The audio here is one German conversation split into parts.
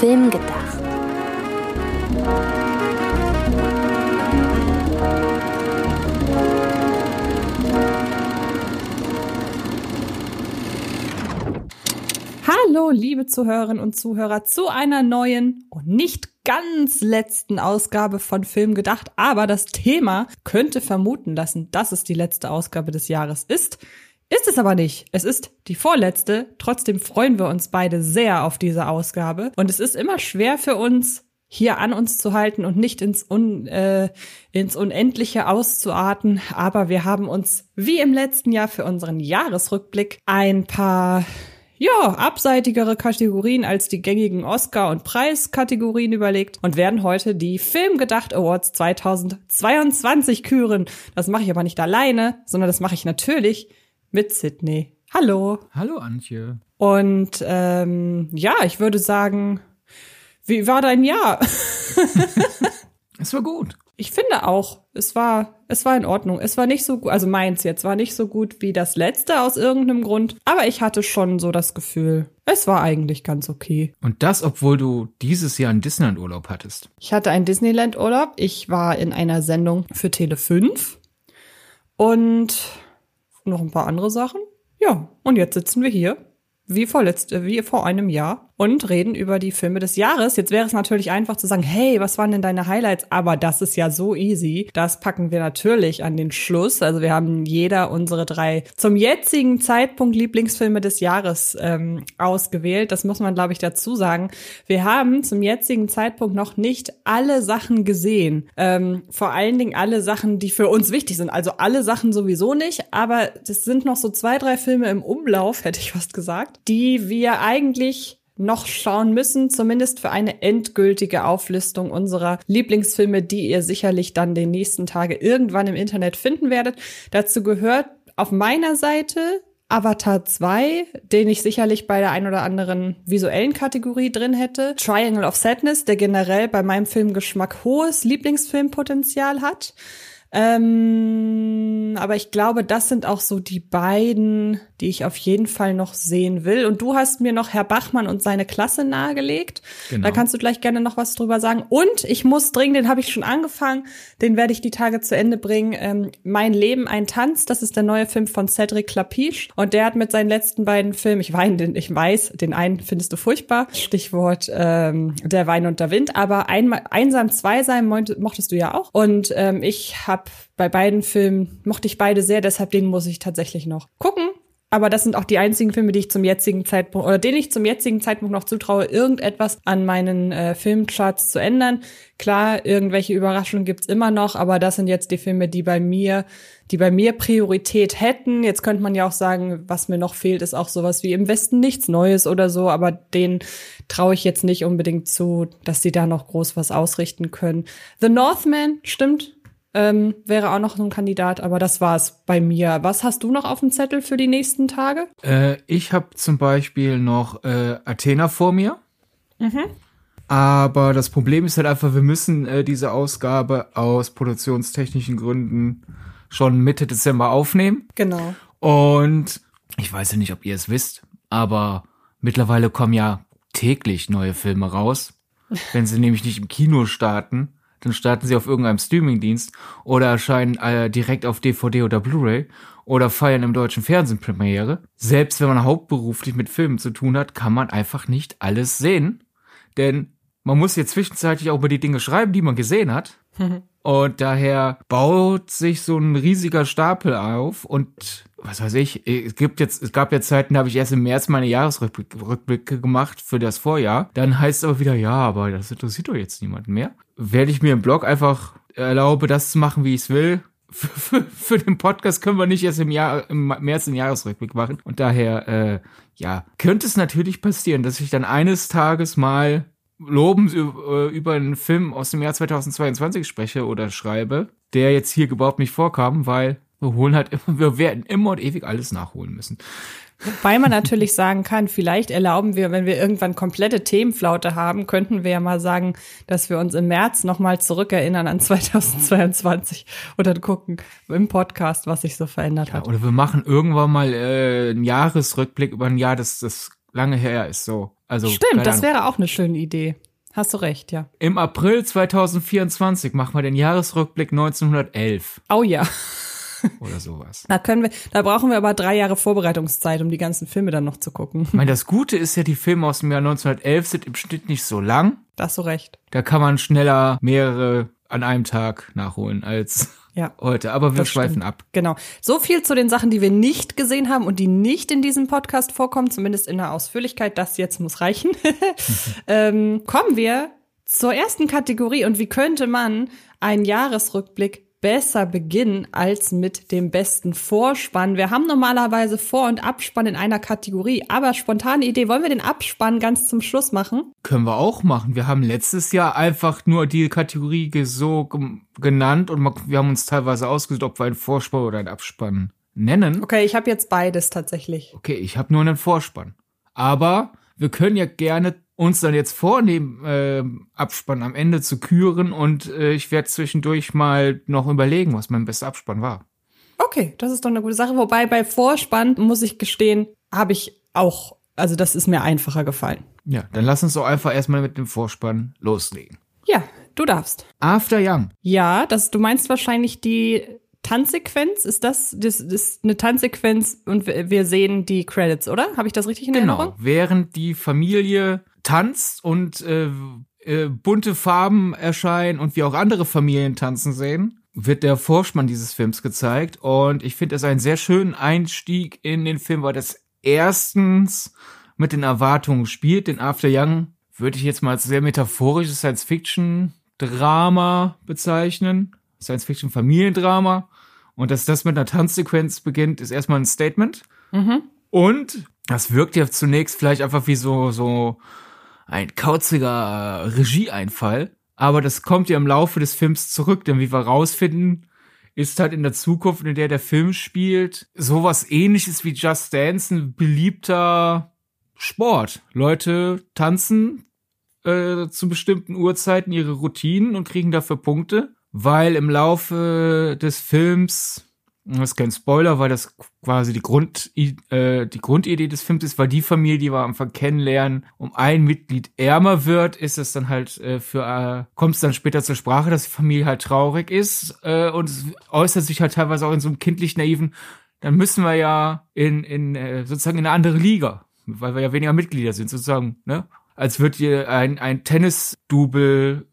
Film gedacht. Hallo, liebe Zuhörerinnen und Zuhörer, zu einer neuen und nicht ganz letzten Ausgabe von Film gedacht. Aber das Thema könnte vermuten lassen, dass es die letzte Ausgabe des Jahres ist. Ist es aber nicht. Es ist die vorletzte. Trotzdem freuen wir uns beide sehr auf diese Ausgabe. Und es ist immer schwer für uns, hier an uns zu halten und nicht ins, Un, äh, ins Unendliche auszuarten. Aber wir haben uns wie im letzten Jahr für unseren Jahresrückblick ein paar ja, abseitigere Kategorien als die gängigen Oscar- und Preiskategorien überlegt und werden heute die Filmgedacht Awards 2022 küren. Das mache ich aber nicht alleine, sondern das mache ich natürlich mit Sydney. Hallo. Hallo, Antje. Und ähm, ja, ich würde sagen, wie war dein Jahr? es war gut. Ich finde auch, es war, es war in Ordnung. Es war nicht so gut, also meins jetzt war nicht so gut wie das letzte aus irgendeinem Grund, aber ich hatte schon so das Gefühl, es war eigentlich ganz okay. Und das, obwohl du dieses Jahr einen Disneyland-Urlaub hattest. Ich hatte einen Disneyland-Urlaub. Ich war in einer Sendung für Tele 5 und noch ein paar andere Sachen. Ja, und jetzt sitzen wir hier, wie vorletzte, wie vor einem Jahr und reden über die Filme des Jahres. Jetzt wäre es natürlich einfach zu sagen, hey, was waren denn deine Highlights? Aber das ist ja so easy. Das packen wir natürlich an den Schluss. Also wir haben jeder unsere drei zum jetzigen Zeitpunkt Lieblingsfilme des Jahres ähm, ausgewählt. Das muss man, glaube ich, dazu sagen. Wir haben zum jetzigen Zeitpunkt noch nicht alle Sachen gesehen. Ähm, vor allen Dingen alle Sachen, die für uns wichtig sind. Also alle Sachen sowieso nicht, aber es sind noch so zwei, drei Filme im Umlauf, hätte ich fast gesagt, die wir eigentlich noch schauen müssen, zumindest für eine endgültige Auflistung unserer Lieblingsfilme, die ihr sicherlich dann den nächsten Tage irgendwann im Internet finden werdet. Dazu gehört auf meiner Seite Avatar 2, den ich sicherlich bei der ein oder anderen visuellen Kategorie drin hätte. Triangle of Sadness, der generell bei meinem Filmgeschmack hohes Lieblingsfilmpotenzial hat. Ähm, aber ich glaube, das sind auch so die beiden, die ich auf jeden Fall noch sehen will. Und du hast mir noch Herr Bachmann und seine Klasse nahegelegt. Genau. Da kannst du gleich gerne noch was drüber sagen. Und ich muss dringend, den habe ich schon angefangen, den werde ich die Tage zu Ende bringen. Ähm, mein Leben, ein Tanz, das ist der neue Film von Cedric Clapiche. Und der hat mit seinen letzten beiden Filmen, ich weine, den, ich weiß, den einen findest du furchtbar, Stichwort ähm, Der Wein und der Wind, aber einmal, einsam zwei sein mochtest du ja auch. Und ähm, ich habe habe bei beiden Filmen, mochte ich beide sehr, deshalb den muss ich tatsächlich noch gucken. Aber das sind auch die einzigen Filme, die ich zum jetzigen Zeitpunkt oder denen ich zum jetzigen Zeitpunkt noch zutraue, irgendetwas an meinen äh, Filmcharts zu ändern. Klar, irgendwelche Überraschungen gibt's immer noch, aber das sind jetzt die Filme, die bei mir, die bei mir Priorität hätten. Jetzt könnte man ja auch sagen, was mir noch fehlt, ist auch sowas wie im Westen nichts Neues oder so, aber den traue ich jetzt nicht unbedingt zu, dass sie da noch groß was ausrichten können. The Northman, stimmt, ähm, wäre auch noch so ein Kandidat, aber das war's bei mir. Was hast du noch auf dem Zettel für die nächsten Tage? Äh, ich habe zum Beispiel noch äh, Athena vor mir. Mhm. Aber das Problem ist halt einfach, wir müssen äh, diese Ausgabe aus produktionstechnischen Gründen schon Mitte Dezember aufnehmen. Genau. Und ich weiß ja nicht, ob ihr es wisst, aber mittlerweile kommen ja täglich neue Filme raus. Wenn sie nämlich nicht im Kino starten, dann starten sie auf irgendeinem Streamingdienst oder erscheinen äh, direkt auf DVD oder Blu-ray oder feiern im deutschen Fernsehen Premiere. Selbst wenn man hauptberuflich mit Filmen zu tun hat, kann man einfach nicht alles sehen. Denn man muss jetzt zwischenzeitlich auch über die Dinge schreiben, die man gesehen hat. und daher baut sich so ein riesiger Stapel auf und was weiß ich, es gibt jetzt, es gab jetzt Zeiten, da habe ich erst im März meine Jahresrückblicke gemacht für das Vorjahr. Dann heißt es aber wieder, ja, aber das interessiert doch jetzt niemanden mehr. Werde ich mir im Blog einfach erlaube, das zu machen, wie ich es will. Für, für, für, den Podcast können wir nicht erst im Jahr, im März den Jahresrückblick machen. Und daher, äh, ja, könnte es natürlich passieren, dass ich dann eines Tages mal lobend über einen Film aus dem Jahr 2022 spreche oder schreibe, der jetzt hier überhaupt nicht vorkam, weil wir holen halt immer, wir werden immer und ewig alles nachholen müssen. Wobei man natürlich sagen kann, vielleicht erlauben wir, wenn wir irgendwann komplette Themenflaute haben, könnten wir ja mal sagen, dass wir uns im März nochmal zurückerinnern an 2022 und dann gucken im Podcast, was sich so verändert ja, hat. Oder wir machen irgendwann mal äh, einen Jahresrückblick über ein Jahr, das, das lange her ist so. Also, Stimmt, das wäre auch eine schöne Idee. Hast du recht, ja. Im April 2024 machen wir den Jahresrückblick 1911. Oh ja. Oder sowas. Da können wir, da brauchen wir aber drei Jahre Vorbereitungszeit, um die ganzen Filme dann noch zu gucken. Ich meine, das Gute ist ja, die Filme aus dem Jahr 1911 sind im Schnitt nicht so lang. Da hast du recht. Da kann man schneller mehrere an einem Tag nachholen als Ja. heute. Aber wir Das schweifen stimmt. ab. Genau. So viel zu den Sachen, die wir nicht gesehen haben und die nicht in diesem Podcast vorkommen, zumindest in der Ausführlichkeit. Das jetzt muss reichen. ähm, kommen wir zur ersten Kategorie und wie könnte man einen Jahresrückblick besser beginnen als mit dem besten Vorspann. Wir haben normalerweise Vor- und Abspann in einer Kategorie, aber spontane Idee, wollen wir den Abspann ganz zum Schluss machen? Können wir auch machen. Wir haben letztes Jahr einfach nur die Kategorie so genannt und wir haben uns teilweise ausgesucht, ob wir einen Vorspann oder einen Abspann nennen. Okay, ich habe jetzt beides tatsächlich. Okay, ich habe nur einen Vorspann. Aber wir können ja gerne uns dann jetzt vornehmen, äh, Abspann am Ende zu küren und äh, ich werde zwischendurch mal noch überlegen, was mein bester Abspann war. Okay, das ist doch eine gute Sache. Wobei bei Vorspann, muss ich gestehen, habe ich auch, also das ist mir einfacher gefallen. Ja, dann lass uns doch einfach erstmal mit dem Vorspann loslegen. Ja, du darfst. After Young. Ja, das, du meinst wahrscheinlich die Tanzsequenz? Ist das, das, das ist eine Tanzsequenz und wir, sehen die Credits, oder? Habe ich das richtig in Genau. Erinnerung? Während die Familie tanzt und äh, äh, bunte Farben erscheinen und wir auch andere Familien tanzen sehen, wird der Vorspann dieses Films gezeigt. Und ich finde es einen sehr schönen Einstieg in den Film, weil das erstens mit den Erwartungen spielt. Den After Young würde ich jetzt mal als sehr metaphorisches Science-Fiction-Drama bezeichnen. Science-Fiction-Familiendrama. Und dass das mit einer Tanzsequenz beginnt, ist erstmal ein Statement. Und das wirkt ja zunächst vielleicht einfach wie so, so ein kauziger Regieeinfall. Aber das kommt ja im Laufe des Films zurück, denn wie wir rausfinden, ist halt in der Zukunft, in der der Film spielt, sowas ähnliches wie Just Dance ein beliebter Sport. Leute tanzen äh, zu bestimmten Uhrzeiten ihre Routinen und kriegen dafür Punkte, weil im Laufe des Films das ist kein Spoiler, weil das quasi die, Grund, äh, die Grundidee des Films ist, weil die Familie, die wir am Anfang kennenlernen, um ein Mitglied ärmer wird, ist es dann halt äh, für, äh, kommt es dann später zur Sprache, dass die Familie halt traurig ist äh, und es äußert sich halt teilweise auch in so einem kindlich naiven, dann müssen wir ja in, in äh, sozusagen in eine andere Liga, weil wir ja weniger Mitglieder sind, sozusagen, ne? Als wird hier ein, ein Tennis-Double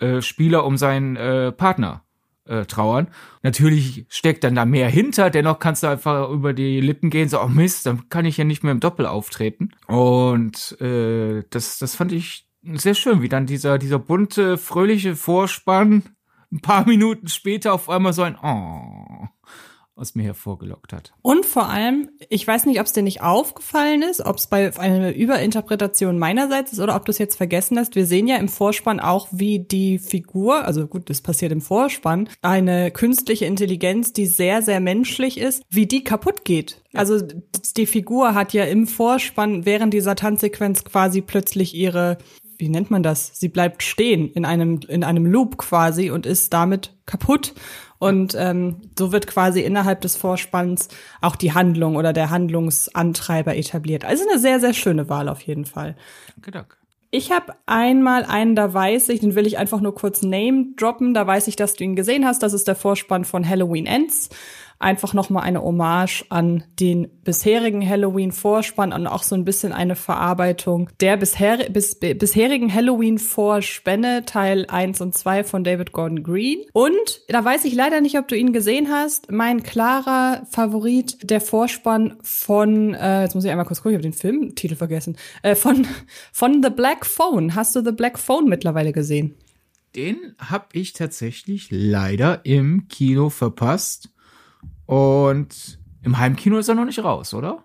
äh, Spieler um seinen äh, Partner äh, trauern. Natürlich steckt dann da mehr hinter, dennoch kannst du einfach über die Lippen gehen, so, oh Mist, dann kann ich ja nicht mehr im Doppel auftreten. Und äh, das, das fand ich sehr schön, wie dann dieser, dieser bunte, fröhliche Vorspann ein paar Minuten später auf einmal so ein Oh aus mir hervorgelockt hat. Und vor allem, ich weiß nicht, ob es dir nicht aufgefallen ist, ob es bei einer Überinterpretation meinerseits ist oder ob du es jetzt vergessen hast. Wir sehen ja im Vorspann auch, wie die Figur, also gut, das passiert im Vorspann, eine künstliche Intelligenz, die sehr, sehr menschlich ist, wie die kaputt geht. Also die Figur hat ja im Vorspann während dieser Tanzsequenz quasi plötzlich ihre wie nennt man das? Sie bleibt stehen in einem in einem Loop quasi und ist damit kaputt. Und ähm, so wird quasi innerhalb des Vorspanns auch die Handlung oder der Handlungsantreiber etabliert. Also eine sehr, sehr schöne Wahl auf jeden Fall. Danke, danke. Ich habe einmal einen, da weiß ich, den will ich einfach nur kurz Name droppen. Da weiß ich, dass du ihn gesehen hast. Das ist der Vorspann von Halloween Ends. Einfach nochmal eine Hommage an den bisherigen Halloween-Vorspann und auch so ein bisschen eine Verarbeitung der bisher, bis, bisherigen Halloween-Vorspänne, Teil 1 und 2 von David Gordon Green. Und da weiß ich leider nicht, ob du ihn gesehen hast. Mein klarer Favorit, der Vorspann von, äh, jetzt muss ich einmal kurz gucken, ich habe den Filmtitel vergessen, äh, von, von The Black Phone. Hast du The Black Phone mittlerweile gesehen? Den habe ich tatsächlich leider im Kino verpasst. Und im Heimkino ist er noch nicht raus, oder?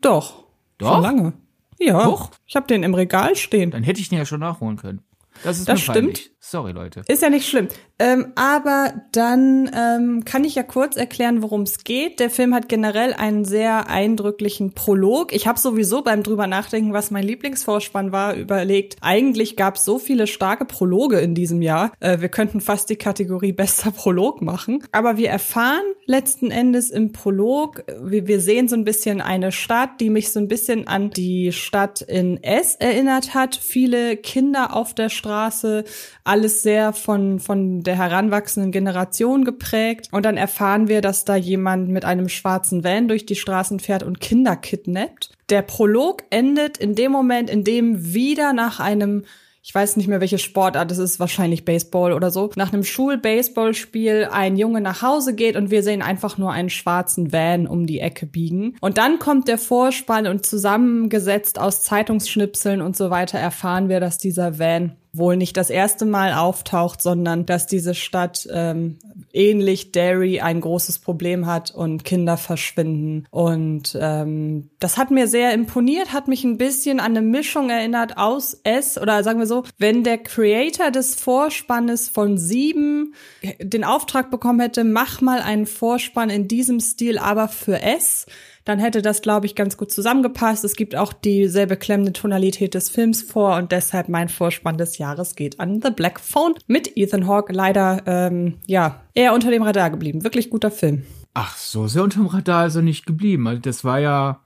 Doch. Doch? Schon lange. Ja. Doch? Ich habe den im Regal stehen. Dann hätte ich den ja schon nachholen können. Das ist Das stimmt. peinlich. Sorry, Leute. Ist ja nicht schlimm. Ähm, aber dann ähm, kann ich ja kurz erklären, worum es geht. Der Film hat generell einen sehr eindrücklichen Prolog. Ich habe sowieso beim drüber nachdenken, was mein Lieblingsvorspann war, überlegt. Eigentlich gab es so viele starke Prologe in diesem Jahr. Äh, wir könnten fast die Kategorie bester Prolog machen. Aber wir erfahren letzten Endes im Prolog, wir, wir sehen so ein bisschen eine Stadt, die mich so ein bisschen an die Stadt in S erinnert hat. Viele Kinder auf der Straße, alles sehr von, von der heranwachsenden Generation geprägt. Und dann erfahren wir, dass da jemand mit einem schwarzen Van durch die Straßen fährt und Kinder kidnappt. Der Prolog endet in dem Moment, in dem wieder nach einem ich weiß nicht mehr, welche Sportart es ist, wahrscheinlich Baseball oder so, nach einem Schul-Baseballspiel ein Junge nach Hause geht und wir sehen einfach nur einen schwarzen Van um die Ecke biegen. Und dann kommt der Vorspann und zusammengesetzt aus Zeitungsschnipseln und so weiter erfahren wir, dass dieser Van wohl nicht das erste Mal auftaucht, sondern dass diese Stadt ähm, ähnlich Derry ein großes Problem hat und Kinder verschwinden. Und ähm, das hat mir sehr imponiert, hat mich ein bisschen an eine Mischung erinnert aus S oder sagen wir so, wenn der Creator des Vorspannes von sieben den Auftrag bekommen hätte, mach mal einen Vorspann in diesem Stil, aber für S dann hätte das, glaube ich, ganz gut zusammengepasst. Es gibt auch dieselbe klemmende Tonalität des Films vor und deshalb mein Vorspann des Jahres geht an The Black Phone mit Ethan Hawke. Leider, ähm, ja, eher unter dem Radar geblieben. Wirklich guter Film. Ach, so sehr unter dem Radar also nicht geblieben. Also das war ja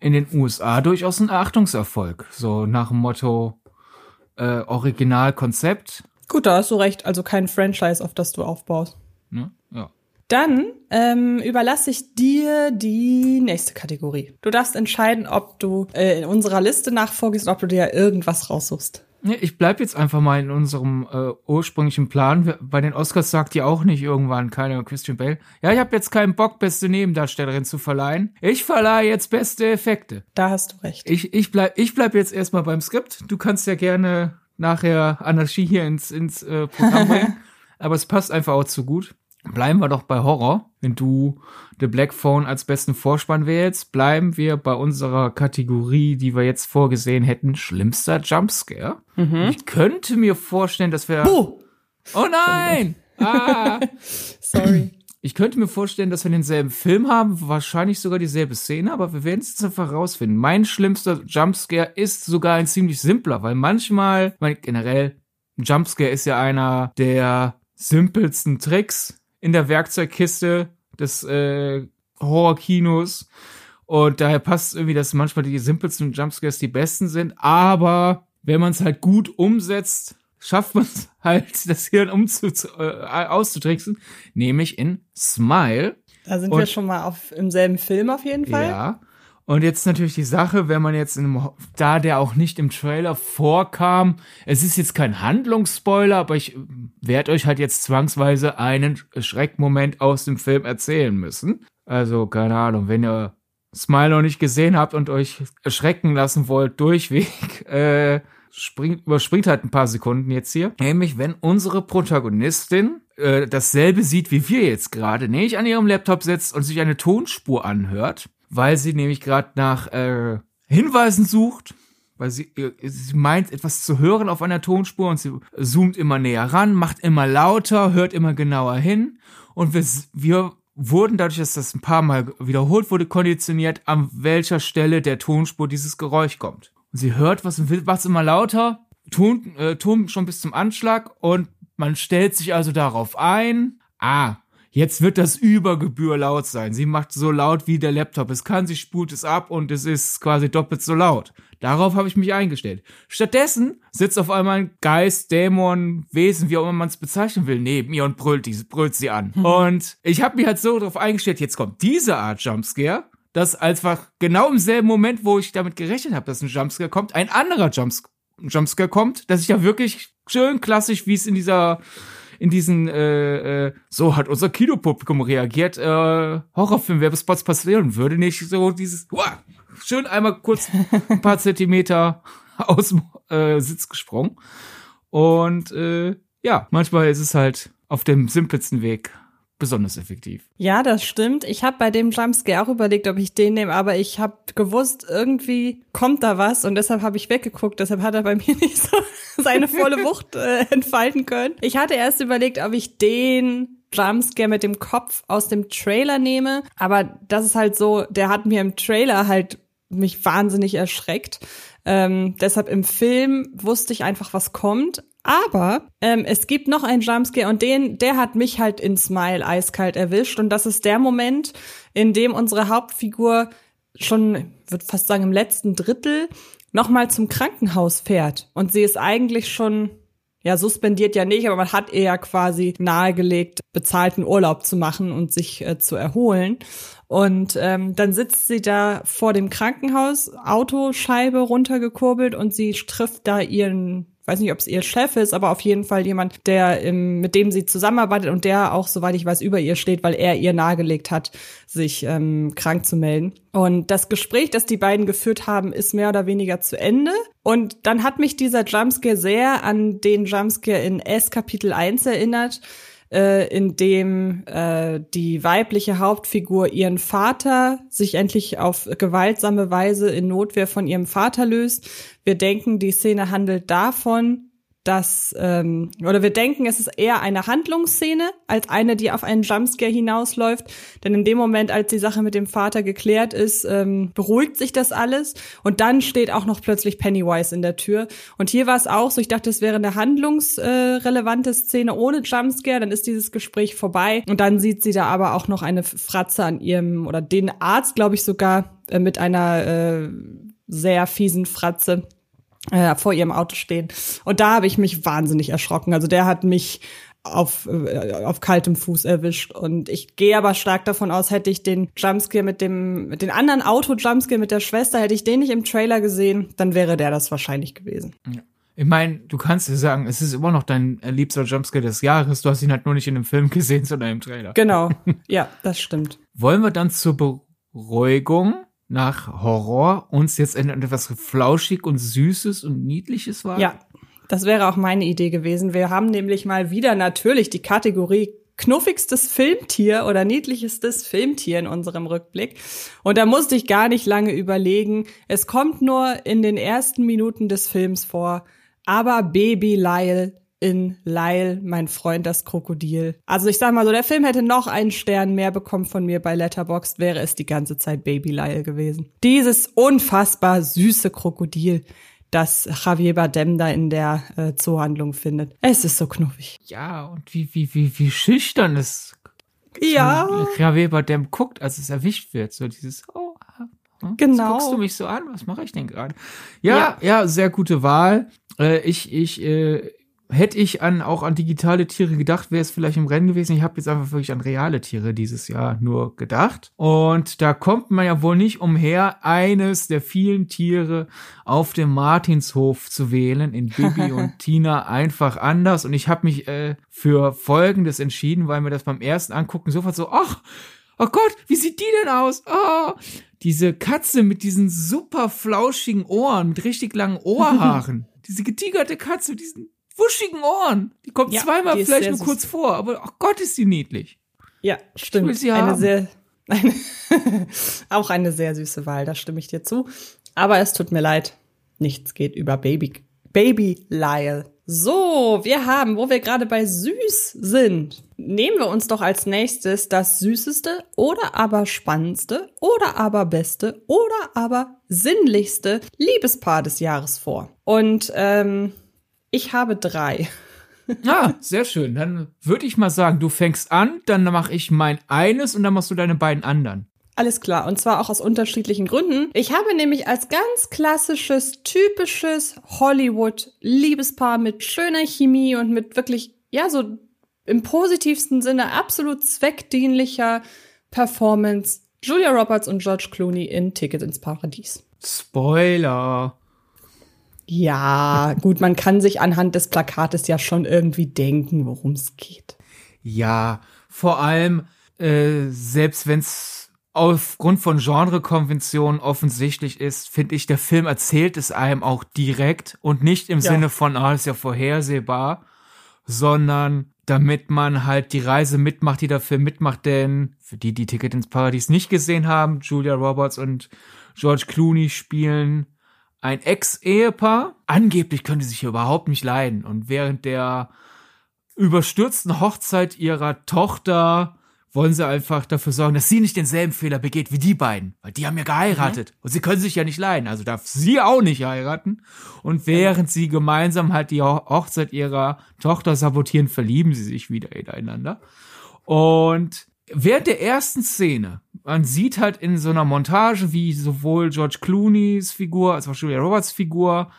in den USA durchaus ein Achtungserfolg. So nach dem Motto äh, Originalkonzept. Gut, da hast du recht. Also kein Franchise, auf das du aufbaust. Ne? Dann ähm, überlasse ich dir die nächste Kategorie. Du darfst entscheiden, ob du äh, in unserer Liste nachfolgst, ob du dir irgendwas raussuchst. Ja, ich bleib jetzt einfach mal in unserem äh, ursprünglichen Plan. Bei den Oscars sagt ja auch nicht irgendwann keine Christian Bale. Ja, ich habe jetzt keinen Bock, beste Nebendarstellerin zu verleihen. Ich verleihe jetzt beste Effekte. Da hast du recht. Ich, ich, bleib, ich bleib jetzt erstmal beim Skript. Du kannst ja gerne nachher Anarchie hier ins, ins äh, Programm bringen. Aber es passt einfach auch zu gut. Bleiben wir doch bei Horror. Wenn du The Black Phone als besten Vorspann wählst, bleiben wir bei unserer Kategorie, die wir jetzt vorgesehen hätten, schlimmster Jumpscare. Mhm. Ich könnte mir vorstellen, dass wir... Buh! Oh nein! ah! Sorry. Ich könnte mir vorstellen, dass wir denselben Film haben, wahrscheinlich sogar dieselbe Szene, aber wir werden es jetzt einfach rausfinden. Mein schlimmster Jumpscare ist sogar ein ziemlich simpler, weil manchmal, mein, generell, Jumpscare ist ja einer der simpelsten Tricks, in der Werkzeugkiste des äh, Horrorkinos. Und daher passt irgendwie, dass manchmal die simpelsten Jumpscares die besten sind. Aber wenn man es halt gut umsetzt, schafft man es halt, das Hirn umzu äh, auszutricksen. Nämlich in Smile. Da sind Und, wir schon mal auf, im selben Film auf jeden Fall. Ja. Und jetzt natürlich die Sache, wenn man jetzt in einem, da der auch nicht im Trailer vorkam, es ist jetzt kein Handlungsspoiler, aber ich werde euch halt jetzt zwangsweise einen Schreckmoment aus dem Film erzählen müssen. Also, keine Ahnung, wenn ihr Smile noch nicht gesehen habt und euch erschrecken lassen wollt, durchweg, äh, springt, überspringt halt ein paar Sekunden jetzt hier. Nämlich, wenn unsere Protagonistin äh, dasselbe sieht wie wir jetzt gerade, nämlich an ihrem Laptop sitzt und sich eine Tonspur anhört weil sie nämlich gerade nach äh, Hinweisen sucht, weil sie, äh, sie meint, etwas zu hören auf einer Tonspur und sie zoomt immer näher ran, macht immer lauter, hört immer genauer hin und wir, wir wurden dadurch, dass das ein paar Mal wiederholt wurde, konditioniert, an welcher Stelle der Tonspur dieses Geräusch kommt. Und sie hört was und was immer lauter, Ton, äh, Ton schon bis zum Anschlag und man stellt sich also darauf ein, ah, jetzt wird das über Gebühr laut sein. Sie macht so laut wie der Laptop. Es kann, sie spult es ab und es ist quasi doppelt so laut. Darauf habe ich mich eingestellt. Stattdessen sitzt auf einmal ein Geist, Dämon, Wesen, wie auch immer man es bezeichnen will, neben ihr und brüllt, die, brüllt sie an. Hm. Und ich habe mich halt so darauf eingestellt, jetzt kommt diese Art Jumpscare, dass einfach genau im selben Moment, wo ich damit gerechnet habe, dass ein Jumpscare kommt, ein anderer Jumps Jumpscare kommt, dass ich ja wirklich schön klassisch, wie es in dieser in diesen, äh, äh, so hat unser Kinopublikum reagiert, äh, Horrorfilm-Werbespots passieren würde, nicht so dieses, wow, schön einmal kurz ein paar Zentimeter aus dem äh, Sitz gesprungen. Und äh, ja, manchmal ist es halt auf dem simpelsten Weg besonders effektiv. Ja, das stimmt. Ich habe bei dem Jumpscare auch überlegt, ob ich den nehme, aber ich habe gewusst, irgendwie kommt da was und deshalb habe ich weggeguckt. Deshalb hat er bei mir nicht so seine volle Wucht äh, entfalten können. Ich hatte erst überlegt, ob ich den Jumpscare mit dem Kopf aus dem Trailer nehme, aber das ist halt so, der hat mir im Trailer halt mich wahnsinnig erschreckt. Ähm, deshalb im Film wusste ich einfach, was kommt. Aber ähm, es gibt noch einen Jumpscare und den, der hat mich halt in Smile eiskalt erwischt. Und das ist der Moment, in dem unsere Hauptfigur schon, würde fast sagen, im letzten Drittel nochmal zum Krankenhaus fährt. Und sie ist eigentlich schon, ja, suspendiert ja nicht, aber man hat ja quasi nahegelegt, bezahlten Urlaub zu machen und sich äh, zu erholen. Und ähm, dann sitzt sie da vor dem Krankenhaus, Autoscheibe runtergekurbelt und sie trifft da ihren weiß nicht, ob es ihr Chef ist, aber auf jeden Fall jemand, der im, mit dem sie zusammenarbeitet und der auch, soweit ich weiß, über ihr steht, weil er ihr nahegelegt hat, sich ähm, krank zu melden. Und das Gespräch, das die beiden geführt haben, ist mehr oder weniger zu Ende. Und dann hat mich dieser Jumpscare sehr an den Jumpscare in S Kapitel 1 erinnert äh, in dem äh, die weibliche Hauptfigur ihren Vater sich endlich auf gewaltsame Weise in Notwehr von ihrem Vater löst. Wir denken, die Szene handelt davon, dass, ähm, oder wir denken, es ist eher eine Handlungsszene als eine, die auf einen Jumpscare hinausläuft. Denn in dem Moment, als die Sache mit dem Vater geklärt ist, ähm, beruhigt sich das alles. Und dann steht auch noch plötzlich Pennywise in der Tür. Und hier war es auch so, ich dachte, es wäre eine handlungsrelevante Szene ohne Jumpscare. Dann ist dieses Gespräch vorbei. Und dann sieht sie da aber auch noch eine Fratze an ihrem, oder den Arzt, glaube ich sogar, äh, mit einer äh, sehr fiesen Fratze äh, vor ihrem Auto stehen. Und da habe ich mich wahnsinnig erschrocken. Also der hat mich auf, äh, auf kaltem Fuß erwischt. Und ich gehe aber stark davon aus, hätte ich den Jumpscare mit dem, mit den anderen Auto-Jumpscare mit der Schwester, hätte ich den nicht im Trailer gesehen, dann wäre der das wahrscheinlich gewesen. Ja. Ich meine, du kannst dir sagen, es ist immer noch dein liebster Jumpscare des Jahres. Du hast ihn halt nur nicht in dem Film gesehen, sondern im Trailer. Genau. Ja, das stimmt. Wollen wir dann zur Beruhigung nach Horror uns jetzt etwas flauschig und süßes und niedliches war? Ja, das wäre auch meine Idee gewesen. Wir haben nämlich mal wieder natürlich die Kategorie knuffigstes Filmtier oder niedlichstes Filmtier in unserem Rückblick. Und da musste ich gar nicht lange überlegen. Es kommt nur in den ersten Minuten des Films vor. Aber Baby Lyle in Lyle, mein Freund das Krokodil. Also ich sag mal so, der Film hätte noch einen Stern mehr bekommen von mir bei Letterboxd, wäre es die ganze Zeit Baby Lyle gewesen. Dieses unfassbar süße Krokodil, das Javier Bardem da in der äh, Zoohandlung findet. Es ist so knuffig. Ja, und wie, wie, wie, wie schüchtern es ja. Javier Bardem guckt, als es erwischt wird. So dieses, oh, hm? Genau. guckst du mich so an? Was mache ich denn gerade? Ja, ja, ja, sehr gute Wahl. Äh, ich, ich, äh, hätte ich an auch an digitale Tiere gedacht, wäre es vielleicht im Rennen gewesen. Ich habe jetzt einfach wirklich an reale Tiere dieses Jahr nur gedacht. Und da kommt man ja wohl nicht umher, eines der vielen Tiere auf dem Martinshof zu wählen, in Bibi und Tina einfach anders. Und ich habe mich äh, für Folgendes entschieden, weil mir das beim ersten Angucken sofort so, ach, oh Gott, wie sieht die denn aus? Oh, diese Katze mit diesen super flauschigen Ohren, mit richtig langen Ohrhaaren. diese getigerte Katze mit diesen wuschigen Ohren. Die kommt ja, zweimal die vielleicht nur süß. kurz vor, aber ach Gott, ist die niedlich. Ja, stimmt. sie eine haben. sehr, eine auch eine sehr süße Wahl, da stimme ich dir zu. Aber es tut mir leid, nichts geht über Baby, Baby Lyle. So, wir haben, wo wir gerade bei süß sind, nehmen wir uns doch als nächstes das süßeste oder aber spannendste oder aber beste oder aber sinnlichste Liebespaar des Jahres vor. Und ähm, ich habe drei. Ah, sehr schön. Dann würde ich mal sagen, du fängst an, dann mache ich mein eines und dann machst du deine beiden anderen. Alles klar, und zwar auch aus unterschiedlichen Gründen. Ich habe nämlich als ganz klassisches, typisches Hollywood-Liebespaar mit schöner Chemie und mit wirklich, ja, so im positivsten Sinne absolut zweckdienlicher Performance Julia Roberts und George Clooney in Ticket ins Paradies. Spoiler. Ja, gut, man kann sich anhand des Plakates ja schon irgendwie denken, worum es geht. Ja, vor allem, äh, selbst wenn es aufgrund von Genrekonventionen offensichtlich ist, finde ich, der Film erzählt es einem auch direkt und nicht im ja. Sinne von, ah, ist ja vorhersehbar, sondern damit man halt die Reise mitmacht, die der Film mitmacht, denn für die, die Ticket ins Paradies nicht gesehen haben, Julia Roberts und George Clooney spielen ein Ex-Ehepaar. Angeblich können die sich überhaupt nicht leiden und während der überstürzten Hochzeit ihrer Tochter wollen sie einfach dafür sorgen, dass sie nicht denselben Fehler begeht wie die beiden. Weil die haben ja geheiratet. Mhm. Und sie können sich ja nicht leiden. Also darf sie auch nicht heiraten. Und während sie gemeinsam halt die Hochzeit ihrer Tochter sabotieren, verlieben sie sich wieder ineinander. Und während der ersten Szene, man sieht halt in so einer Montage, wie sowohl George Clooney's Figur als auch Julia Roberts Figur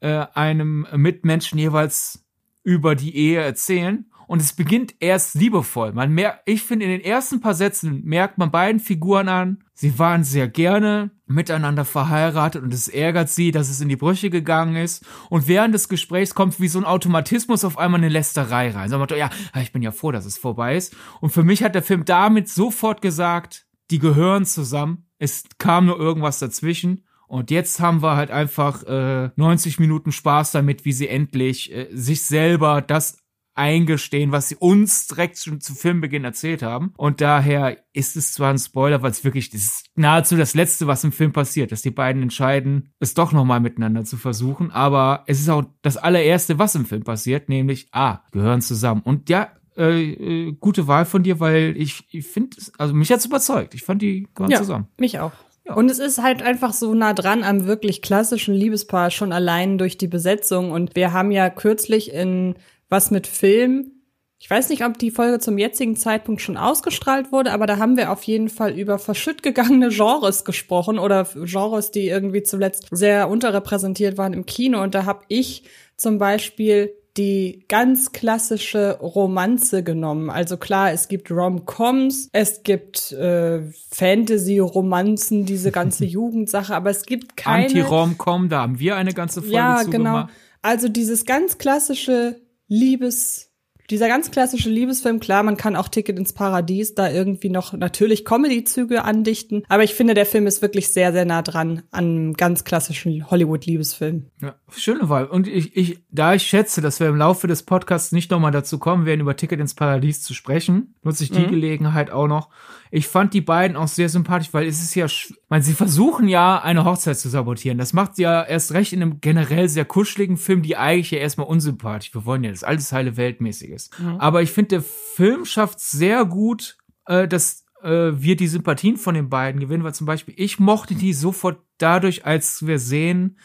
äh, einem Mitmenschen jeweils über die Ehe erzählen und es beginnt erst liebevoll. Man merkt, ich finde, in den ersten paar Sätzen merkt man beiden Figuren an, sie waren sehr gerne miteinander verheiratet und es ärgert sie, dass es in die Brüche gegangen ist. Und während des Gesprächs kommt wie so ein Automatismus auf einmal eine Lästerei rein. So, man, ja, ich bin ja froh, dass es vorbei ist. Und für mich hat der Film damit sofort gesagt, die gehören zusammen. Es kam nur irgendwas dazwischen. Und jetzt haben wir halt einfach äh, 90 Minuten Spaß damit, wie sie endlich äh, sich selber das eingestehen, was sie uns direkt schon zu Filmbeginn erzählt haben. Und daher ist es zwar ein Spoiler, weil es wirklich, das ist nahezu das Letzte, was im Film passiert, dass die beiden entscheiden, es doch nochmal miteinander zu versuchen. Aber es ist auch das allererste, was im Film passiert, nämlich, ah, gehören zusammen. Und ja, äh, äh, gute Wahl von dir, weil ich, ich finde, also mich hat's überzeugt. Ich fand die gehören ja, zusammen. Mich auch. Ja. Und es ist halt einfach so nah dran am wirklich klassischen Liebespaar, schon allein durch die Besetzung. Und wir haben ja kürzlich in was mit Film. Ich weiß nicht, ob die Folge zum jetzigen Zeitpunkt schon ausgestrahlt wurde, aber da haben wir auf jeden Fall über verschütt gegangene Genres gesprochen oder Genres, die irgendwie zuletzt sehr unterrepräsentiert waren im Kino. Und da habe ich zum Beispiel die ganz klassische Romanze genommen. Also klar, es gibt Rom-Coms, es gibt äh, Fantasy-Romanzen, diese ganze Jugendsache, aber es gibt keine Anti-Rom-Com, da haben wir eine ganze Folge ja, zu genau. Gemacht. Also dieses ganz klassische Liebes dieser ganz klassische Liebesfilm, klar, man kann auch Ticket ins Paradies da irgendwie noch natürlich Comedy-Züge andichten, aber ich finde, der Film ist wirklich sehr, sehr nah dran an ganz klassischen Hollywood-Liebesfilm. Ja, schöne Wahl. Und ich, ich, da ich schätze, dass wir im Laufe des Podcasts nicht nochmal dazu kommen werden, über Ticket ins Paradies zu sprechen, nutze ich die mhm. Gelegenheit auch noch. Ich fand die beiden auch sehr sympathisch, weil es ist ja, ich meine, sie versuchen ja, eine Hochzeit zu sabotieren. Das macht sie ja erst recht in einem generell sehr kuscheligen Film, die eigentlich ja erstmal unsympathisch. Wir wollen ja das alles heile Weltmäßige ist. Mhm. Aber ich finde, der Film schafft sehr gut, äh, dass äh, wir die Sympathien von den beiden gewinnen, weil zum Beispiel ich mochte die sofort dadurch, als wir sehen,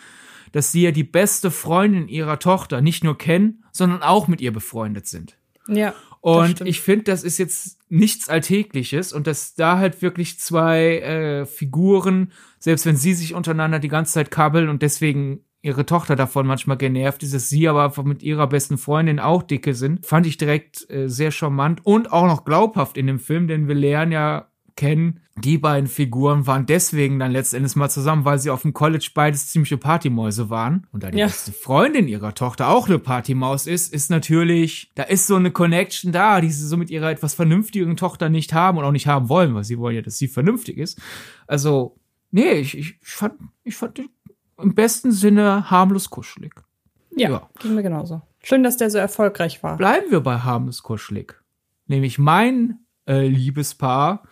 dass sie ja die beste Freundin ihrer Tochter nicht nur kennen, sondern auch mit ihr befreundet sind. Ja. Und ich finde, das ist jetzt nichts Alltägliches und dass da halt wirklich zwei äh, Figuren, selbst wenn sie sich untereinander die ganze Zeit kabbeln und deswegen ihre Tochter davon manchmal genervt ist, dass sie aber einfach mit ihrer besten Freundin auch dicke sind, fand ich direkt äh, sehr charmant und auch noch glaubhaft in dem Film, denn wir lernen ja kennen, die beiden Figuren waren deswegen dann letztendlich mal zusammen, weil sie auf dem College beides ziemliche Partymäuse waren. Und da die ja. beste Freundin ihrer Tochter auch eine Partymaus ist, ist natürlich, da ist so eine Connection da, die sie so mit ihrer etwas vernünftigen Tochter nicht haben und auch nicht haben wollen, weil sie wollen ja, dass sie vernünftig ist. Also, nee, ich, ich fand, ich fand im besten Sinne harmlos kuschelig. Ja, ja, ging mir genauso. Schön, dass der so erfolgreich war. Bleiben wir bei harmlos kuschelig. Nämlich mein äh, Liebespaar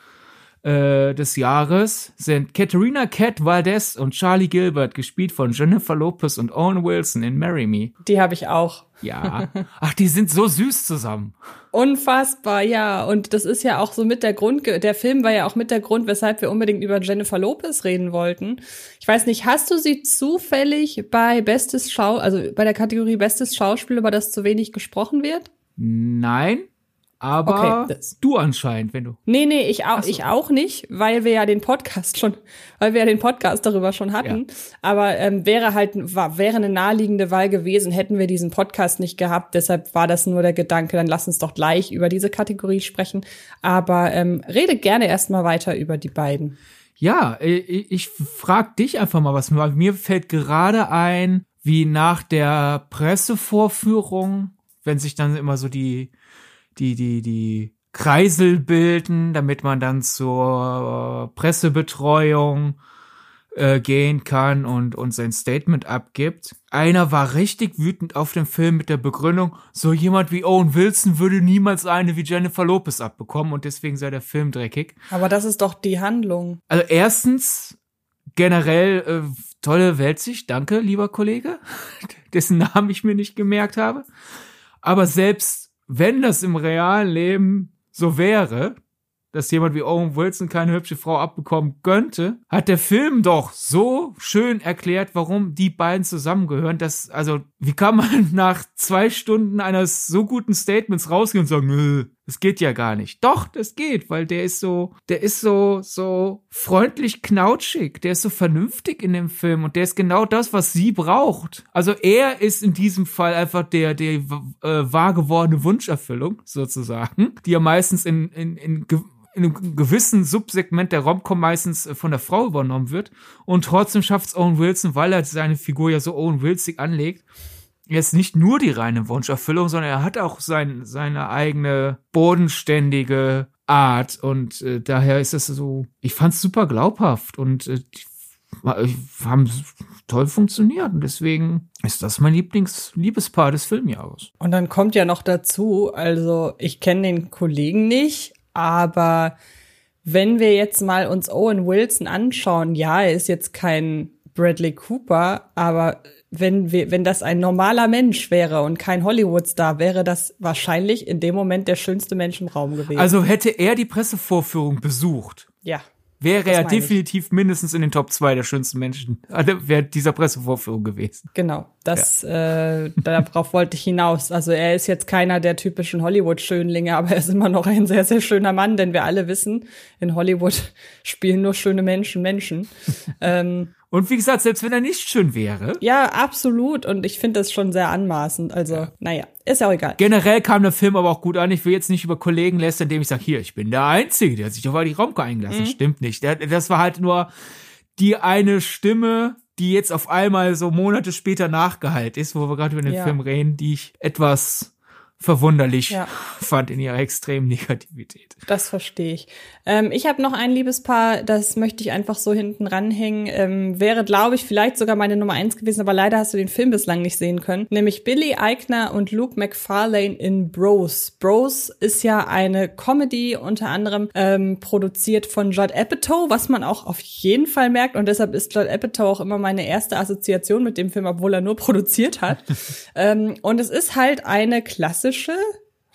äh, des Jahres sind Katharina Cat Valdez und Charlie Gilbert, gespielt von Jennifer Lopez und Owen Wilson in Marry Me. Die habe ich auch. Ja. Ach, die sind so süß zusammen. Unfassbar, ja. Und das ist ja auch so mit der Grund, der Film war ja auch mit der Grund, weshalb wir unbedingt über Jennifer Lopez reden wollten. Ich weiß nicht, hast du sie zufällig bei Bestes Schau, also bei der Kategorie Bestes Schauspiel, über das zu wenig gesprochen wird? Nein. Aber okay, du anscheinend, wenn du. Nee, nee, ich auch, so. ich auch nicht, weil wir ja den Podcast schon, weil wir ja den Podcast darüber schon hatten. Ja. Aber ähm, wäre halt, war, wäre eine naheliegende Wahl gewesen, hätten wir diesen Podcast nicht gehabt. Deshalb war das nur der Gedanke, dann lass uns doch gleich über diese Kategorie sprechen. Aber ähm, rede gerne erstmal weiter über die beiden. Ja, ich, ich frag dich einfach mal was. Mir fällt gerade ein, wie nach der Pressevorführung, wenn sich dann immer so die die, die, die Kreisel bilden, damit man dann zur Pressebetreuung äh, gehen kann und, und sein Statement abgibt. Einer war richtig wütend auf den Film mit der Begründung, so jemand wie Owen Wilson würde niemals eine wie Jennifer Lopez abbekommen und deswegen sei der Film dreckig. Aber das ist doch die Handlung. Also erstens generell äh, tolle Weltsicht, danke, lieber Kollege, dessen Namen ich mir nicht gemerkt habe. Aber selbst wenn das im realen Leben so wäre, dass jemand wie Owen Wilson keine hübsche Frau abbekommen könnte, hat der Film doch so schön erklärt, warum die beiden zusammengehören, dass, also, wie kann man nach zwei Stunden eines so guten Statements rausgehen und sagen, das geht ja gar nicht. Doch, das geht, weil der ist so, der ist so, so freundlich knautschig, der ist so vernünftig in dem Film und der ist genau das, was sie braucht. Also er ist in diesem Fall einfach der, der äh, wahr gewordene Wunscherfüllung, sozusagen, die ja meistens in, in, in in einem gewissen Subsegment der Romcom meistens äh, von der Frau übernommen wird. Und trotzdem schafft es Owen Wilson, weil er seine Figur ja so Owen Wilsig anlegt, jetzt nicht nur die reine Wunscherfüllung, sondern er hat auch sein, seine eigene bodenständige Art. Und äh, daher ist es so, ich fand es super glaubhaft und äh, die, haben toll funktioniert. Und deswegen ist das mein Lieblings-Liebespaar des Filmjahres. Und dann kommt ja noch dazu, also ich kenne den Kollegen nicht, aber wenn wir jetzt mal uns Owen Wilson anschauen, ja, er ist jetzt kein Bradley Cooper, aber wenn wir, wenn das ein normaler Mensch wäre und kein Hollywood-Star, wäre das wahrscheinlich in dem Moment der schönste Mensch im Raum gewesen. Also hätte er die Pressevorführung besucht. Ja wäre er definitiv ich. mindestens in den Top 2 der schönsten Menschen also während dieser Pressevorführung gewesen. Genau, das ja. äh, darauf wollte ich hinaus. Also er ist jetzt keiner der typischen Hollywood-Schönlinge, aber er ist immer noch ein sehr, sehr schöner Mann, denn wir alle wissen, in Hollywood spielen nur schöne Menschen Menschen. ähm, und wie gesagt, selbst wenn er nicht schön wäre. Ja, absolut. Und ich finde das schon sehr anmaßend. Also, ja. naja, ist ja auch egal. Generell kam der Film aber auch gut an. Ich will jetzt nicht über Kollegen lästern, indem ich sage, hier, ich bin der Einzige, der sich auf die Raumke eingelassen. Mhm. Stimmt nicht. Das war halt nur die eine Stimme, die jetzt auf einmal so Monate später nachgeheilt ist, wo wir gerade über den ja. Film reden, die ich etwas verwunderlich ja. fand in ihrer extremen Negativität. Das verstehe ich. Ähm, ich habe noch ein Liebespaar, das möchte ich einfach so hinten ranhängen. Ähm, wäre, glaube ich, vielleicht sogar meine Nummer eins gewesen, aber leider hast du den Film bislang nicht sehen können. Nämlich Billy Eichner und Luke McFarlane in Bros. Bros ist ja eine Comedy, unter anderem ähm, produziert von Judd Apatow, was man auch auf jeden Fall merkt. Und deshalb ist Judd Apatow auch immer meine erste Assoziation mit dem Film, obwohl er nur produziert hat. ähm, und es ist halt eine klassische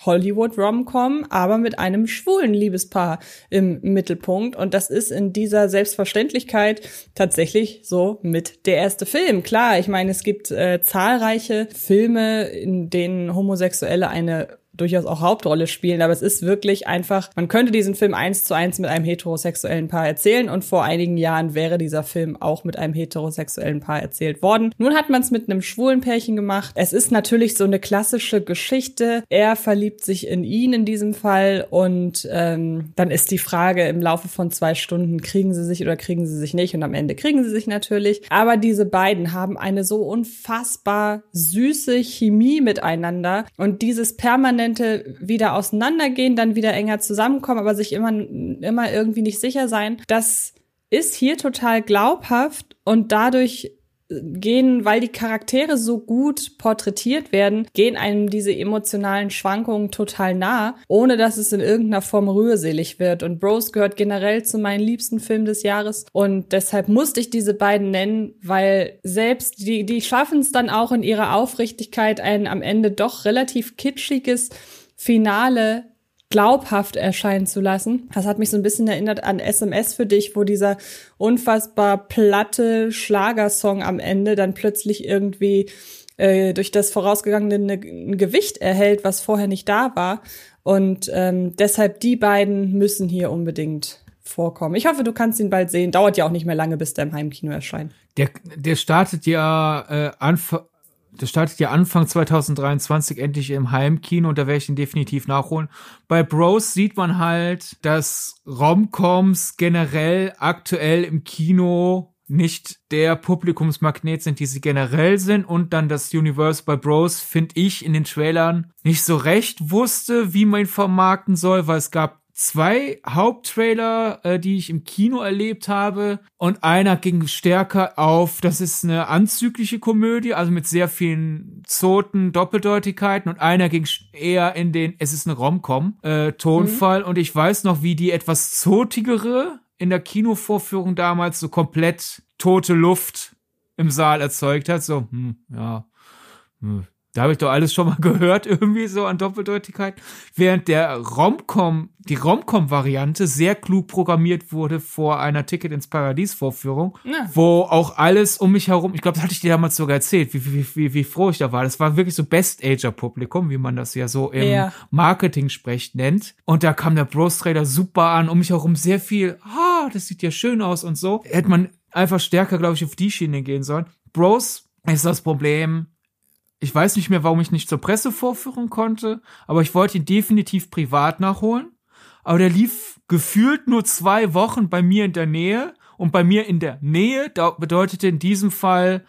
Hollywood-Romcom, aber mit einem schwulen Liebespaar im Mittelpunkt. Und das ist in dieser Selbstverständlichkeit tatsächlich so mit der erste Film. Klar, ich meine, es gibt äh, zahlreiche Filme, in denen Homosexuelle eine durchaus auch Hauptrolle spielen, aber es ist wirklich einfach, man könnte diesen Film eins zu eins mit einem heterosexuellen Paar erzählen und vor einigen Jahren wäre dieser Film auch mit einem heterosexuellen Paar erzählt worden. Nun hat man es mit einem schwulen Pärchen gemacht. Es ist natürlich so eine klassische Geschichte. Er verliebt sich in ihn in diesem Fall und ähm, dann ist die Frage im Laufe von zwei Stunden, kriegen sie sich oder kriegen sie sich nicht und am Ende kriegen sie sich natürlich. Aber diese beiden haben eine so unfassbar süße Chemie miteinander und dieses permanent permanente wieder auseinandergehen, dann wieder enger zusammenkommen, aber sich immer, immer irgendwie nicht sicher sein. Das ist hier total glaubhaft und dadurch gehen, weil die Charaktere so gut porträtiert werden, gehen einem diese emotionalen Schwankungen total nah, ohne dass es in irgendeiner Form rührselig wird. Und Bros gehört generell zu meinen liebsten Filmen des Jahres und deshalb musste ich diese beiden nennen, weil selbst die, die schaffen es dann auch in ihrer Aufrichtigkeit, ein am Ende doch relativ kitschiges Finale glaubhaft erscheinen zu lassen. Das hat mich so ein bisschen erinnert an SMS für dich, wo dieser unfassbar platte Schlagersong am Ende dann plötzlich irgendwie äh, durch das vorausgegangene ein Gewicht erhält, was vorher nicht da war. Und ähm, deshalb die beiden müssen hier unbedingt vorkommen. Ich hoffe, du kannst ihn bald sehen. Dauert ja auch nicht mehr lange, bis der im Heimkino erscheint. Der, der startet ja äh, Anfang das startet ja Anfang 2023 endlich im Heimkino und da werde ich ihn definitiv nachholen. Bei Bros sieht man halt, dass Romcoms generell aktuell im Kino nicht der Publikumsmagnet sind, die sie generell sind und dann das Universe bei Bros, finde ich, in den Trailern nicht so recht wusste, wie man ihn vermarkten soll, weil es gab zwei Haupttrailer, äh, die ich im Kino erlebt habe. Und einer ging stärker auf, das ist eine anzügliche Komödie, also mit sehr vielen Zoten, Doppeldeutigkeiten. Und einer ging eher in den, es ist eine Romcom, äh, Tonfall. Mhm. Und ich weiß noch, wie die etwas zotigere in der Kinovorführung damals so komplett tote Luft im Saal erzeugt hat. So, hm, ja, hm, da habe ich doch alles schon mal gehört, irgendwie so an Doppeldeutigkeit. Während der Romcom, die Romcom-Variante sehr klug programmiert wurde vor einer Ticket ins Paradies-Vorführung, ja. wo auch alles um mich herum, ich glaube, das hatte ich dir damals sogar erzählt, wie, wie, wie, wie froh ich da war. Das war wirklich so Best-Ager-Publikum, wie man das ja so im ja. Marketing-Sprech nennt. Und da kam der Bros-Trailer super an, um mich herum sehr viel, ah, das sieht ja schön aus und so. Hätte man einfach stärker, glaube ich, auf die Schiene gehen sollen. Bros ist das Problem, ich weiß nicht mehr, warum ich nicht zur Pressevorführung konnte, aber ich wollte ihn definitiv privat nachholen. Aber der lief gefühlt nur zwei Wochen bei mir in der Nähe. Und bei mir in der Nähe bedeutete in diesem Fall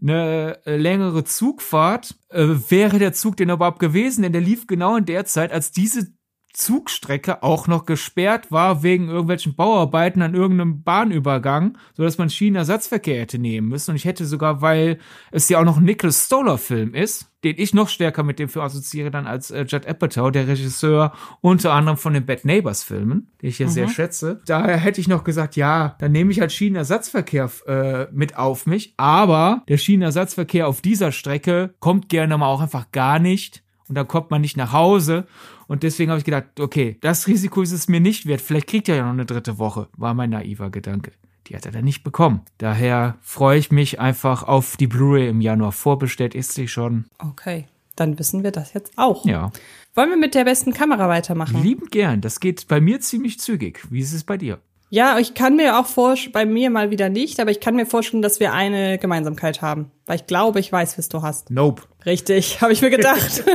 eine äh, längere Zugfahrt. Äh, wäre der Zug denn überhaupt gewesen? Denn der lief genau in der Zeit, als diese Zugstrecke auch noch gesperrt war wegen irgendwelchen Bauarbeiten an irgendeinem Bahnübergang, so dass man Schienenersatzverkehr hätte nehmen müssen. Und ich hätte sogar, weil es ja auch noch ein Nicholas Stoller Film ist, den ich noch stärker mit dem Film assoziiere dann als äh, Judd Apatow, der Regisseur unter anderem von den Bad Neighbors Filmen, den ich ja mhm. sehr schätze. Daher hätte ich noch gesagt, ja, dann nehme ich halt Schienenersatzverkehr äh, mit auf mich. Aber der Schienenersatzverkehr auf dieser Strecke kommt gerne mal auch einfach gar nicht. Und dann kommt man nicht nach Hause. Und deswegen habe ich gedacht, okay, das Risiko ist es mir nicht wert. Vielleicht kriegt er ja noch eine dritte Woche, war mein naiver Gedanke. Die hat er dann nicht bekommen. Daher freue ich mich einfach auf die Blu-ray im Januar. Vorbestellt ist sie schon. Okay, dann wissen wir das jetzt auch. Ja. Wollen wir mit der besten Kamera weitermachen? Liebend gern. Das geht bei mir ziemlich zügig. Wie ist es bei dir? Ja, ich kann mir auch vorstellen, bei mir mal wieder nicht, aber ich kann mir vorstellen, dass wir eine Gemeinsamkeit haben. Weil ich glaube, ich weiß, was du hast. Nope. Richtig, habe ich mir gedacht.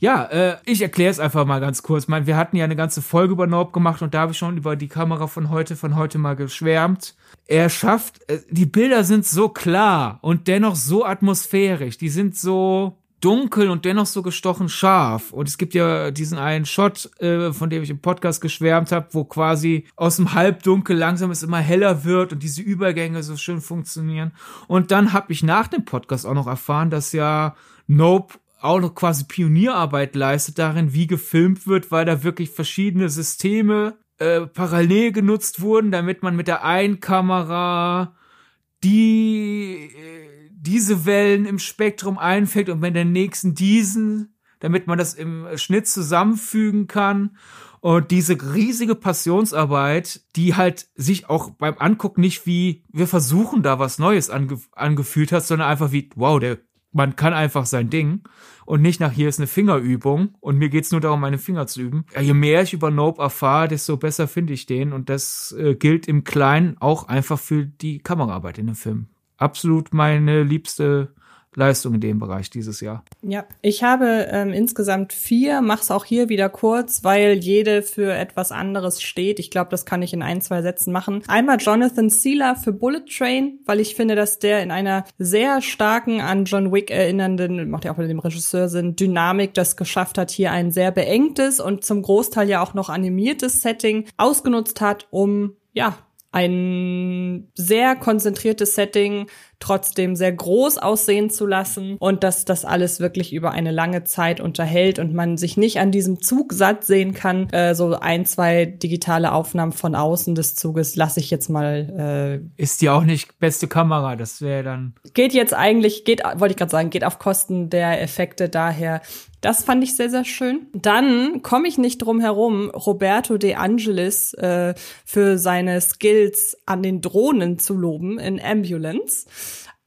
Ja, äh, ich erkläre es einfach mal ganz kurz. Ich meine, wir hatten ja eine ganze Folge über Nope gemacht und da habe ich schon über die Kamera von heute, von heute mal geschwärmt. Er schafft, äh, die Bilder sind so klar und dennoch so atmosphärisch. Die sind so dunkel und dennoch so gestochen scharf. Und es gibt ja diesen einen Shot, äh, von dem ich im Podcast geschwärmt habe, wo quasi aus dem Halbdunkel langsam es immer heller wird und diese Übergänge so schön funktionieren. Und dann habe ich nach dem Podcast auch noch erfahren, dass ja Nope auch noch quasi Pionierarbeit leistet darin, wie gefilmt wird, weil da wirklich verschiedene Systeme äh, parallel genutzt wurden, damit man mit der einen Kamera die äh, diese Wellen im Spektrum einfängt und mit der nächsten diesen, damit man das im Schnitt zusammenfügen kann. Und diese riesige Passionsarbeit, die halt sich auch beim Angucken nicht wie wir versuchen da was Neues ange angefühlt hat, sondern einfach wie, wow, der man kann einfach sein Ding und nicht nach hier ist eine Fingerübung und mir geht's nur darum, meine Finger zu üben. Je mehr ich über Nope erfahre, desto besser finde ich den und das äh, gilt im Kleinen auch einfach für die Kameraarbeit in dem Film. Absolut meine liebste Leistung in dem Bereich dieses Jahr. Ja, ich habe ähm, insgesamt vier, mach's auch hier wieder kurz, weil jede für etwas anderes steht. Ich glaube, das kann ich in ein, zwei Sätzen machen. Einmal Jonathan Sealer für Bullet Train, weil ich finde, dass der in einer sehr starken, an John Wick erinnernden, macht ja auch mit dem Regisseur Sinn, Dynamik das geschafft hat, hier ein sehr beengtes und zum Großteil ja auch noch animiertes Setting ausgenutzt hat, um ja, ein sehr konzentriertes Setting trotzdem sehr groß aussehen zu lassen und dass das alles wirklich über eine lange Zeit unterhält und man sich nicht an diesem Zug satt sehen kann. Äh, so ein, zwei digitale Aufnahmen von außen des Zuges lasse ich jetzt mal. Äh, Ist ja auch nicht beste Kamera, das wäre dann. Geht jetzt eigentlich, geht, wollte ich gerade sagen, geht auf Kosten der Effekte daher das fand ich sehr, sehr schön. Dann komme ich nicht drum herum, Roberto De Angelis äh, für seine Skills an den Drohnen zu loben in Ambulance.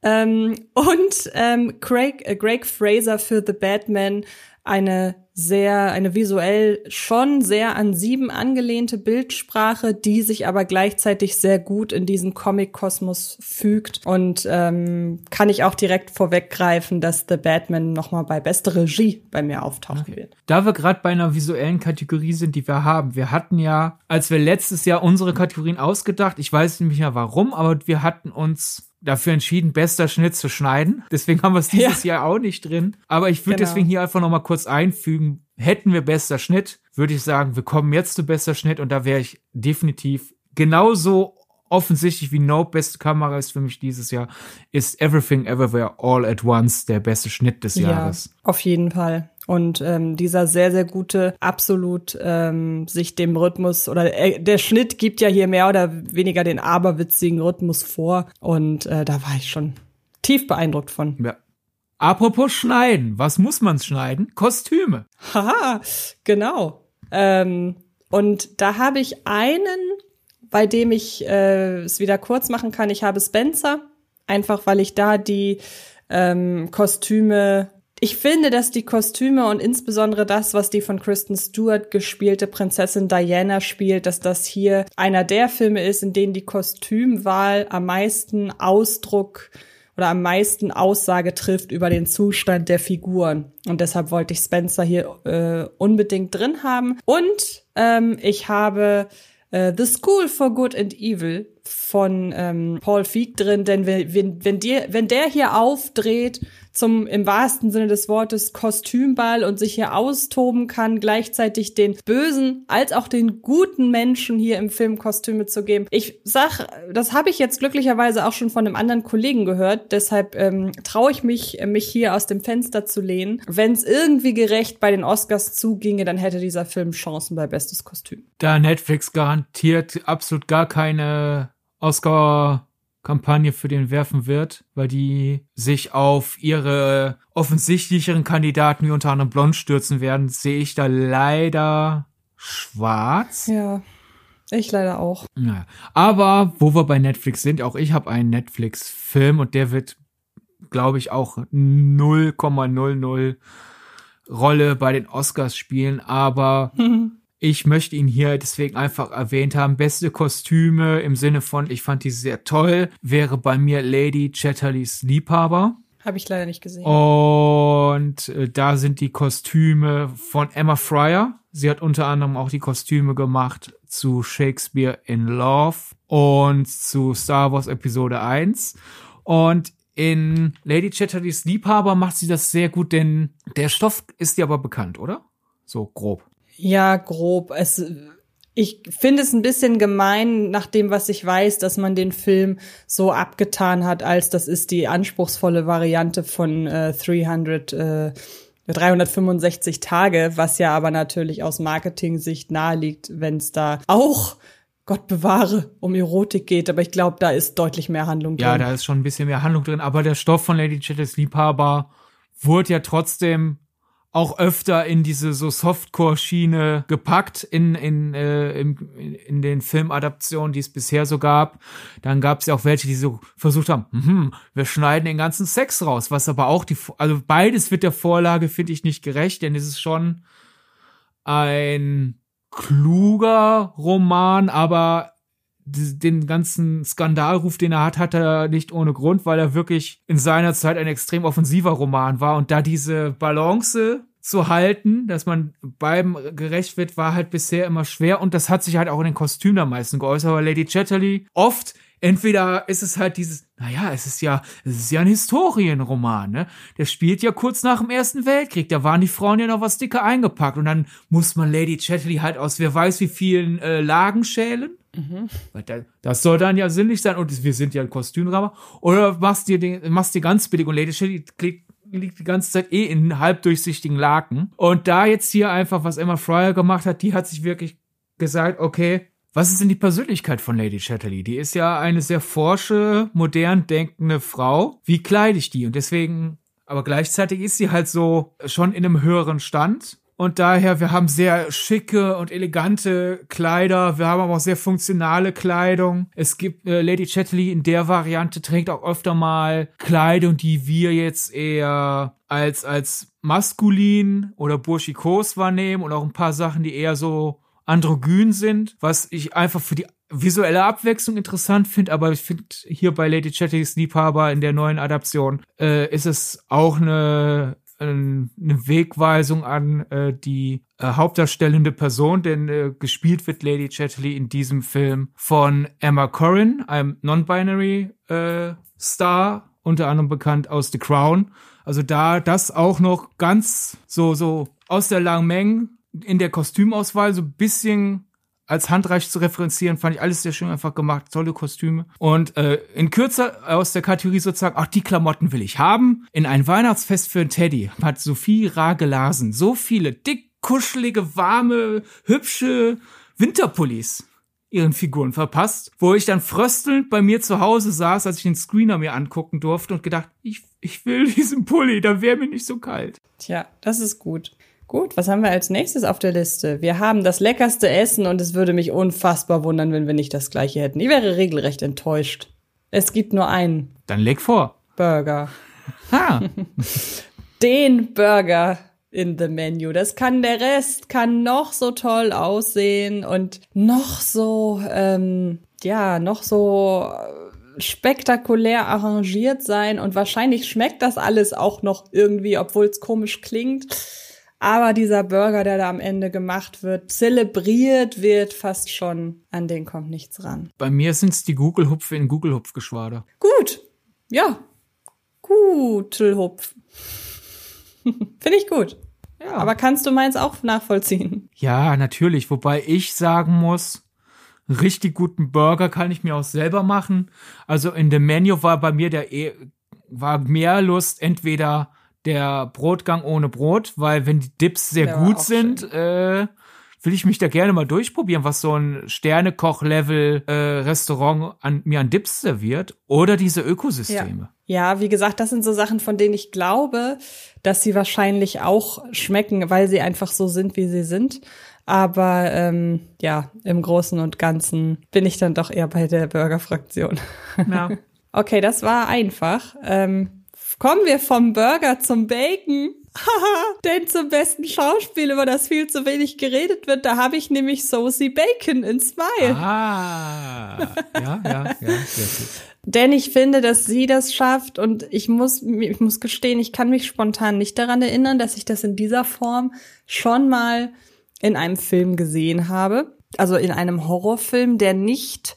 Ähm, und ähm, Craig, äh, Greg Fraser für The Batman eine sehr, eine visuell schon sehr an sieben angelehnte Bildsprache, die sich aber gleichzeitig sehr gut in diesen Comic-Kosmos fügt. Und ähm, kann ich auch direkt vorweggreifen, dass The Batman nochmal bei beste Regie bei mir auftauchen okay. wird. Da wir gerade bei einer visuellen Kategorie sind, die wir haben, wir hatten ja, als wir letztes Jahr unsere Kategorien ausgedacht, ich weiß nicht mehr warum, aber wir hatten uns dafür entschieden, bester Schnitt zu schneiden. Deswegen haben wir es dieses ja. Jahr auch nicht drin. Aber ich würde genau. deswegen hier einfach noch mal kurz einfügen, hätten wir bester Schnitt, würde ich sagen, wir kommen jetzt zu bester Schnitt und da wäre ich definitiv genauso offensichtlich wie Nope beste Kamera ist für mich dieses Jahr, ist Everything Everywhere All at Once der beste Schnitt des Jahres. Ja, auf jeden Fall. Und ähm, dieser sehr, sehr gute, absolut ähm, sich dem Rhythmus oder äh, der Schnitt gibt ja hier mehr oder weniger den aberwitzigen Rhythmus vor. Und äh, da war ich schon tief beeindruckt von. Ja. Apropos Schneiden, was muss man schneiden? Kostüme. Haha, genau. Ähm, und da habe ich einen bei dem ich äh, es wieder kurz machen kann. Ich habe Spencer, einfach weil ich da die ähm, Kostüme ich finde, dass die Kostüme und insbesondere das, was die von Kristen Stewart gespielte Prinzessin Diana spielt, dass das hier einer der Filme ist, in denen die Kostümwahl am meisten Ausdruck oder am meisten Aussage trifft über den Zustand der Figuren. Und deshalb wollte ich Spencer hier äh, unbedingt drin haben. Und ähm, ich habe äh, The School for Good and Evil von ähm, Paul Feig drin, denn wenn, wenn, dir, wenn der hier aufdreht zum im wahrsten Sinne des Wortes Kostümball und sich hier austoben kann, gleichzeitig den bösen als auch den guten Menschen hier im Film Kostüme zu geben. Ich sag, das habe ich jetzt glücklicherweise auch schon von einem anderen Kollegen gehört, deshalb ähm, traue ich mich, mich hier aus dem Fenster zu lehnen. Wenn es irgendwie gerecht bei den Oscars zuginge, dann hätte dieser Film Chancen bei bestes Kostüm. Da Netflix garantiert absolut gar keine Oscar-Kampagne für den werfen wird, weil die sich auf ihre offensichtlicheren Kandidaten wie unter anderem Blond stürzen werden, sehe ich da leider schwarz. Ja. Ich leider auch. Ja. Aber wo wir bei Netflix sind, auch ich habe einen Netflix-Film und der wird, glaube ich, auch 0,00 Rolle bei den Oscars spielen. Aber Ich möchte ihn hier deswegen einfach erwähnt haben. Beste Kostüme im Sinne von, ich fand die sehr toll, wäre bei mir Lady Chatterleys Liebhaber. Habe ich leider nicht gesehen. Und äh, da sind die Kostüme von Emma Fryer. Sie hat unter anderem auch die Kostüme gemacht zu Shakespeare in Love und zu Star Wars Episode 1. Und in Lady Chatterleys Liebhaber macht sie das sehr gut, denn der Stoff ist dir aber bekannt, oder? So grob. Ja, grob. Es, ich finde es ein bisschen gemein, nach dem, was ich weiß, dass man den Film so abgetan hat, als das ist die anspruchsvolle Variante von äh, 300, äh, 365 Tage, was ja aber natürlich aus Marketing-Sicht naheliegt, wenn es da auch Gott bewahre, um Erotik geht, aber ich glaube, da ist deutlich mehr Handlung drin. Ja, da ist schon ein bisschen mehr Handlung drin, aber der Stoff von Lady Chatters Liebhaber wurde ja trotzdem auch öfter in diese so Softcore-Schiene gepackt in, in, äh, in, in den Filmadaptionen, die es bisher so gab. Dann gab es ja auch welche, die so versucht haben, hm, wir schneiden den ganzen Sex raus, was aber auch die, also beides wird der Vorlage, finde ich, nicht gerecht, denn es ist schon ein kluger Roman, aber den ganzen Skandalruf, den er hat, hat er nicht ohne Grund, weil er wirklich in seiner Zeit ein extrem offensiver Roman war. Und da diese Balance zu halten, dass man beiden gerecht wird, war halt bisher immer schwer. Und das hat sich halt auch in den Kostümen am meisten geäußert. Aber Lady Chatterley oft entweder ist es halt dieses, naja, es ist ja, es ist ja ein Historienroman, ne? Der spielt ja kurz nach dem Ersten Weltkrieg, da waren die Frauen ja noch was dicker eingepackt und dann muss man Lady Chatterley halt aus wer weiß wie vielen äh, Lagen schälen. Mhm. Das soll dann ja sinnlich sein und wir sind ja ein Kostümrahmen. Oder machst dir den, machst dir ganz billig und Lady Chatterley liegt die ganze Zeit eh in halbdurchsichtigen Laken. Und da jetzt hier einfach, was Emma Fryer gemacht hat, die hat sich wirklich gesagt, okay, was ist denn die Persönlichkeit von Lady Chatterley? Die ist ja eine sehr forsche, modern denkende Frau. Wie kleide ich die? Und deswegen, aber gleichzeitig ist sie halt so schon in einem höheren Stand. Und daher, wir haben sehr schicke und elegante Kleider. Wir haben aber auch sehr funktionale Kleidung. Es gibt äh, Lady Chatterley in der Variante trägt auch öfter mal Kleidung, die wir jetzt eher als, als maskulin oder burschikos wahrnehmen und auch ein paar Sachen, die eher so androgyn sind, was ich einfach für die visuelle Abwechslung interessant finde, aber ich finde hier bei Lady Chatterleys Liebhaber in der neuen Adaption äh, ist es auch eine eine Wegweisung an äh, die äh, hauptdarstellende Person, denn äh, gespielt wird Lady Chatterley in diesem Film von Emma Corrin, einem non-binary äh, Star, unter anderem bekannt aus The Crown. Also da das auch noch ganz so so aus der Lang Meng in der Kostümauswahl so ein bisschen als handreich zu referenzieren, fand ich alles sehr schön einfach gemacht, tolle Kostüme. Und äh, in Kürze aus der Kategorie sozusagen, ach, die Klamotten will ich haben. In ein Weihnachtsfest für einen Teddy hat Sophie Ragelasen so viele dick, kuschelige, warme, hübsche Winterpullis ihren Figuren verpasst, wo ich dann fröstelnd bei mir zu Hause saß, als ich den Screener mir angucken durfte und gedacht, ich, ich will diesen Pulli, da wäre mir nicht so kalt. Tja, das ist gut. Gut, was haben wir als nächstes auf der Liste? Wir haben das leckerste Essen und es würde mich unfassbar wundern, wenn wir nicht das gleiche hätten. Ich wäre regelrecht enttäuscht. Es gibt nur einen. Dann leg vor. Burger. Ha. Den Burger in the menu. Das kann der Rest, kann noch so toll aussehen und noch so, ähm, ja, noch so spektakulär arrangiert sein und wahrscheinlich schmeckt das alles auch noch irgendwie, obwohl es komisch klingt. Aber dieser Burger, der da am Ende gemacht wird, zelebriert wird fast schon, an den kommt nichts ran. Bei mir sind's die Google-Hupfe in Google-Hupf-Geschwader. Gut. Ja. Gutelhupf. Finde ich gut. Ja. Aber kannst du meins auch nachvollziehen? Ja, natürlich. Wobei ich sagen muss, richtig guten Burger kann ich mir auch selber machen. Also in dem Menü war bei mir der e war mehr Lust entweder der Brotgang ohne Brot, weil wenn die Dips sehr der gut sind, äh, will ich mich da gerne mal durchprobieren, was so ein Sternekoch-Level äh, an, mir an Dips serviert oder diese Ökosysteme. Ja. ja, wie gesagt, das sind so Sachen, von denen ich glaube, dass sie wahrscheinlich auch schmecken, weil sie einfach so sind, wie sie sind. Aber ähm, ja, im Großen und Ganzen bin ich dann doch eher bei der Burger-Fraktion. Ja. okay, das war einfach. Ähm, Kommen wir vom Burger zum Bacon. Denn zum besten Schauspiel, über das viel zu wenig geredet wird, da habe ich nämlich Sosie Bacon in Smile. Ah, ja, ja, ja, sehr gut. Denn ich finde, dass sie das schafft und ich muss, ich muss gestehen, ich kann mich spontan nicht daran erinnern, dass ich das in dieser Form schon mal in einem Film gesehen habe. Also in einem Horrorfilm, der nicht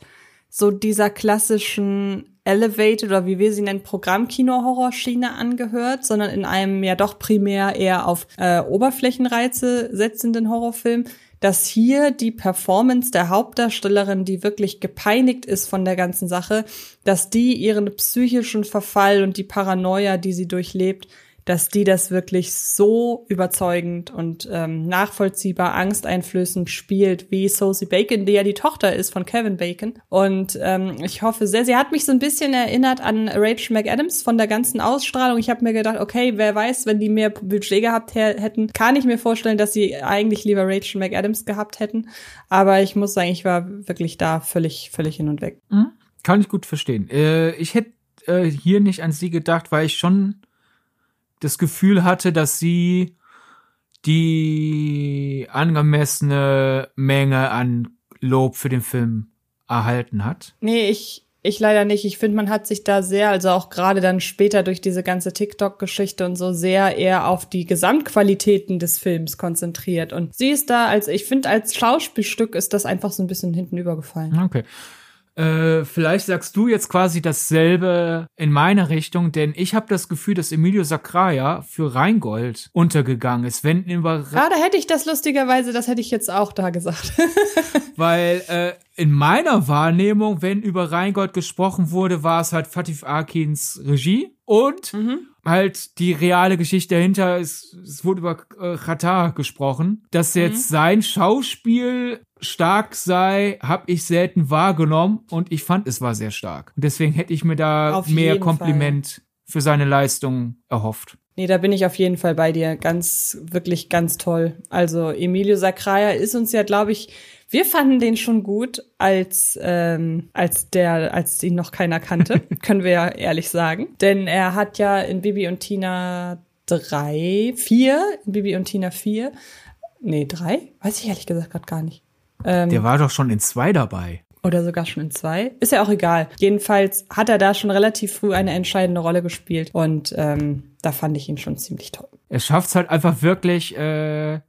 so dieser klassischen Elevated oder wie wir sie nennen, Programmkino-Horrorschiene angehört, sondern in einem ja doch primär eher auf äh, Oberflächenreize setzenden Horrorfilm, dass hier die Performance der Hauptdarstellerin, die wirklich gepeinigt ist von der ganzen Sache, dass die ihren psychischen Verfall und die Paranoia, die sie durchlebt, dass die das wirklich so überzeugend und ähm, nachvollziehbar, angsteinflößend spielt, wie Sosie Bacon, die ja die Tochter ist von Kevin Bacon. Und ähm, ich hoffe sehr, sie hat mich so ein bisschen erinnert an Rachel McAdams von der ganzen Ausstrahlung. Ich habe mir gedacht, okay, wer weiß, wenn die mehr Budget gehabt hätten, kann ich mir vorstellen, dass sie eigentlich lieber Rachel McAdams gehabt hätten. Aber ich muss sagen, ich war wirklich da völlig, völlig hin und weg. Mhm. Kann ich gut verstehen. Äh, ich hätte äh, hier nicht an sie gedacht, weil ich schon das Gefühl hatte, dass sie die angemessene Menge an Lob für den Film erhalten hat. Nee, ich, ich leider nicht. Ich finde, man hat sich da sehr, also auch gerade dann später durch diese ganze TikTok-Geschichte und so sehr eher auf die Gesamtqualitäten des Films konzentriert. Und sie ist da, als ich finde, als Schauspielstück ist das einfach so ein bisschen hinten übergefallen. Okay. Äh, vielleicht sagst du jetzt quasi dasselbe in meiner Richtung, denn ich habe das Gefühl, dass Emilio Sacraia für Rheingold untergegangen ist. Wenn über ah, da hätte ich das lustigerweise, das hätte ich jetzt auch da gesagt. Weil äh, in meiner Wahrnehmung, wenn über Rheingold gesprochen wurde, war es halt Fatih Akins Regie und mhm. halt die reale Geschichte dahinter. Es, es wurde über äh, Qatar gesprochen, dass jetzt mhm. sein Schauspiel stark sei, habe ich selten wahrgenommen und ich fand, es war sehr stark. Und deswegen hätte ich mir da auf mehr Kompliment Fall. für seine Leistung erhofft. Nee, da bin ich auf jeden Fall bei dir. Ganz, wirklich ganz toll. Also Emilio Sacraia ist uns ja, glaube ich, wir fanden den schon gut, als, ähm, als der, als ihn noch keiner kannte, können wir ja ehrlich sagen. Denn er hat ja in Bibi und Tina drei, vier, in Bibi und Tina vier, nee, drei? Weiß ich ehrlich gesagt gerade gar nicht. Ähm, Der war doch schon in zwei dabei. Oder sogar schon in zwei. Ist ja auch egal. Jedenfalls hat er da schon relativ früh eine entscheidende Rolle gespielt. Und ähm, da fand ich ihn schon ziemlich toll. Er schafft es halt einfach wirklich, äh,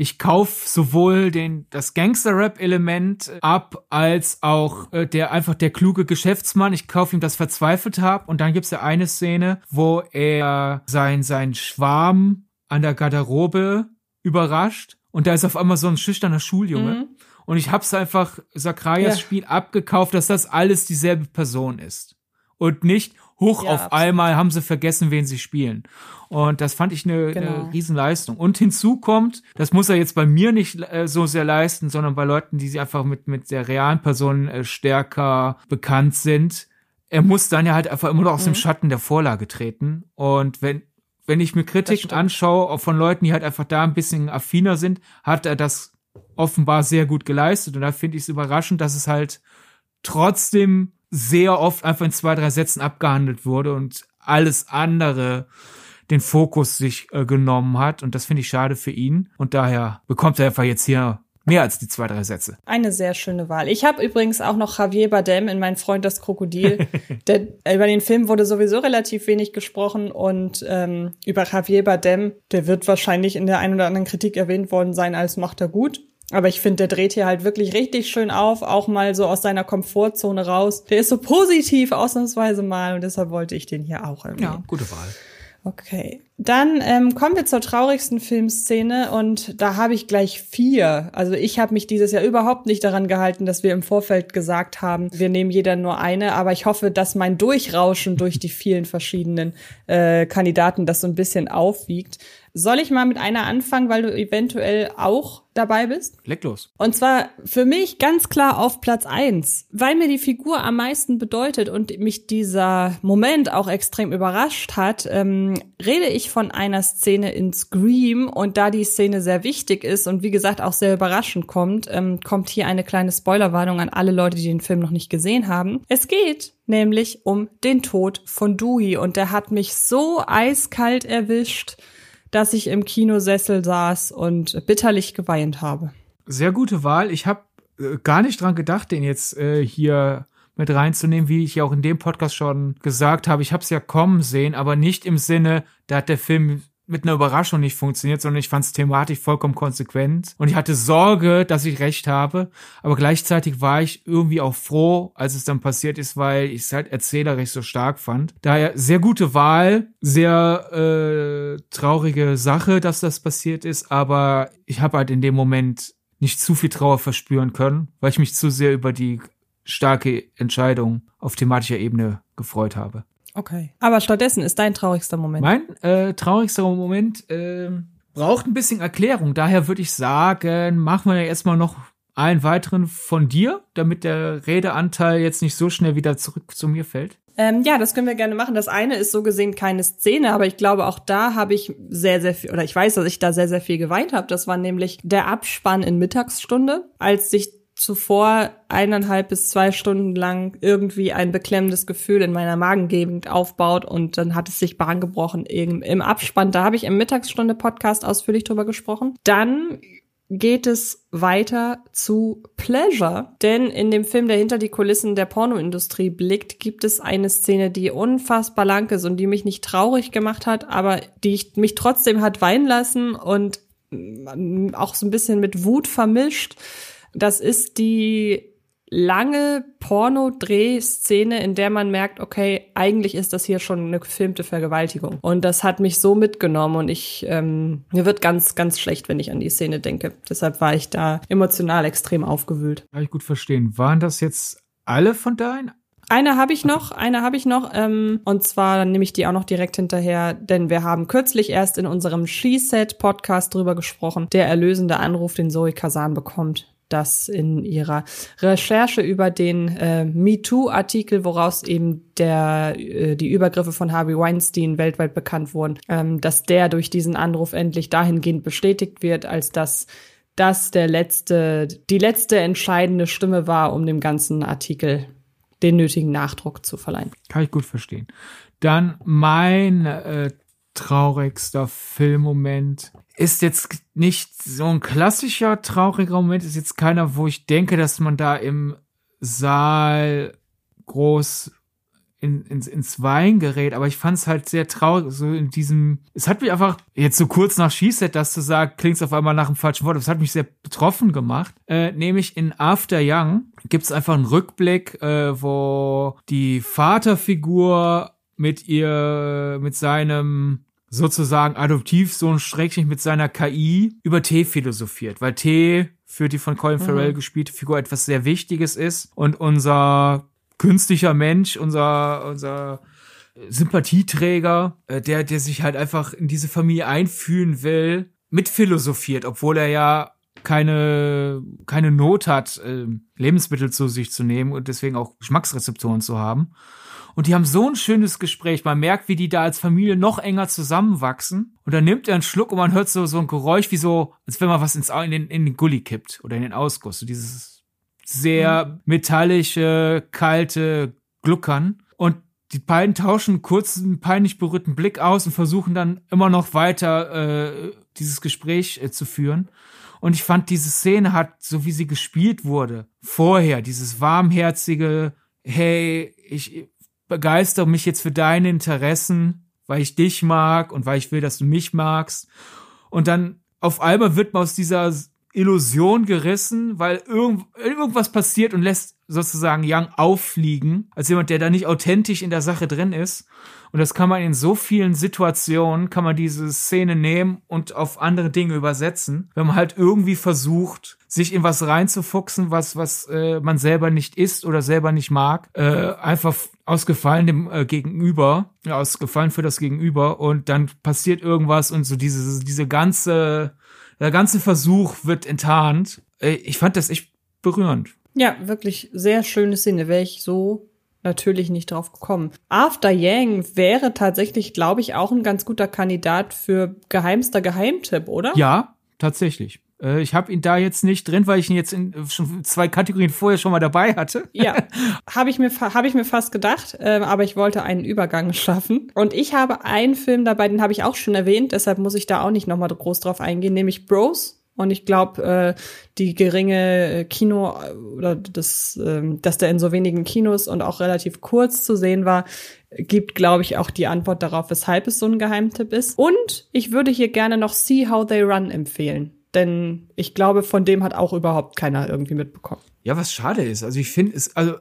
ich kauf sowohl den das Gangster-Rap-Element ab, als auch äh, der einfach der kluge Geschäftsmann. Ich kauf ihm das verzweifelt hab. Und dann gibt's ja eine Szene, wo er sein, sein Schwarm an der Garderobe überrascht und da ist auf einmal so ein schüchterner Schuljunge. Mhm. Und ich hab's einfach Sakrayas ja. Spiel abgekauft, dass das alles dieselbe Person ist. Und nicht, hoch ja, auf absolut. einmal haben sie vergessen, wen sie spielen. Und das fand ich eine, genau. eine Riesenleistung. Und hinzu kommt, das muss er jetzt bei mir nicht äh, so sehr leisten, sondern bei Leuten, die sie einfach mit, mit der realen Person äh, stärker bekannt sind. Er muss dann ja halt einfach immer noch aus mhm. dem Schatten der Vorlage treten. Und wenn, wenn ich mir Kritiken anschaue von Leuten, die halt einfach da ein bisschen affiner sind, hat er das offenbar sehr gut geleistet. Und da finde ich es überraschend, dass es halt trotzdem sehr oft einfach in zwei, drei Sätzen abgehandelt wurde und alles andere den Fokus sich äh, genommen hat. Und das finde ich schade für ihn. Und daher bekommt er einfach jetzt hier mehr als die zwei, drei Sätze. Eine sehr schöne Wahl. Ich habe übrigens auch noch Javier Bardem in Mein Freund das Krokodil. der, über den Film wurde sowieso relativ wenig gesprochen und ähm, über Javier Bardem, der wird wahrscheinlich in der einen oder anderen Kritik erwähnt worden sein, als macht er gut. Aber ich finde, der dreht hier halt wirklich richtig schön auf, auch mal so aus seiner Komfortzone raus. Der ist so positiv ausnahmsweise mal und deshalb wollte ich den hier auch erwähnen. Ja, gute Wahl. Okay. Dann ähm, kommen wir zur traurigsten Filmszene und da habe ich gleich vier. Also ich habe mich dieses Jahr überhaupt nicht daran gehalten, dass wir im Vorfeld gesagt haben, wir nehmen jeder nur eine, aber ich hoffe, dass mein Durchrauschen durch die vielen verschiedenen äh, Kandidaten das so ein bisschen aufwiegt. Soll ich mal mit einer anfangen, weil du eventuell auch dabei bist? Leg los. Und zwar für mich ganz klar auf Platz eins, weil mir die Figur am meisten bedeutet und mich dieser Moment auch extrem überrascht hat, ähm, rede ich von einer Szene in Scream und da die Szene sehr wichtig ist und wie gesagt auch sehr überraschend kommt, ähm, kommt hier eine kleine Spoilerwarnung an alle Leute, die den Film noch nicht gesehen haben. Es geht nämlich um den Tod von Dewey und der hat mich so eiskalt erwischt dass ich im Kinosessel saß und bitterlich geweint habe. Sehr gute Wahl. Ich habe äh, gar nicht dran gedacht, den jetzt äh, hier mit reinzunehmen, wie ich ja auch in dem Podcast schon gesagt habe. Ich habe es ja kommen sehen, aber nicht im Sinne, da hat der Film mit einer Überraschung nicht funktioniert, sondern ich fand es thematisch vollkommen konsequent. Und ich hatte Sorge, dass ich recht habe, aber gleichzeitig war ich irgendwie auch froh, als es dann passiert ist, weil ich es halt erzählerisch so stark fand. Daher sehr gute Wahl, sehr äh, traurige Sache, dass das passiert ist, aber ich habe halt in dem Moment nicht zu viel Trauer verspüren können, weil ich mich zu sehr über die starke Entscheidung auf thematischer Ebene gefreut habe. Okay. Aber stattdessen ist dein traurigster Moment. Mein äh, traurigster Moment äh, braucht ein bisschen Erklärung. Daher würde ich sagen, machen wir erstmal noch einen weiteren von dir, damit der Redeanteil jetzt nicht so schnell wieder zurück zu mir fällt. Ähm, ja, das können wir gerne machen. Das eine ist so gesehen keine Szene, aber ich glaube, auch da habe ich sehr, sehr viel, oder ich weiß, dass ich da sehr, sehr viel geweint habe. Das war nämlich der Abspann in Mittagsstunde, als sich zuvor eineinhalb bis zwei Stunden lang irgendwie ein beklemmendes Gefühl in meiner Magengegend aufbaut und dann hat es sich Bahn gebrochen im, Abspann. Da habe ich im Mittagsstunde Podcast ausführlich drüber gesprochen. Dann geht es weiter zu Pleasure. Denn in dem Film, der hinter die Kulissen der Pornoindustrie blickt, gibt es eine Szene, die unfassbar lang ist und die mich nicht traurig gemacht hat, aber die mich trotzdem hat weinen lassen und auch so ein bisschen mit Wut vermischt. Das ist die lange Porno-Drehszene, in der man merkt, okay, eigentlich ist das hier schon eine gefilmte Vergewaltigung. Und das hat mich so mitgenommen und ich, ähm, mir wird ganz, ganz schlecht, wenn ich an die Szene denke. Deshalb war ich da emotional extrem aufgewühlt. Kann ich gut verstehen. Waren das jetzt alle von deinen? Eine habe ich noch, eine habe ich noch, ähm, und zwar nehme ich die auch noch direkt hinterher, denn wir haben kürzlich erst in unserem She-Set-Podcast drüber gesprochen, der erlösende Anruf, den Zoe Kazan bekommt das in ihrer Recherche über den äh, MeToo-Artikel, woraus eben der, äh, die Übergriffe von Harvey Weinstein weltweit bekannt wurden, ähm, dass der durch diesen Anruf endlich dahingehend bestätigt wird, als dass das der letzte, die letzte entscheidende Stimme war, um dem ganzen Artikel den nötigen Nachdruck zu verleihen. Kann ich gut verstehen. Dann mein äh, traurigster Filmmoment ist jetzt nicht so ein klassischer trauriger Moment, ist jetzt keiner, wo ich denke, dass man da im Saal groß in, ins, ins Wein gerät, aber ich fand es halt sehr traurig, so in diesem, es hat mich einfach, jetzt so kurz nach She-Set, das zu sagen, klingt auf einmal nach einem falschen Wort, es hat mich sehr betroffen gemacht, äh, nämlich in After Young gibt es einfach einen Rückblick, äh, wo die Vaterfigur mit ihr, mit seinem sozusagen Adoptivsohn Schrägstrich mit seiner KI über Tee philosophiert, weil Tee für die von Colin Farrell mhm. gespielte Figur etwas sehr Wichtiges ist und unser künstlicher Mensch, unser, unser Sympathieträger, äh, der, der sich halt einfach in diese Familie einfühlen will, mitphilosophiert, obwohl er ja keine, keine Not hat, äh, Lebensmittel zu sich zu nehmen und deswegen auch Geschmacksrezeptoren zu haben. Und die haben so ein schönes Gespräch. Man merkt, wie die da als Familie noch enger zusammenwachsen. Und dann nimmt er einen Schluck und man hört so, so ein Geräusch, wie so, als wenn man was ins, in, den, in den Gully kippt oder in den Ausguss. So dieses sehr metallische, kalte Gluckern. Und die beiden tauschen kurz einen peinlich berührten Blick aus und versuchen dann immer noch weiter äh, dieses Gespräch äh, zu führen. Und ich fand, diese Szene hat, so wie sie gespielt wurde, vorher, dieses warmherzige, hey, ich begeistere mich jetzt für deine Interessen, weil ich dich mag und weil ich will, dass du mich magst. Und dann auf einmal wird man aus dieser Illusion gerissen, weil irgend, irgendwas passiert und lässt sozusagen Young auffliegen, als jemand, der da nicht authentisch in der Sache drin ist. Und das kann man in so vielen Situationen, kann man diese Szene nehmen und auf andere Dinge übersetzen, wenn man halt irgendwie versucht, sich in was reinzufuchsen, was, was äh, man selber nicht isst oder selber nicht mag, äh, einfach aus Gefallen dem äh, Gegenüber, ja, aus Gefallen für das Gegenüber und dann passiert irgendwas und so diese, diese ganze der ganze Versuch wird enttarnt. Äh, ich fand das echt berührend. Ja, wirklich sehr schöne Szene. Wäre ich so natürlich nicht drauf gekommen. After Yang wäre tatsächlich, glaube ich, auch ein ganz guter Kandidat für geheimster Geheimtipp, oder? Ja, tatsächlich. Äh, ich habe ihn da jetzt nicht drin, weil ich ihn jetzt in schon zwei Kategorien vorher schon mal dabei hatte. Ja, habe ich mir habe ich mir fast gedacht, äh, aber ich wollte einen Übergang schaffen und ich habe einen Film dabei, den habe ich auch schon erwähnt, deshalb muss ich da auch nicht noch mal groß drauf eingehen, nämlich Bros. Und ich glaube, äh, die geringe Kino oder das, äh, dass der in so wenigen Kinos und auch relativ kurz zu sehen war, gibt, glaube ich, auch die Antwort darauf, weshalb es so ein Geheimtipp ist. Und ich würde hier gerne noch See How They Run empfehlen denn ich glaube, von dem hat auch überhaupt keiner irgendwie mitbekommen. Ja, was schade ist. Also ich finde es, also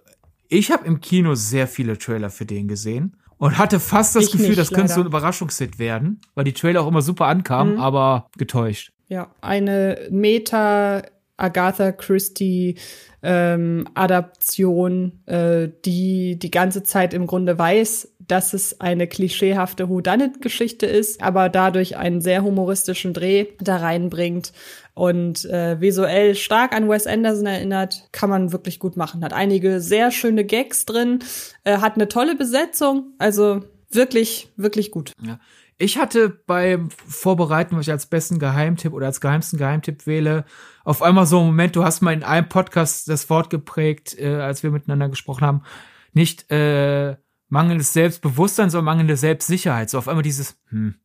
ich habe im Kino sehr viele Trailer für den gesehen und hatte fast das ich Gefühl, nicht, das könnte so ein Überraschungshit werden, weil die Trailer auch immer super ankamen, mhm. aber getäuscht. Ja, eine Meta Agatha Christie ähm, Adaption, äh, die die ganze Zeit im Grunde weiß, dass es eine klischeehafte Whodunit-Geschichte ist, aber dadurch einen sehr humoristischen Dreh da reinbringt und äh, visuell stark an Wes Anderson erinnert, kann man wirklich gut machen. Hat einige sehr schöne Gags drin, äh, hat eine tolle Besetzung, also wirklich, wirklich gut. Ja. Ich hatte beim Vorbereiten, was ich als besten Geheimtipp oder als geheimsten Geheimtipp wähle, auf einmal so einen Moment, du hast mal in einem Podcast das Wort geprägt, äh, als wir miteinander gesprochen haben, nicht äh, mangelndes Selbstbewusstsein, sondern mangelnde Selbstsicherheit. So auf einmal dieses, hm,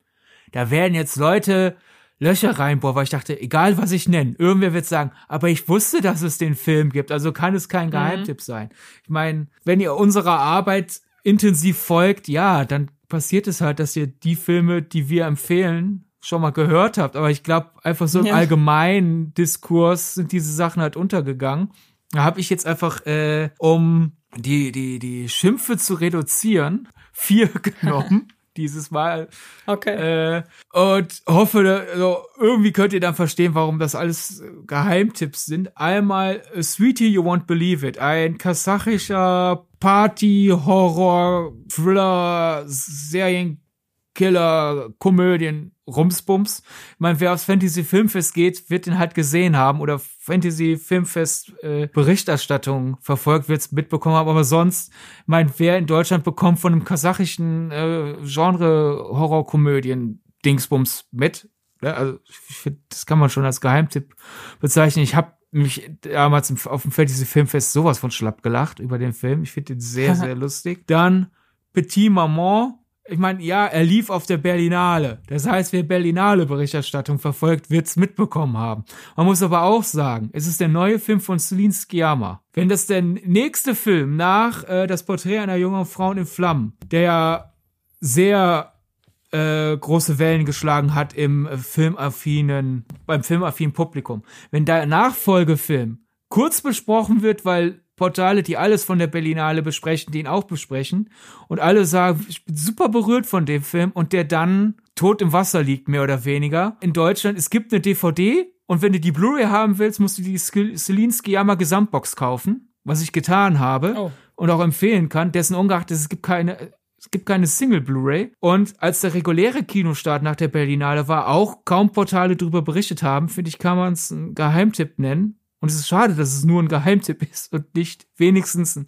da werden jetzt Leute Löcher reinbohren, weil ich dachte, egal was ich nenne, irgendwer wird sagen, aber ich wusste, dass es den Film gibt, also kann es kein mhm. Geheimtipp mhm. sein. Ich meine, wenn ihr unserer Arbeit intensiv folgt, ja, dann passiert es halt, dass ihr die Filme, die wir empfehlen, schon mal gehört habt. Aber ich glaube, einfach so im ja. allgemeinen Diskurs sind diese Sachen halt untergegangen. Da habe ich jetzt einfach, äh, um die, die, die Schimpfe zu reduzieren, vier genommen. dieses Mal. Okay. Äh, und hoffe, also, irgendwie könnt ihr dann verstehen, warum das alles Geheimtipps sind. Einmal äh, Sweetie You Won't Believe It, ein kasachischer Party, Serienkiller, Komödien, Rumsbums. Ich meine, wer aufs Fantasy Filmfest geht, wird den halt gesehen haben oder Fantasy Filmfest äh, Berichterstattung verfolgt, wird es mitbekommen haben. Aber sonst, ich meine, wer in Deutschland bekommt von einem kasachischen äh, Genre Horrorkomödien Dingsbums mit? Ja, also ich finde, das kann man schon als Geheimtipp bezeichnen. Ich habe mich damals auf dem Fantasy Filmfest sowas von schlapp gelacht über den Film. Ich finde den sehr, sehr lustig. Dann Petit Maman. Ich meine, ja, er lief auf der Berlinale. Das heißt, wer Berlinale Berichterstattung verfolgt, wird's mitbekommen haben. Man muss aber auch sagen, es ist der neue Film von Celine Sciamma. Wenn das der nächste Film nach äh, das Porträt einer jungen Frau in Flammen, der sehr äh, große Wellen geschlagen hat im äh, filmaffinen, beim filmaffinen Publikum. Wenn der Nachfolgefilm kurz besprochen wird, weil Portale, die alles von der Berlinale besprechen, den auch besprechen und alle sagen, ich bin super berührt von dem Film und der dann tot im Wasser liegt, mehr oder weniger. In Deutschland, es gibt eine DVD und wenn du die Blu-ray haben willst, musst du die Celine Sciamma Gesamtbox kaufen, was ich getan habe oh. und auch empfehlen kann, dessen ungeachtet es gibt keine es gibt keine Single Blu-ray. Und als der reguläre Kinostart nach der Berlinale war, auch kaum Portale darüber berichtet haben, finde ich, kann man es einen Geheimtipp nennen. Und es ist schade, dass es nur ein Geheimtipp ist und nicht wenigstens ein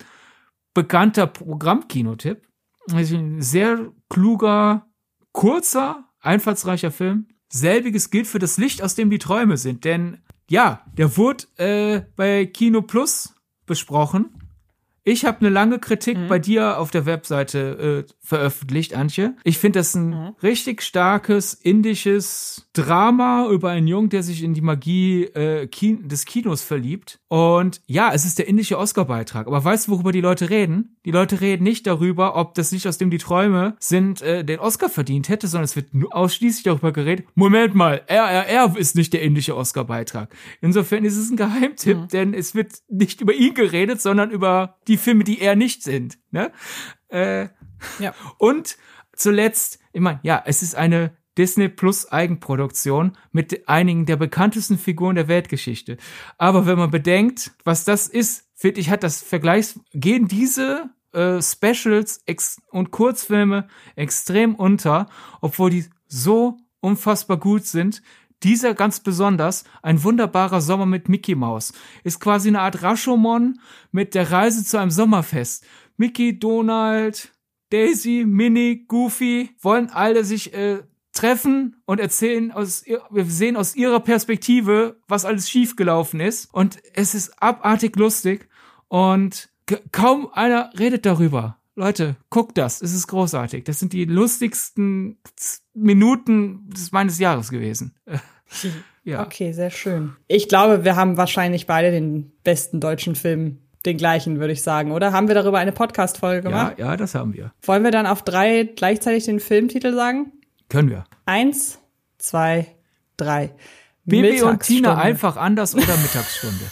bekannter Programmkinotipp. Also ein sehr kluger, kurzer, einfallsreicher Film. Selbiges gilt für das Licht, aus dem die Träume sind. Denn ja, der wurde äh, bei Kino Plus besprochen. Ich habe eine lange Kritik mhm. bei dir auf der Webseite äh, veröffentlicht, Antje. Ich finde das ein mhm. richtig starkes indisches Drama über einen Jungen, der sich in die Magie äh, Kin des Kinos verliebt. Und ja, es ist der indische Oscar-Beitrag. Aber weißt du, worüber die Leute reden? Die Leute reden nicht darüber, ob das nicht aus dem die Träume sind, äh, den Oscar verdient hätte, sondern es wird nur ausschließlich darüber geredet. Moment mal, RRR ist nicht der indische Oscar-Beitrag. Insofern ist es ein Geheimtipp, mhm. denn es wird nicht über ihn geredet, sondern über die Filme, die er nicht sind. Ne? Äh, ja. Und zuletzt, ich meine, ja, es ist eine Disney Plus Eigenproduktion mit einigen der bekanntesten Figuren der Weltgeschichte. Aber wenn man bedenkt, was das ist, finde ich, hat das Vergleichs, gehen diese äh, Specials und Kurzfilme extrem unter, obwohl die so unfassbar gut sind. Dieser ganz besonders, ein wunderbarer Sommer mit Mickey Mouse, ist quasi eine Art Rashomon mit der Reise zu einem Sommerfest. Mickey, Donald, Daisy, Minnie, Goofy wollen alle sich äh, treffen und erzählen aus wir sehen aus ihrer Perspektive, was alles schiefgelaufen ist und es ist abartig lustig und kaum einer redet darüber. Leute, guckt das, es ist großartig. Das sind die lustigsten Minuten des meines Jahres gewesen. ja. Okay, sehr schön. Ich glaube, wir haben wahrscheinlich beide den besten deutschen Film den gleichen, würde ich sagen, oder? Haben wir darüber eine Podcast-Folge gemacht? Ja, ja, das haben wir. Wollen wir dann auf drei gleichzeitig den Filmtitel sagen? Können wir. Eins, zwei, drei. Bibi und Tina einfach anders oder Mittagsstunde.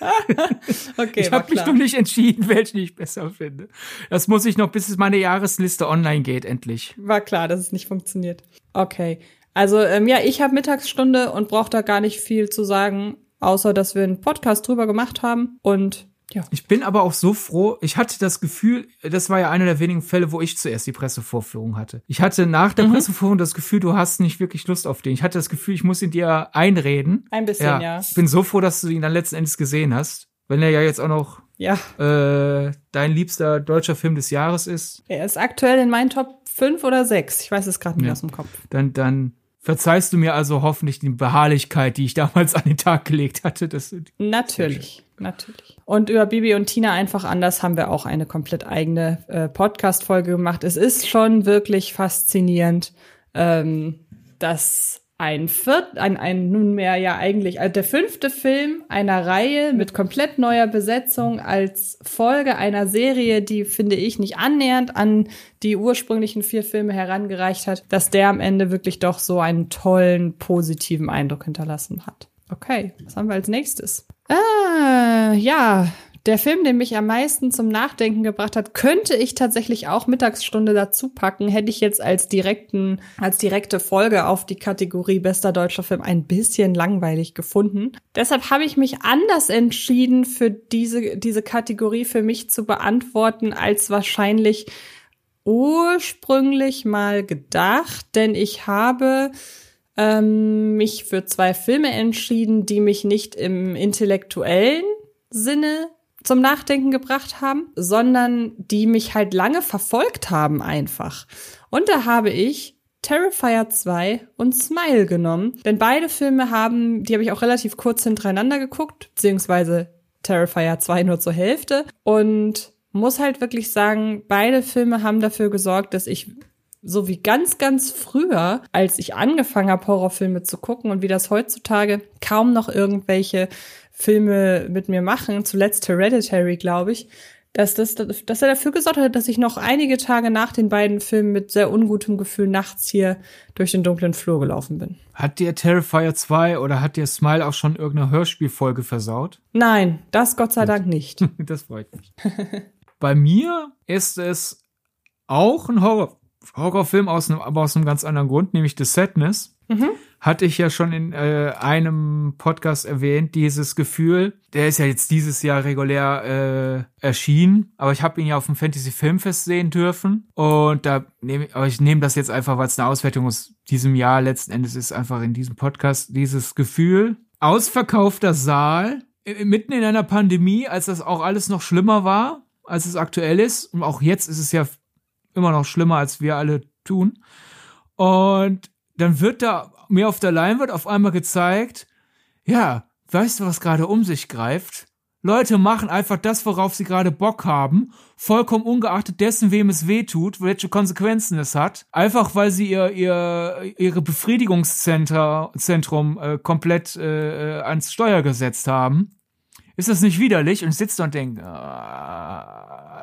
okay, ich habe mich noch nicht entschieden, welchen ich besser finde. Das muss ich noch, bis meine Jahresliste online geht, endlich. War klar, dass es nicht funktioniert. Okay. Also ähm, ja, ich habe Mittagsstunde und brauche da gar nicht viel zu sagen, außer dass wir einen Podcast drüber gemacht haben und ja. Ich bin aber auch so froh. Ich hatte das Gefühl, das war ja einer der wenigen Fälle, wo ich zuerst die Pressevorführung hatte. Ich hatte nach der mhm. Pressevorführung das Gefühl, du hast nicht wirklich Lust auf den. Ich hatte das Gefühl, ich muss ihn dir einreden. Ein bisschen, ja. ja. Ich bin so froh, dass du ihn dann letzten Endes gesehen hast. Wenn er ja jetzt auch noch ja. äh, dein liebster deutscher Film des Jahres ist. Er ist aktuell in meinen Top 5 oder 6. Ich weiß es gerade nicht ja. aus dem Kopf. Dann, dann verzeihst du mir also hoffentlich die Beharrlichkeit, die ich damals an den Tag gelegt hatte. Das natürlich, natürlich. Und über Bibi und Tina einfach anders haben wir auch eine komplett eigene äh, Podcast-Folge gemacht. Es ist schon wirklich faszinierend, ähm, dass ein viert, ein, ein nunmehr ja eigentlich also der fünfte Film einer Reihe mit komplett neuer Besetzung als Folge einer Serie, die finde ich nicht annähernd an die ursprünglichen vier Filme herangereicht hat, dass der am Ende wirklich doch so einen tollen positiven Eindruck hinterlassen hat. Okay, was haben wir als nächstes? Ah, ja, der Film, der mich am meisten zum Nachdenken gebracht hat, könnte ich tatsächlich auch Mittagsstunde dazu packen, hätte ich jetzt als direkten, als direkte Folge auf die Kategorie bester deutscher Film ein bisschen langweilig gefunden. Deshalb habe ich mich anders entschieden, für diese, diese Kategorie für mich zu beantworten, als wahrscheinlich ursprünglich mal gedacht, denn ich habe ähm, mich für zwei Filme entschieden, die mich nicht im intellektuellen Sinne zum Nachdenken gebracht haben, sondern die mich halt lange verfolgt haben einfach. Und da habe ich Terrifier 2 und Smile genommen, denn beide Filme haben, die habe ich auch relativ kurz hintereinander geguckt, beziehungsweise Terrifier 2 nur zur Hälfte und muss halt wirklich sagen, beide Filme haben dafür gesorgt, dass ich so wie ganz, ganz früher, als ich angefangen habe, Horrorfilme zu gucken und wie das heutzutage kaum noch irgendwelche Filme mit mir machen, zuletzt Hereditary, glaube ich, dass, das, dass er dafür gesorgt hat, dass ich noch einige Tage nach den beiden Filmen mit sehr ungutem Gefühl nachts hier durch den dunklen Flur gelaufen bin. Hat dir Terrifier 2 oder hat dir Smile auch schon irgendeine Hörspielfolge versaut? Nein, das Gott sei Dank nicht. das freut mich. Bei mir ist es auch ein Horror, Horrorfilm aus einem, aber aus einem ganz anderen Grund, nämlich The Sadness. Mhm. Hatte ich ja schon in äh, einem Podcast erwähnt, dieses Gefühl, der ist ja jetzt dieses Jahr regulär äh, erschienen, aber ich habe ihn ja auf dem Fantasy Filmfest sehen dürfen. Und da nehme aber ich nehme das jetzt einfach, weil es eine Auswertung aus diesem Jahr letzten Endes ist, einfach in diesem Podcast. Dieses Gefühl, ausverkaufter Saal, mitten in einer Pandemie, als das auch alles noch schlimmer war, als es aktuell ist. Und auch jetzt ist es ja immer noch schlimmer, als wir alle tun. Und dann wird da mir auf der Leinwand auf einmal gezeigt, ja, weißt du, was gerade um sich greift? Leute machen einfach das, worauf sie gerade Bock haben, vollkommen ungeachtet dessen, wem es weh tut, welche Konsequenzen es hat, einfach weil sie ihr, ihr ihre Befriedigungszentrum äh, komplett äh, ans Steuer gesetzt haben. Ist das nicht widerlich? Und ich sitze da und denke, ah,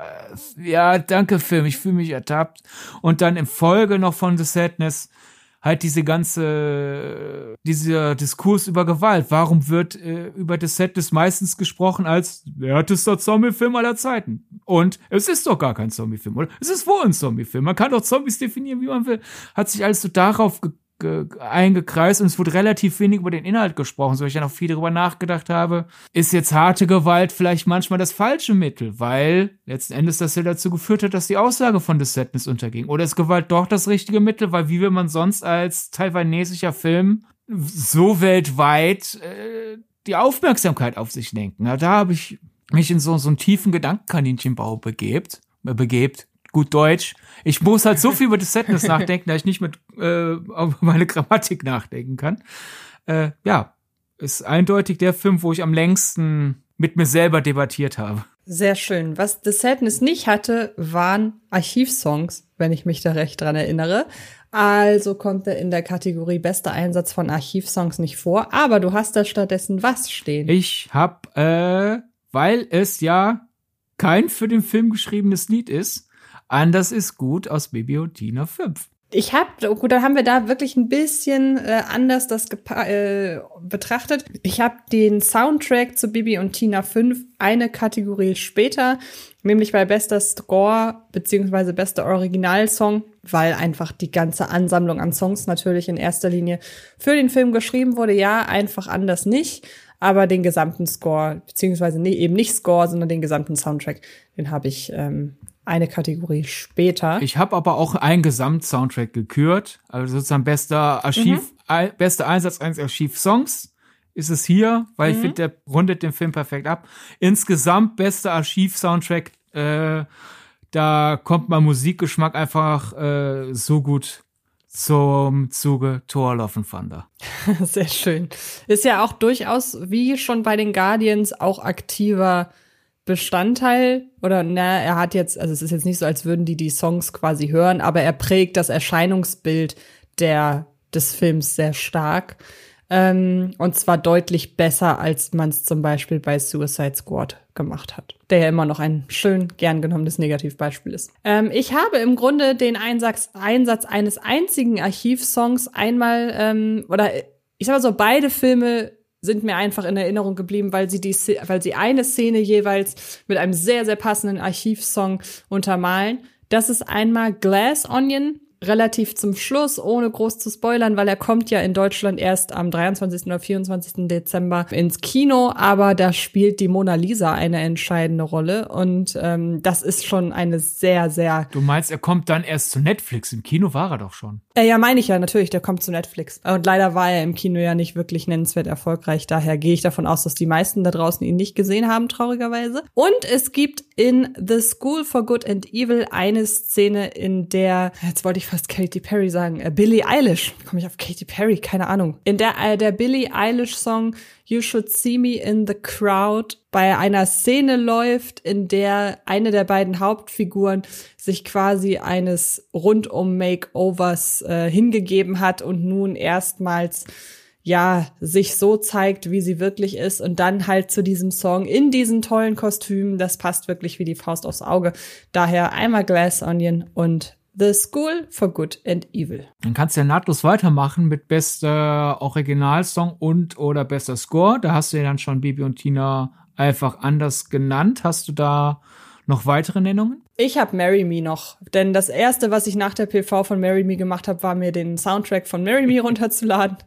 ja, danke Film, ich fühle mich ertappt. Und dann im Folge noch von The Sadness halt diese ganze, dieser Diskurs über Gewalt. Warum wird äh, über das Set des meistens gesprochen als härtester Zombie-Film aller Zeiten? Und es ist doch gar kein Zombie-Film, oder? Es ist wohl ein Zombie-Film. Man kann doch Zombies definieren, wie man will. Hat sich alles so darauf ge eingekreist und es wurde relativ wenig über den Inhalt gesprochen, so ich ja noch viel darüber nachgedacht habe, ist jetzt harte Gewalt vielleicht manchmal das falsche Mittel, weil letzten Endes das ja dazu geführt hat, dass die Aussage von The Sadness unterging. Oder ist Gewalt doch das richtige Mittel, weil wie will man sonst als taiwanesischer Film so weltweit äh, die Aufmerksamkeit auf sich lenken? Na, da habe ich mich in so, so einen tiefen Gedankenkaninchenbau begebt, äh, begebt, gut Deutsch. Ich muss halt so viel über das Sadness nachdenken, dass ich nicht mit äh, über meine Grammatik nachdenken kann. Äh, ja, ist eindeutig der Film, wo ich am längsten mit mir selber debattiert habe. Sehr schön. Was The Sadness nicht hatte, waren Archivsongs, wenn ich mich da recht dran erinnere. Also kommt er in der Kategorie bester Einsatz von Archivsongs nicht vor, aber du hast da stattdessen was stehen. Ich hab, äh, weil es ja kein für den Film geschriebenes Lied ist, Anders ist gut aus Tina 5. Ich habe, gut, dann haben wir da wirklich ein bisschen äh, anders das äh, betrachtet. Ich habe den Soundtrack zu Bibi und Tina 5 eine Kategorie später, nämlich bei bester Score beziehungsweise bester Originalsong, weil einfach die ganze Ansammlung an Songs natürlich in erster Linie für den Film geschrieben wurde. Ja, einfach anders nicht, aber den gesamten Score beziehungsweise nee, eben nicht Score, sondern den gesamten Soundtrack, den habe ich ähm, eine Kategorie später. Ich habe aber auch einen Gesamtsoundtrack gekürt, also sozusagen bester Archiv, mhm. bester Einsatz eines Archiv-Songs ist es hier, weil mhm. ich finde, der rundet den Film perfekt ab. Insgesamt bester Archiv-Soundtrack, äh, da kommt mein Musikgeschmack einfach äh, so gut zum Zuge Thor Thunder. Sehr schön. Ist ja auch durchaus, wie schon bei den Guardians, auch aktiver Bestandteil oder na, er hat jetzt, also es ist jetzt nicht so, als würden die die Songs quasi hören, aber er prägt das Erscheinungsbild der des Films sehr stark ähm, und zwar deutlich besser, als man es zum Beispiel bei Suicide Squad gemacht hat, der ja immer noch ein schön gern genommenes Negativbeispiel ist. Ähm, ich habe im Grunde den Einsatz, Einsatz eines einzigen Archivsongs einmal ähm, oder ich sag mal so beide Filme sind mir einfach in Erinnerung geblieben, weil sie die, weil sie eine Szene jeweils mit einem sehr, sehr passenden Archivsong untermalen. Das ist einmal Glass Onion relativ zum Schluss, ohne groß zu spoilern, weil er kommt ja in Deutschland erst am 23. oder 24. Dezember ins Kino, aber da spielt die Mona Lisa eine entscheidende Rolle und ähm, das ist schon eine sehr, sehr... Du meinst, er kommt dann erst zu Netflix, im Kino war er doch schon. Äh, ja, meine ich ja, natürlich, der kommt zu Netflix. Und leider war er im Kino ja nicht wirklich nennenswert erfolgreich, daher gehe ich davon aus, dass die meisten da draußen ihn nicht gesehen haben, traurigerweise. Und es gibt in The School for Good and Evil eine Szene, in der, jetzt wollte ich fast Katy Perry sagen, äh, Billie Eilish. Komme ich auf Katy Perry? Keine Ahnung. In der äh, der Billie Eilish Song You Should See Me in the Crowd bei einer Szene läuft, in der eine der beiden Hauptfiguren sich quasi eines rundum Makeovers äh, hingegeben hat und nun erstmals ja, sich so zeigt, wie sie wirklich ist und dann halt zu diesem Song in diesen tollen Kostümen, das passt wirklich wie die Faust aufs Auge. Daher einmal Glass Onion und The School for Good and Evil. Dann kannst du ja nahtlos weitermachen mit bester Originalsong und oder bester Score. Da hast du ja dann schon Bibi und Tina einfach anders genannt. Hast du da noch weitere Nennungen? Ich habe Marry Me noch, denn das erste, was ich nach der PV von Marry Me gemacht habe, war mir den Soundtrack von Marry Me runterzuladen.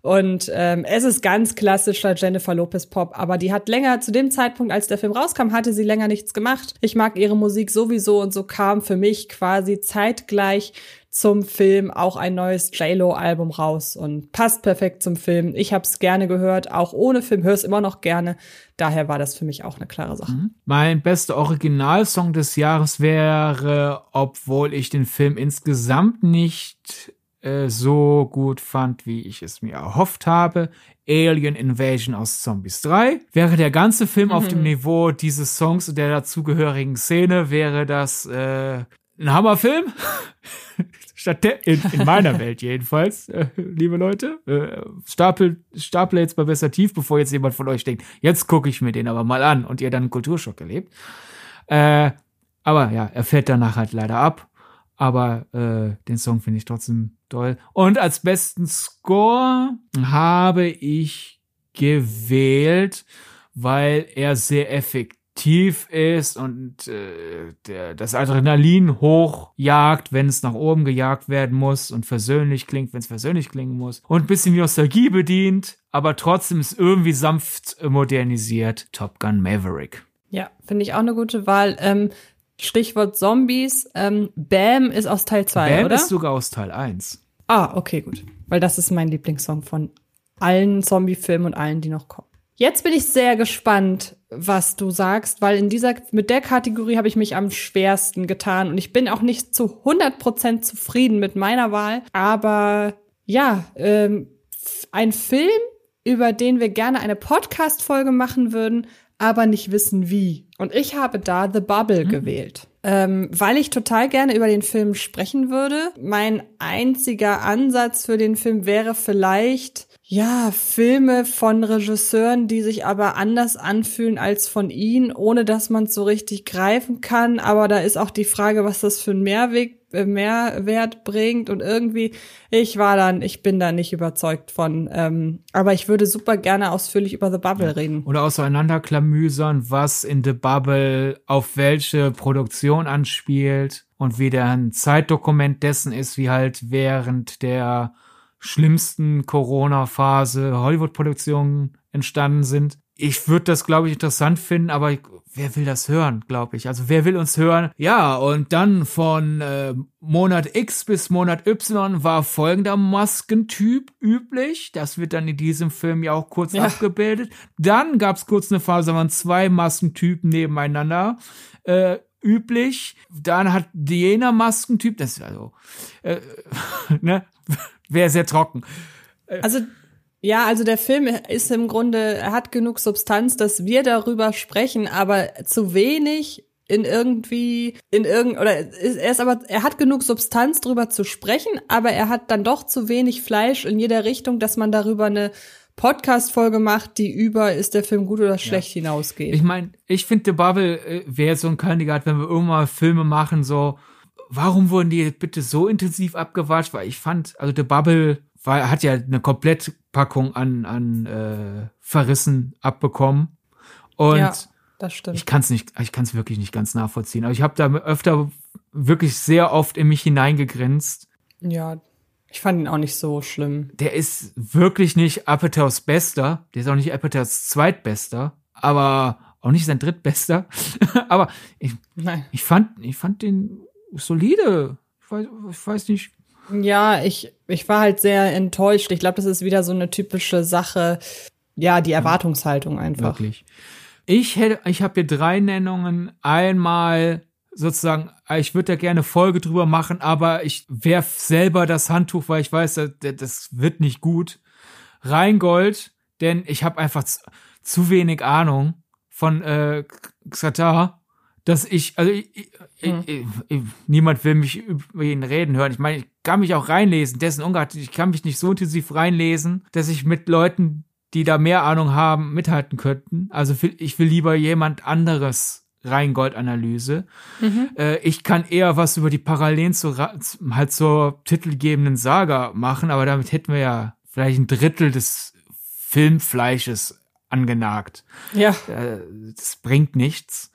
Und ähm, es ist ganz klassischer Jennifer Lopez Pop, aber die hat länger zu dem Zeitpunkt, als der Film rauskam, hatte sie länger nichts gemacht. Ich mag ihre Musik sowieso und so kam für mich quasi zeitgleich zum Film auch ein neues J-Lo-Album raus und passt perfekt zum Film. Ich habe es gerne gehört, auch ohne Film, höre es immer noch gerne. Daher war das für mich auch eine klare Sache. Mhm. Mein bester Originalsong des Jahres wäre, obwohl ich den Film insgesamt nicht äh, so gut fand, wie ich es mir erhofft habe. Alien Invasion aus Zombies 3. Wäre der ganze Film mhm. auf dem Niveau dieses Songs und der dazugehörigen Szene, wäre das äh, ein Hammerfilm. In, in meiner Welt jedenfalls, äh, liebe Leute. Äh, stapel, stapel jetzt mal besser tief, bevor jetzt jemand von euch denkt, jetzt gucke ich mir den aber mal an und ihr dann einen Kulturschock erlebt. Äh, aber ja, er fällt danach halt leider ab. Aber äh, den Song finde ich trotzdem toll. Und als besten Score habe ich gewählt, weil er sehr effektiv tief ist und äh, der, das Adrenalin hochjagt, wenn es nach oben gejagt werden muss und versöhnlich klingt, wenn es versöhnlich klingen muss und ein bisschen Nostalgie bedient, aber trotzdem ist irgendwie sanft modernisiert. Top Gun Maverick. Ja, finde ich auch eine gute Wahl. Ähm, Stichwort Zombies. Ähm, Bam ist aus Teil 2, Bam oder? ist sogar aus Teil 1. Ah, okay, gut. Weil das ist mein Lieblingssong von allen Zombie-Filmen und allen, die noch kommen. Jetzt bin ich sehr gespannt, was du sagst, weil in dieser, mit der Kategorie habe ich mich am schwersten getan und ich bin auch nicht zu 100% zufrieden mit meiner Wahl. Aber ja, ähm, ein Film, über den wir gerne eine Podcast-Folge machen würden, aber nicht wissen wie. Und ich habe da The Bubble mhm. gewählt. Ähm, weil ich total gerne über den Film sprechen würde. Mein einziger Ansatz für den Film wäre vielleicht ja, Filme von Regisseuren, die sich aber anders anfühlen als von ihnen, ohne dass man es so richtig greifen kann. Aber da ist auch die Frage, was das für einen Mehrweg, äh, Mehrwert bringt. Und irgendwie, ich war dann, ich bin da nicht überzeugt von. Ähm, aber ich würde super gerne ausführlich über The Bubble ja. reden. Oder auseinanderklamüsern, was in The Bubble auf welche Produktion anspielt und wie der ein Zeitdokument dessen ist, wie halt während der schlimmsten Corona-Phase Hollywood-Produktionen entstanden sind. Ich würde das, glaube ich, interessant finden, aber wer will das hören, glaube ich? Also wer will uns hören? Ja, und dann von äh, Monat X bis Monat Y war folgender Maskentyp üblich. Das wird dann in diesem Film ja auch kurz ja. abgebildet. Dann gab es kurz eine Phase, da waren zwei Maskentypen nebeneinander. Äh, üblich. Dann hat jener Maskentyp, das ist also, äh, ne, wäre sehr trocken. Also ja, also der Film ist im Grunde, er hat genug Substanz, dass wir darüber sprechen, aber zu wenig in irgendwie in irgend oder er ist aber er hat genug Substanz drüber zu sprechen, aber er hat dann doch zu wenig Fleisch in jeder Richtung, dass man darüber eine Podcast-Folge macht, die über ist der Film gut oder schlecht ja. hinausgeht. Ich meine, ich finde The Bubble äh, wäre so ein Kandidat, wenn wir irgendwann Filme machen, so warum wurden die bitte so intensiv abgewatscht? Weil ich fand, also The Bubble war, hat ja eine Komplettpackung an, an äh, Verrissen abbekommen. Und ja, das stimmt. ich kann es nicht, ich kann es wirklich nicht ganz nachvollziehen. Aber ich habe da öfter wirklich sehr oft in mich hineingegrinst. Ja, ich fand ihn auch nicht so schlimm. Der ist wirklich nicht Apatows Bester. Der ist auch nicht Apatows Zweitbester. Aber auch nicht sein Drittbester. aber ich, Nein. ich fand, ich fand den solide. Ich weiß, ich weiß nicht. Ja, ich, ich war halt sehr enttäuscht. Ich glaube, das ist wieder so eine typische Sache. Ja, die Erwartungshaltung einfach. Wirklich. Ich hätte, ich habe hier drei Nennungen. Einmal sozusagen, ich würde da gerne Folge drüber machen, aber ich werf selber das Handtuch, weil ich weiß, das, das wird nicht gut. Rheingold, denn ich habe einfach zu, zu, wenig Ahnung von äh, Xatar dass ich, also ich, hm. ich, ich, niemand will mich über ihn reden hören. Ich meine, ich kann mich auch reinlesen, dessen Ungarn, ich kann mich nicht so intensiv reinlesen, dass ich mit Leuten, die da mehr Ahnung haben, mithalten könnten. Also ich will lieber jemand anderes Rheingold-Analyse. Mhm. Äh, ich kann eher was über die Parallelen zu, halt zur titelgebenden Saga machen, aber damit hätten wir ja vielleicht ein Drittel des Filmfleisches angenagt. Ja. Äh, das bringt nichts.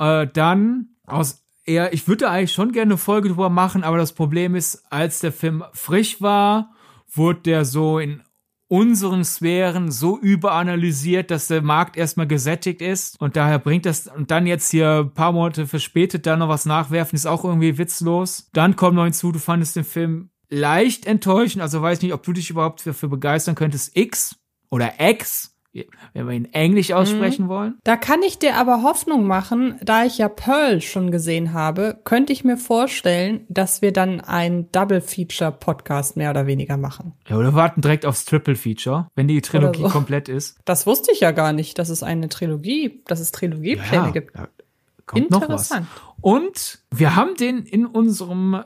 Äh, dann aus ja, ich würde eigentlich schon gerne eine Folge drüber machen, aber das Problem ist, als der Film frisch war, wurde der so in unseren Sphären so überanalysiert, dass der Markt erstmal gesättigt ist und daher bringt das und dann jetzt hier ein paar Monate verspätet da noch was nachwerfen, ist auch irgendwie witzlos. Dann kommt noch hinzu, du fandest den Film leicht enttäuschend, also weiß nicht, ob du dich überhaupt dafür begeistern könntest. X oder X wenn wir ihn englisch aussprechen mhm. wollen. Da kann ich dir aber Hoffnung machen, da ich ja Pearl schon gesehen habe, könnte ich mir vorstellen, dass wir dann einen Double Feature Podcast mehr oder weniger machen. Ja, oder warten direkt aufs Triple Feature, wenn die Trilogie so. komplett ist. Das wusste ich ja gar nicht, dass es eine Trilogie, dass es Trilogiepläne ja, gibt. Interessant. Und wir haben den in unserem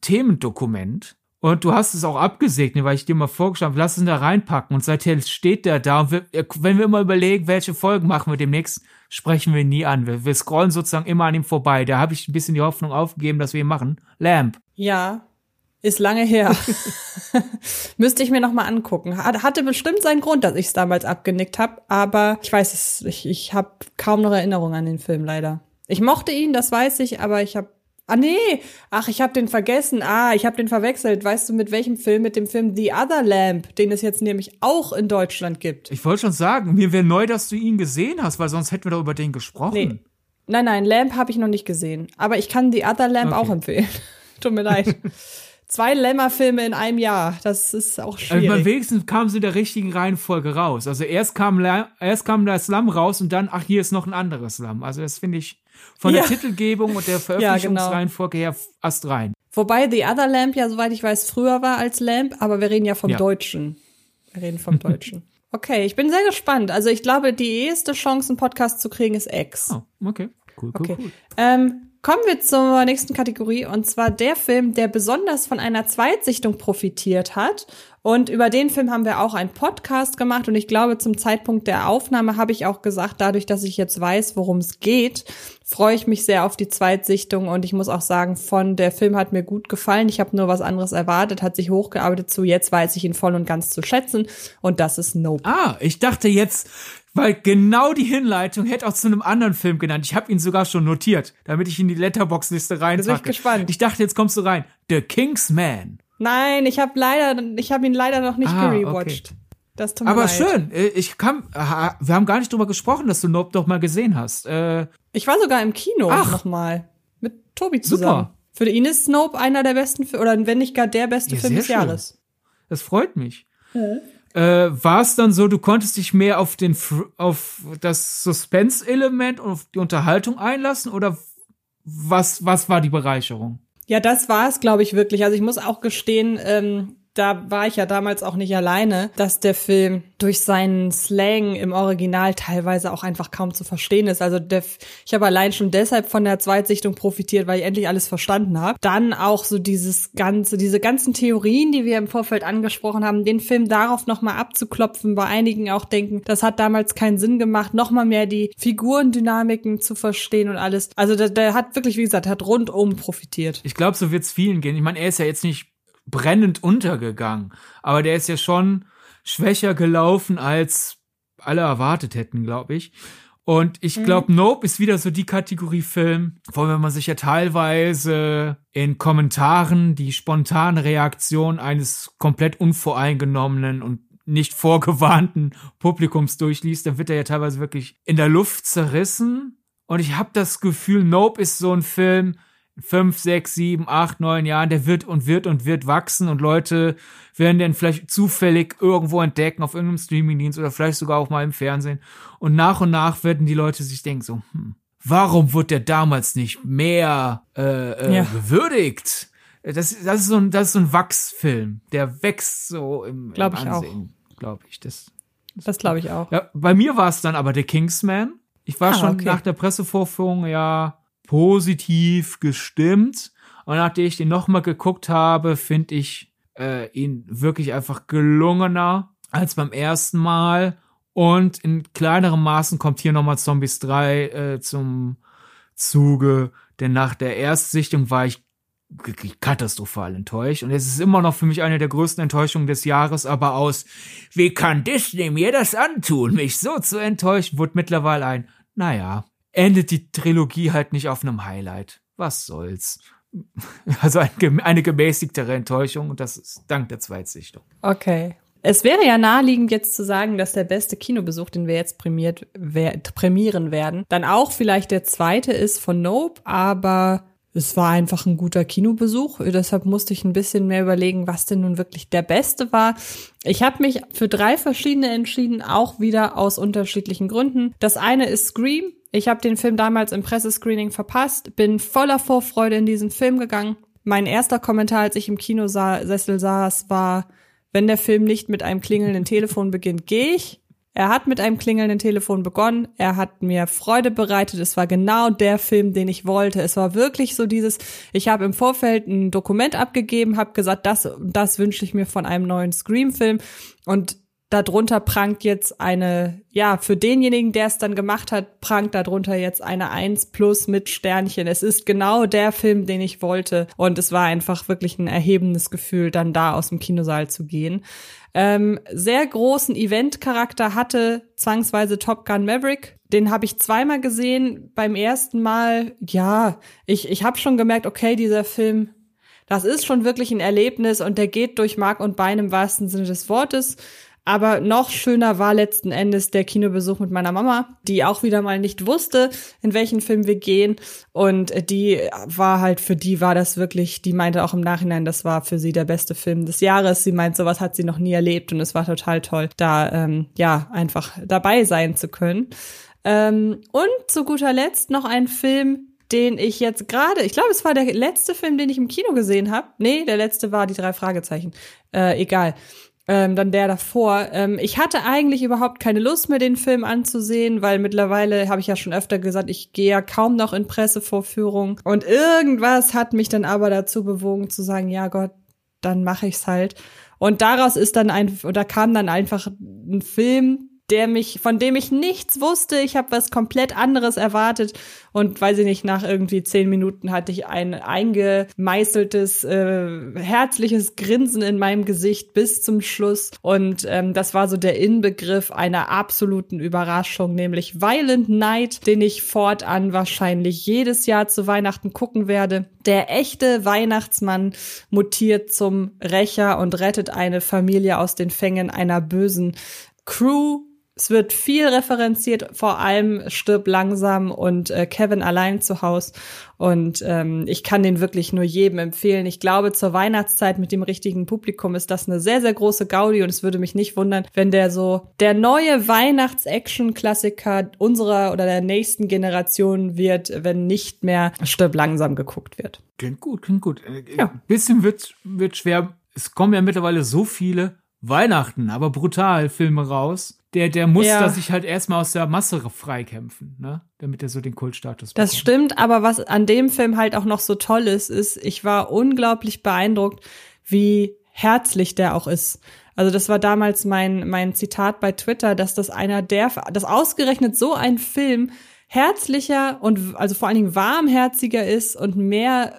Themendokument und du hast es auch abgesegnet, weil ich dir mal vorgeschlagen habe, lass es da reinpacken. Und seither steht der da. Und wir, wenn wir immer überlegen, welche Folgen machen wir demnächst, sprechen wir ihn nie an. Wir, wir scrollen sozusagen immer an ihm vorbei. Da habe ich ein bisschen die Hoffnung aufgegeben, dass wir ihn machen. Lamp. Ja, ist lange her. Müsste ich mir noch mal angucken. Hatte bestimmt seinen Grund, dass ich es damals abgenickt habe, aber ich weiß es, ich, ich habe kaum noch Erinnerungen an den Film leider. Ich mochte ihn, das weiß ich, aber ich habe Ah nee, ach, ich habe den vergessen. Ah, ich habe den verwechselt. Weißt du mit welchem Film? Mit dem Film The Other Lamp, den es jetzt nämlich auch in Deutschland gibt. Ich wollte schon sagen, mir wäre neu, dass du ihn gesehen hast, weil sonst hätten wir doch über den gesprochen. Nee. Nein, nein, Lamp habe ich noch nicht gesehen, aber ich kann The Other Lamp okay. auch empfehlen. Tut mir leid. Zwei Lämmerfilme in einem Jahr, das ist auch schwierig. Also wenigstens kamen sie in der richtigen Reihenfolge raus. Also erst kam, erst kam der Slum raus und dann, ach, hier ist noch ein anderes Slum. Also das finde ich von ja. der Titelgebung und der Veröffentlichungsreihenfolge ja, genau. her erst rein. Wobei The Other Lamp ja, soweit ich weiß, früher war als Lamp, aber wir reden ja vom ja. Deutschen. Wir reden vom Deutschen. Okay, ich bin sehr gespannt. Also ich glaube, die eheste Chance, einen Podcast zu kriegen, ist X. Oh, okay. Cool, cool, okay. cool. Ähm, Kommen wir zur nächsten Kategorie und zwar der Film, der besonders von einer Zweitsichtung profitiert hat. Und über den Film haben wir auch einen Podcast gemacht und ich glaube, zum Zeitpunkt der Aufnahme habe ich auch gesagt, dadurch, dass ich jetzt weiß, worum es geht, freue ich mich sehr auf die Zweitsichtung und ich muss auch sagen, von der Film hat mir gut gefallen. Ich habe nur was anderes erwartet, hat sich hochgearbeitet zu, jetzt weiß ich ihn voll und ganz zu schätzen und das ist Nope. Ah, ich dachte jetzt, weil genau die Hinleitung hätte auch zu einem anderen Film genannt. Ich habe ihn sogar schon notiert, damit ich in die Letterbox-Liste reinpacke. Bin ich gespannt. Ich dachte, jetzt kommst du rein. The King's Man. Nein, ich habe leider, ich habe ihn leider noch nicht ah, gerewatcht. Okay. Das tut mir Aber leid. schön, äh, ich kann, wir haben gar nicht drüber gesprochen, dass du Nope doch mal gesehen hast. Äh, ich war sogar im Kino Ach, noch mal mit Tobi zusammen. Super. Für ihn ist Snope einer der besten, oder wenn nicht gar der beste ja, Film des Jahres. Das freut mich. Ja äh, war es dann so, du konntest dich mehr auf den auf das Suspense-Element und auf die Unterhaltung einlassen oder was was war die Bereicherung? Ja, das war es, glaube ich wirklich. Also ich muss auch gestehen, ähm, da war ich ja damals auch nicht alleine, dass der Film durch seinen Slang im Original teilweise auch einfach kaum zu verstehen ist. Also der, ich habe allein schon deshalb von der Zweitsichtung profitiert, weil ich endlich alles verstanden habe. Dann auch so dieses ganze, diese ganzen Theorien, die wir im Vorfeld angesprochen haben, den Film darauf nochmal abzuklopfen, bei einigen auch denken, das hat damals keinen Sinn gemacht, nochmal mehr die Figurendynamiken zu verstehen und alles. Also der, der hat wirklich, wie gesagt, hat rundum profitiert. Ich glaube, so wird's vielen gehen. Ich meine, er ist ja jetzt nicht brennend untergegangen. Aber der ist ja schon schwächer gelaufen, als alle erwartet hätten, glaube ich. Und ich glaube, mhm. Nope ist wieder so die Kategorie Film, wo wenn man sich ja teilweise in Kommentaren die spontane Reaktion eines komplett unvoreingenommenen und nicht vorgewarnten Publikums durchliest, dann wird er ja teilweise wirklich in der Luft zerrissen. Und ich habe das Gefühl, Nope ist so ein Film, fünf, sechs, sieben, acht, neun Jahren, der wird und wird und wird wachsen und Leute werden den vielleicht zufällig irgendwo entdecken auf irgendeinem Streamingdienst oder vielleicht sogar auch mal im Fernsehen. Und nach und nach werden die Leute sich denken so, hm, warum wird der damals nicht mehr äh, äh, ja. gewürdigt? Das, das, ist so ein, das ist so ein Wachsfilm, der wächst so im, glaub im Ansehen, glaube ich. Das, das, das glaube ich auch. Ja, bei mir war es dann aber der Kingsman. Ich war ah, schon okay. nach der Pressevorführung ja positiv gestimmt. Und nachdem ich den nochmal geguckt habe, finde ich äh, ihn wirklich einfach gelungener als beim ersten Mal. Und in kleinerem Maßen kommt hier nochmal Zombies 3 äh, zum Zuge. Denn nach der Erstsichtung war ich katastrophal enttäuscht. Und es ist immer noch für mich eine der größten Enttäuschungen des Jahres, aber aus, wie kann Disney mir das antun, mich so zu enttäuschen, wurde mittlerweile ein, naja, endet die Trilogie halt nicht auf einem Highlight. was soll's. Also ein, eine gemäßigtere Enttäuschung und das ist dank der Zweitsichtung. Okay. Es wäre ja naheliegend jetzt zu sagen, dass der beste Kinobesuch, den wir jetzt prämiert, wer, prämieren werden, dann auch vielleicht der zweite ist von Nope, aber es war einfach ein guter Kinobesuch. Deshalb musste ich ein bisschen mehr überlegen, was denn nun wirklich der beste war. Ich habe mich für drei verschiedene entschieden, auch wieder aus unterschiedlichen Gründen. Das eine ist Scream. Ich habe den Film damals im Pressescreening verpasst, bin voller Vorfreude in diesen Film gegangen. Mein erster Kommentar, als ich im Kinosessel saß, war, wenn der Film nicht mit einem klingelnden Telefon beginnt, gehe ich. Er hat mit einem klingelnden Telefon begonnen. Er hat mir Freude bereitet. Es war genau der Film, den ich wollte. Es war wirklich so dieses, ich habe im Vorfeld ein Dokument abgegeben, habe gesagt, das, das wünsche ich mir von einem neuen Scream-Film. Und darunter prangt jetzt eine, ja, für denjenigen, der es dann gemacht hat, prangt darunter jetzt eine 1 plus mit Sternchen. Es ist genau der Film, den ich wollte. Und es war einfach wirklich ein erhebendes Gefühl, dann da aus dem Kinosaal zu gehen. Ähm, sehr großen Event-Charakter hatte zwangsweise Top Gun Maverick. Den habe ich zweimal gesehen. Beim ersten Mal, ja, ich, ich habe schon gemerkt, okay, dieser Film, das ist schon wirklich ein Erlebnis und der geht durch Mark und Bein im wahrsten Sinne des Wortes. Aber noch schöner war letzten Endes der Kinobesuch mit meiner Mama, die auch wieder mal nicht wusste, in welchen Film wir gehen. Und die war halt, für die war das wirklich, die meinte auch im Nachhinein, das war für sie der beste Film des Jahres. Sie meint, sowas hat sie noch nie erlebt und es war total toll, da ähm, ja einfach dabei sein zu können. Ähm, und zu guter Letzt noch ein Film, den ich jetzt gerade, ich glaube, es war der letzte Film, den ich im Kino gesehen habe. Nee, der letzte war die drei Fragezeichen. Äh, egal ähm, dann der davor. Ähm, ich hatte eigentlich überhaupt keine Lust mehr, den Film anzusehen, weil mittlerweile habe ich ja schon öfter gesagt, ich gehe ja kaum noch in Pressevorführungen. Und irgendwas hat mich dann aber dazu bewogen zu sagen, ja Gott, dann mache ich's halt. Und daraus ist dann ein, oder kam dann einfach ein Film, der mich, von dem ich nichts wusste. Ich habe was komplett anderes erwartet und weiß ich nicht, nach irgendwie zehn Minuten hatte ich ein eingemeißeltes, äh, herzliches Grinsen in meinem Gesicht bis zum Schluss. Und ähm, das war so der Inbegriff einer absoluten Überraschung, nämlich Violent Night, den ich fortan wahrscheinlich jedes Jahr zu Weihnachten gucken werde. Der echte Weihnachtsmann mutiert zum Rächer und rettet eine Familie aus den Fängen einer bösen Crew es wird viel referenziert, vor allem stirb langsam und äh, Kevin allein zu Haus. Und ähm, ich kann den wirklich nur jedem empfehlen. Ich glaube, zur Weihnachtszeit mit dem richtigen Publikum ist das eine sehr, sehr große Gaudi und es würde mich nicht wundern, wenn der so der neue Weihnachts-Action-Klassiker unserer oder der nächsten Generation wird, wenn nicht mehr stirb langsam geguckt wird. Klingt gut, klingt gut. Äh, ja. Bisschen wird, wird schwer. Es kommen ja mittlerweile so viele Weihnachten, aber brutal Filme raus der, der muss ja. da sich halt erstmal aus der Masse freikämpfen, ne? Damit er so den Kultstatus bekommt. Das stimmt, aber was an dem Film halt auch noch so toll ist, ist, ich war unglaublich beeindruckt, wie herzlich der auch ist. Also das war damals mein, mein Zitat bei Twitter, dass das einer der, dass ausgerechnet so ein Film herzlicher und also vor allen Dingen warmherziger ist und mehr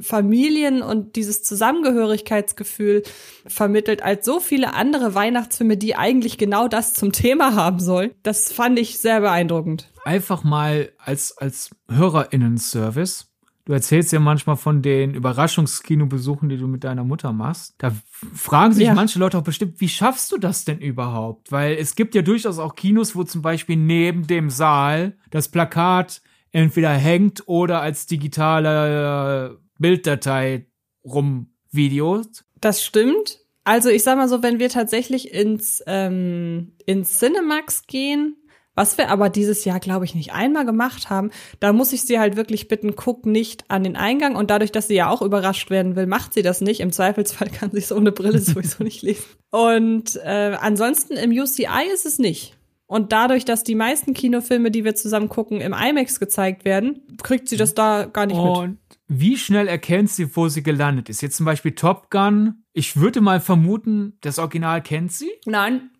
Familien und dieses Zusammengehörigkeitsgefühl vermittelt als so viele andere Weihnachtsfilme, die eigentlich genau das zum Thema haben sollen. Das fand ich sehr beeindruckend. Einfach mal als, als HörerInnen-Service. Du erzählst ja manchmal von den Überraschungskinobesuchen, die du mit deiner Mutter machst. Da fragen sich ja. manche Leute auch bestimmt, wie schaffst du das denn überhaupt? Weil es gibt ja durchaus auch Kinos, wo zum Beispiel neben dem Saal das Plakat entweder hängt oder als digitale Bilddatei rumvideos. Das stimmt. Also ich sag mal so, wenn wir tatsächlich ins, ähm, ins Cinemax gehen, was wir aber dieses Jahr, glaube ich, nicht einmal gemacht haben, da muss ich sie halt wirklich bitten, guck nicht an den Eingang. Und dadurch, dass sie ja auch überrascht werden will, macht sie das nicht. Im Zweifelsfall kann sie es ohne Brille sowieso nicht lesen. Und äh, ansonsten im UCI ist es nicht. Und dadurch, dass die meisten Kinofilme, die wir zusammen gucken, im IMAX gezeigt werden, kriegt sie das da gar nicht Und mit. Wie schnell erkennt sie, wo sie gelandet ist? Jetzt zum Beispiel Top Gun. Ich würde mal vermuten, das Original kennt sie? Nein.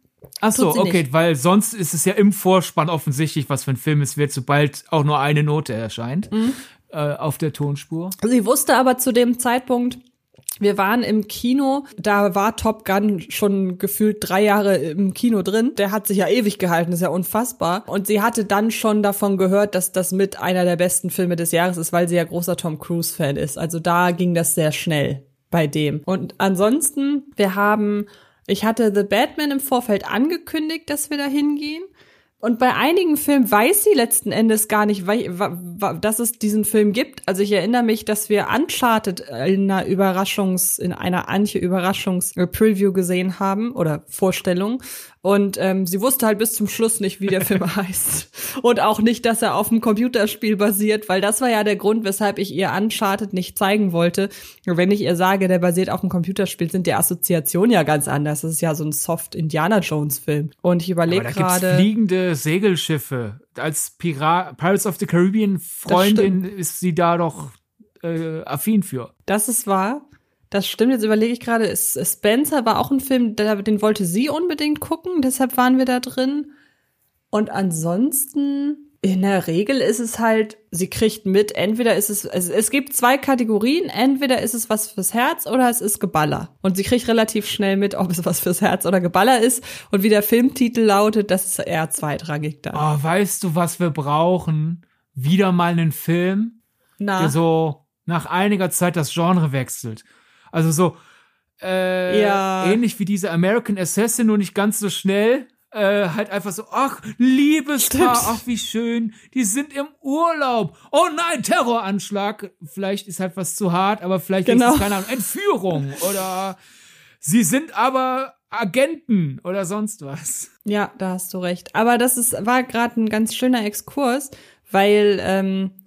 Ach so, okay, nicht. weil sonst ist es ja im Vorspann offensichtlich, was für ein Film es wird, sobald auch nur eine Note erscheint mhm. äh, auf der Tonspur. Sie wusste aber zu dem Zeitpunkt, Wir waren im Kino, da war Top Gun schon gefühlt drei Jahre im Kino drin. Der hat sich ja ewig gehalten, ist ja unfassbar. Und sie hatte dann schon davon gehört, dass das mit einer der besten Filme des Jahres ist, weil sie ja großer Tom Cruise-Fan ist. Also da ging das sehr schnell bei dem. Und ansonsten, wir haben, ich hatte The Batman im Vorfeld angekündigt, dass wir da hingehen. Und bei einigen Filmen weiß sie letzten Endes gar nicht, dass es diesen Film gibt. Also ich erinnere mich, dass wir Uncharted in einer Überraschungs, in einer Anche Überraschungs-Preview gesehen haben oder Vorstellung. Und ähm, sie wusste halt bis zum Schluss nicht, wie der Film heißt. Und auch nicht, dass er auf einem Computerspiel basiert, weil das war ja der Grund, weshalb ich ihr Uncharted nicht zeigen wollte. wenn ich ihr sage, der basiert auf einem Computerspiel, sind die Assoziationen ja ganz anders. Das ist ja so ein Soft-Indiana Jones-Film. Und ich überlege gerade. Fliegende Segelschiffe. Als Pira Pirates of the Caribbean Freundin ist sie da doch äh, affin für. Das ist wahr. Das stimmt, jetzt überlege ich gerade, Spencer war auch ein Film, den wollte sie unbedingt gucken, deshalb waren wir da drin. Und ansonsten, in der Regel ist es halt, sie kriegt mit, entweder ist es, es, es gibt zwei Kategorien, entweder ist es was fürs Herz oder es ist Geballer. Und sie kriegt relativ schnell mit, ob es was fürs Herz oder Geballer ist. Und wie der Filmtitel lautet, das ist eher zweitrangig dann. Oh, weißt du, was wir brauchen? Wieder mal einen Film, Na? der so nach einiger Zeit das Genre wechselt. Also so äh, ja. ähnlich wie diese American Assassin, nur nicht ganz so schnell. Äh, halt einfach so, ach, Liebespaar, ach, wie schön, die sind im Urlaub. Oh nein, Terroranschlag. Vielleicht ist halt was zu hart, aber vielleicht genau. ist es keine Ahnung, Entführung oder sie sind aber Agenten oder sonst was. Ja, da hast du recht. Aber das ist, war gerade ein ganz schöner Exkurs, weil ähm,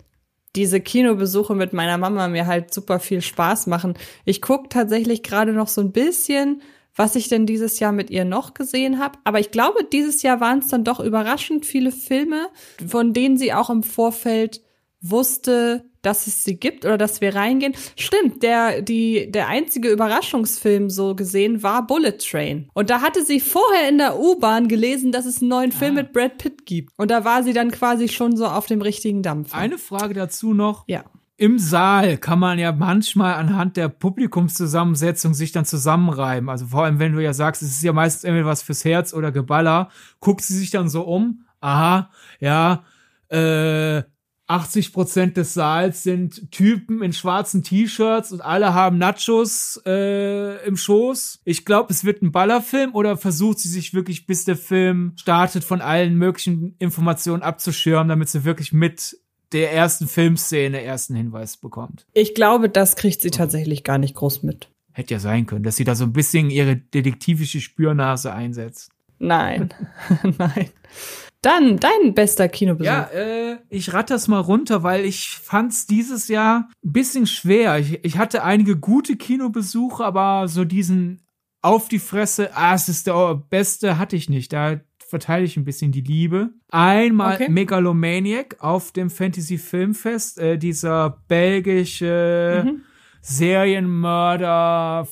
diese Kinobesuche mit meiner Mama mir halt super viel Spaß machen. Ich guck tatsächlich gerade noch so ein bisschen, was ich denn dieses Jahr mit ihr noch gesehen habe. Aber ich glaube, dieses Jahr waren es dann doch überraschend viele Filme, von denen sie auch im Vorfeld wusste, dass es sie gibt oder dass wir reingehen. Stimmt, der, die, der einzige Überraschungsfilm so gesehen war Bullet Train. Und da hatte sie vorher in der U-Bahn gelesen, dass es einen neuen ah. Film mit Brad Pitt gibt. Und da war sie dann quasi schon so auf dem richtigen Dampf. Eine Frage dazu noch. Ja. Im Saal kann man ja manchmal anhand der Publikumszusammensetzung sich dann zusammenreiben. Also vor allem, wenn du ja sagst, es ist ja meistens irgendwie was fürs Herz oder Geballer, guckt sie sich dann so um. Aha, ja, äh, 80 Prozent des Saals sind Typen in schwarzen T-Shirts und alle haben Nachos äh, im Schoß. Ich glaube, es wird ein Ballerfilm oder versucht sie sich wirklich, bis der Film startet, von allen möglichen Informationen abzuschirmen, damit sie wirklich mit der ersten Filmszene ersten Hinweis bekommt. Ich glaube, das kriegt sie tatsächlich gar nicht groß mit. Hätte ja sein können, dass sie da so ein bisschen ihre detektivische Spürnase einsetzt. Nein, nein. Dann dein bester Kinobesuch. Ja, äh, ich rate das mal runter, weil ich fand's dieses Jahr ein bisschen schwer. Ich, ich hatte einige gute Kinobesuche, aber so diesen auf die Fresse, ah, es ist der beste, hatte ich nicht. Da verteile ich ein bisschen die Liebe. Einmal okay. Megalomaniac auf dem Fantasy Filmfest, äh, dieser belgische mhm. Serienmörder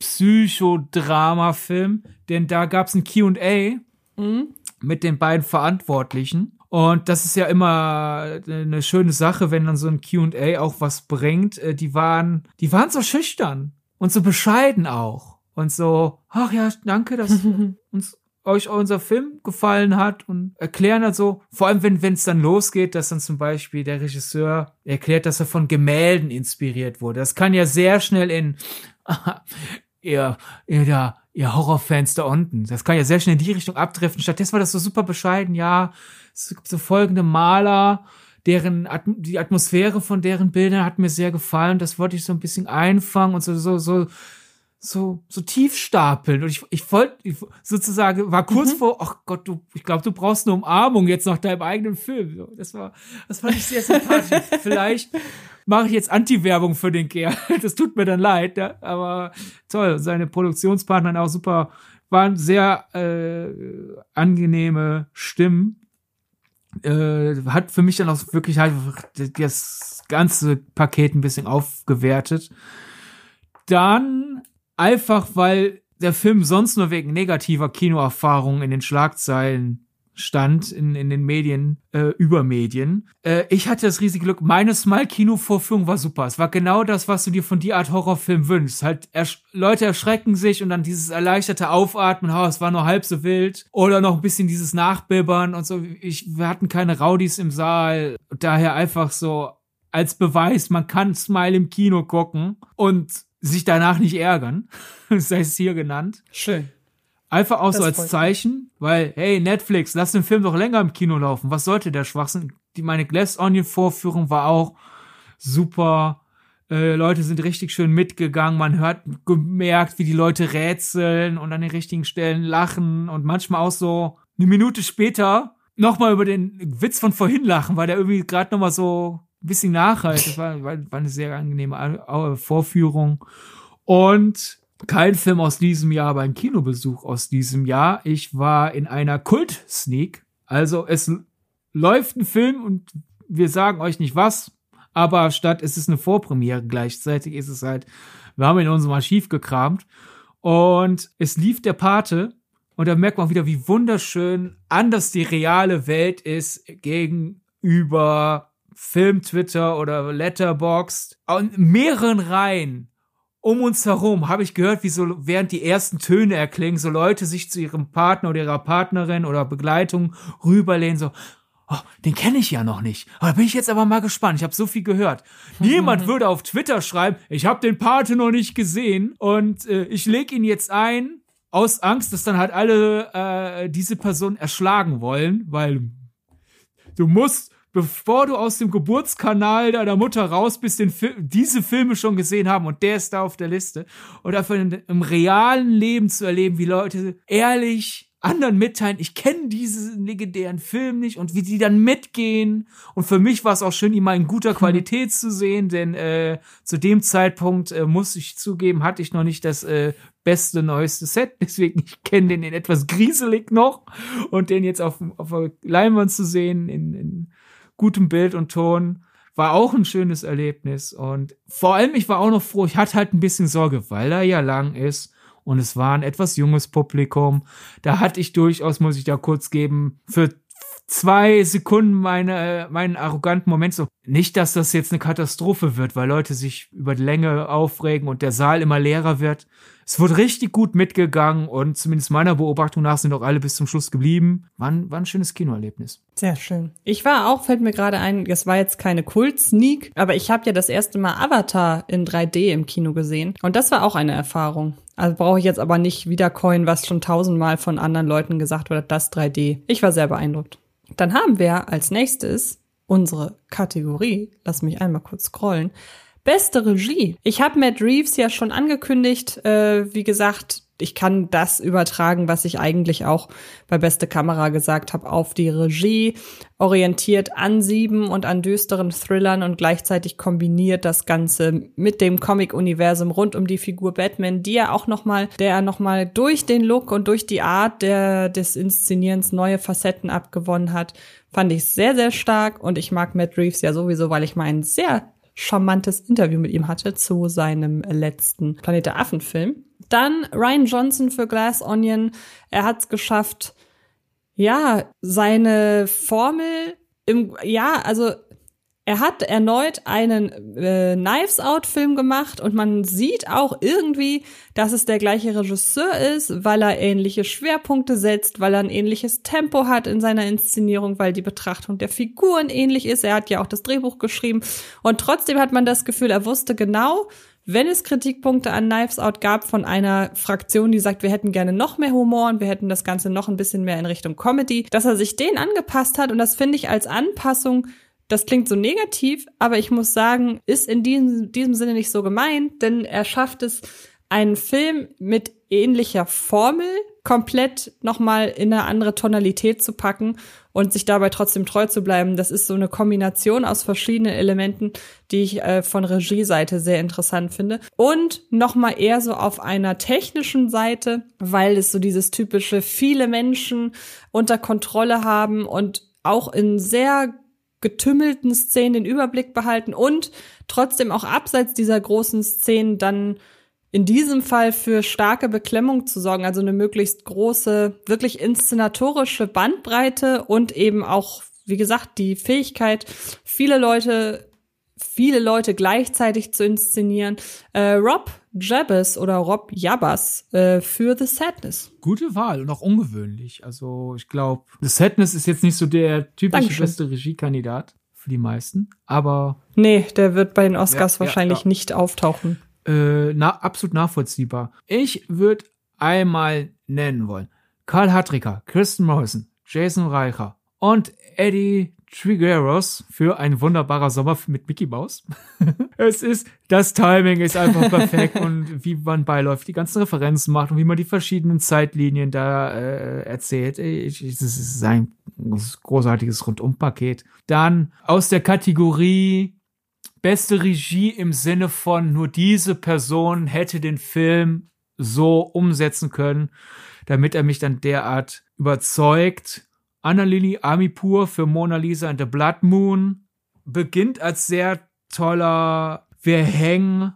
Psychodrama-Film, denn da gab's ein Q&A. Mhm mit den beiden Verantwortlichen. Und das ist ja immer eine schöne Sache, wenn dann so ein Q&A auch was bringt. Äh, die waren, die waren so schüchtern und so bescheiden auch. Und so, ach ja, danke, dass uns euch unser Film gefallen hat und erklären halt so, vor allem wenn es dann losgeht, dass dann zum Beispiel der Regisseur erklärt, dass er von Gemälden inspiriert wurde. Das kann ja sehr schnell in ihr da ihr Horrorfans da unten. Das kann ja sehr schnell in die Richtung abdriften. Stattdessen war das so super bescheiden, ja, es gibt so folgende Maler, deren die Atmosphäre von deren Bildern hat mir sehr gefallen. Das wollte ich so ein bisschen einfangen und so so so so so tief stapeln und ich ich wollte sozusagen war kurz mhm. vor ach Gott du ich glaube du brauchst eine Umarmung jetzt nach deinem eigenen Film das war das fand ich sehr sympathisch vielleicht mache ich jetzt Anti-Werbung für den Kerl. Das tut mir dann leid, ja? aber toll. Seine Produktionspartner auch super, waren sehr äh, angenehme Stimmen. Äh, hat für mich dann auch wirklich halt das ganze Paket ein bisschen aufgewertet. Dann einfach, weil der Film sonst nur wegen negativer Kinoerfahrungen in den Schlagzeilen stand in, in den Medien, äh, über Medien. Äh, ich hatte das riesige Glück, meine Smile-Kino-Vorführung war super. Es war genau das, was du dir von die Art Horrorfilm wünschst. Halt, ersch Leute erschrecken sich und dann dieses erleichterte Aufatmen, oh, es war nur halb so wild. Oder noch ein bisschen dieses Nachbibbern und so. Ich, wir hatten keine Rowdies im Saal. Daher einfach so als Beweis, man kann Smile im Kino gucken und sich danach nicht ärgern. sei es hier genannt. Schön. Einfach auch das so als Zeichen, weil, hey, Netflix, lass den Film doch länger im Kino laufen. Was sollte der Schwachsinn? Die, meine Glass Onion Vorführung war auch super. Äh, Leute sind richtig schön mitgegangen. Man hört gemerkt, wie die Leute rätseln und an den richtigen Stellen lachen und manchmal auch so eine Minute später nochmal über den Witz von vorhin lachen, weil der irgendwie gerade nochmal so ein bisschen nachhalt. Das war, war, war eine sehr angenehme Vorführung. Und kein Film aus diesem Jahr, aber ein Kinobesuch aus diesem Jahr. Ich war in einer Kult-Sneak. Also es läuft ein Film und wir sagen euch nicht was, aber statt es ist eine Vorpremiere gleichzeitig ist es halt, wir haben in unserem Archiv gekramt und es lief der Pate und da merkt man wieder, wie wunderschön anders die reale Welt ist gegenüber Film, Twitter oder Letterboxd. Und mehreren Reihen um uns herum habe ich gehört, wie so während die ersten Töne erklingen, so Leute sich zu ihrem Partner oder ihrer Partnerin oder Begleitung rüberlehnen, so, oh, den kenne ich ja noch nicht. Aber da bin ich jetzt aber mal gespannt. Ich habe so viel gehört. Niemand würde auf Twitter schreiben, ich habe den Pate noch nicht gesehen und äh, ich leg ihn jetzt ein aus Angst, dass dann halt alle äh, diese Person erschlagen wollen, weil du musst bevor du aus dem Geburtskanal deiner Mutter raus bist, den Fil diese Filme schon gesehen haben und der ist da auf der Liste. Und dafür im realen Leben zu erleben, wie Leute ehrlich anderen mitteilen, ich kenne diesen legendären Film nicht und wie die dann mitgehen. Und für mich war es auch schön, ihn mal in guter mhm. Qualität zu sehen, denn äh, zu dem Zeitpunkt, äh, muss ich zugeben, hatte ich noch nicht das äh, beste, neueste Set. Deswegen, ich kenne den in etwas grieselig noch. Und den jetzt auf, auf der Leinwand zu sehen, in, in gutem Bild und Ton. War auch ein schönes Erlebnis. Und vor allem, ich war auch noch froh, ich hatte halt ein bisschen Sorge, weil er ja lang ist und es war ein etwas junges Publikum. Da hatte ich durchaus, muss ich da kurz geben, für zwei Sekunden meine, meinen arroganten Moment so, nicht, dass das jetzt eine Katastrophe wird, weil Leute sich über die Länge aufregen und der Saal immer leerer wird. Es wurde richtig gut mitgegangen und zumindest meiner Beobachtung nach sind auch alle bis zum Schluss geblieben. War ein, war ein schönes Kinoerlebnis. Sehr schön. Ich war auch, fällt mir gerade ein, das war jetzt keine Kult-Sneak, aber ich habe ja das erste Mal Avatar in 3D im Kino gesehen und das war auch eine Erfahrung. Also brauche ich jetzt aber nicht wieder coin, was schon tausendmal von anderen Leuten gesagt wurde, das 3D. Ich war sehr beeindruckt. Dann haben wir als nächstes unsere Kategorie, lass mich einmal kurz scrollen, Beste Regie. Ich habe Matt Reeves ja schon angekündigt. Äh, wie gesagt, ich kann das übertragen, was ich eigentlich auch bei Beste Kamera gesagt habe, auf die Regie, orientiert an sieben und an düsteren Thrillern und gleichzeitig kombiniert das Ganze mit dem Comic-Universum rund um die Figur Batman, die er auch noch mal, der noch mal durch den Look und durch die Art der, des Inszenierens neue Facetten abgewonnen hat, fand ich sehr, sehr stark und ich mag Matt Reeves ja sowieso, weil ich meinen sehr charmantes Interview mit ihm hatte zu seinem letzten Planet der Affen-Film. Dann Ryan Johnson für Glass Onion. Er hat es geschafft, ja, seine Formel im, ja, also er hat erneut einen äh, Knives Out Film gemacht und man sieht auch irgendwie, dass es der gleiche Regisseur ist, weil er ähnliche Schwerpunkte setzt, weil er ein ähnliches Tempo hat in seiner Inszenierung, weil die Betrachtung der Figuren ähnlich ist. Er hat ja auch das Drehbuch geschrieben und trotzdem hat man das Gefühl, er wusste genau, wenn es Kritikpunkte an Knives Out gab von einer Fraktion, die sagt, wir hätten gerne noch mehr Humor und wir hätten das Ganze noch ein bisschen mehr in Richtung Comedy, dass er sich den angepasst hat und das finde ich als Anpassung das klingt so negativ, aber ich muss sagen, ist in diesem, diesem Sinne nicht so gemeint, denn er schafft es, einen Film mit ähnlicher Formel komplett nochmal in eine andere Tonalität zu packen und sich dabei trotzdem treu zu bleiben. Das ist so eine Kombination aus verschiedenen Elementen, die ich äh, von Regieseite sehr interessant finde. Und nochmal eher so auf einer technischen Seite, weil es so dieses typische viele Menschen unter Kontrolle haben und auch in sehr getümmelten Szenen den Überblick behalten und trotzdem auch abseits dieser großen Szenen dann in diesem Fall für starke Beklemmung zu sorgen, also eine möglichst große, wirklich inszenatorische Bandbreite und eben auch, wie gesagt, die Fähigkeit, viele Leute viele Leute gleichzeitig zu inszenieren. Äh, Rob Jabez oder Rob Jabas äh, für The Sadness. Gute Wahl und auch ungewöhnlich. Also ich glaube, The Sadness ist jetzt nicht so der typische Dankeschön. beste Regiekandidat für die meisten, aber nee, der wird bei den Oscars ja, wahrscheinlich ja, nicht auftauchen. Äh, na, absolut nachvollziehbar. Ich würde einmal nennen wollen. Karl Hartricker, Kristen Morrison, Jason Reicher und Eddie Trigueros für ein wunderbarer Sommer mit Mickey Mouse. es ist, das Timing ist einfach perfekt und wie man beiläuft, die ganzen Referenzen macht und wie man die verschiedenen Zeitlinien da äh, erzählt. Das ist ein großartiges Rundumpaket. Dann aus der Kategorie beste Regie im Sinne von nur diese Person hätte den Film so umsetzen können, damit er mich dann derart überzeugt Annalili Amipur für Mona Lisa and the Blood Moon beginnt als sehr toller, wir hängen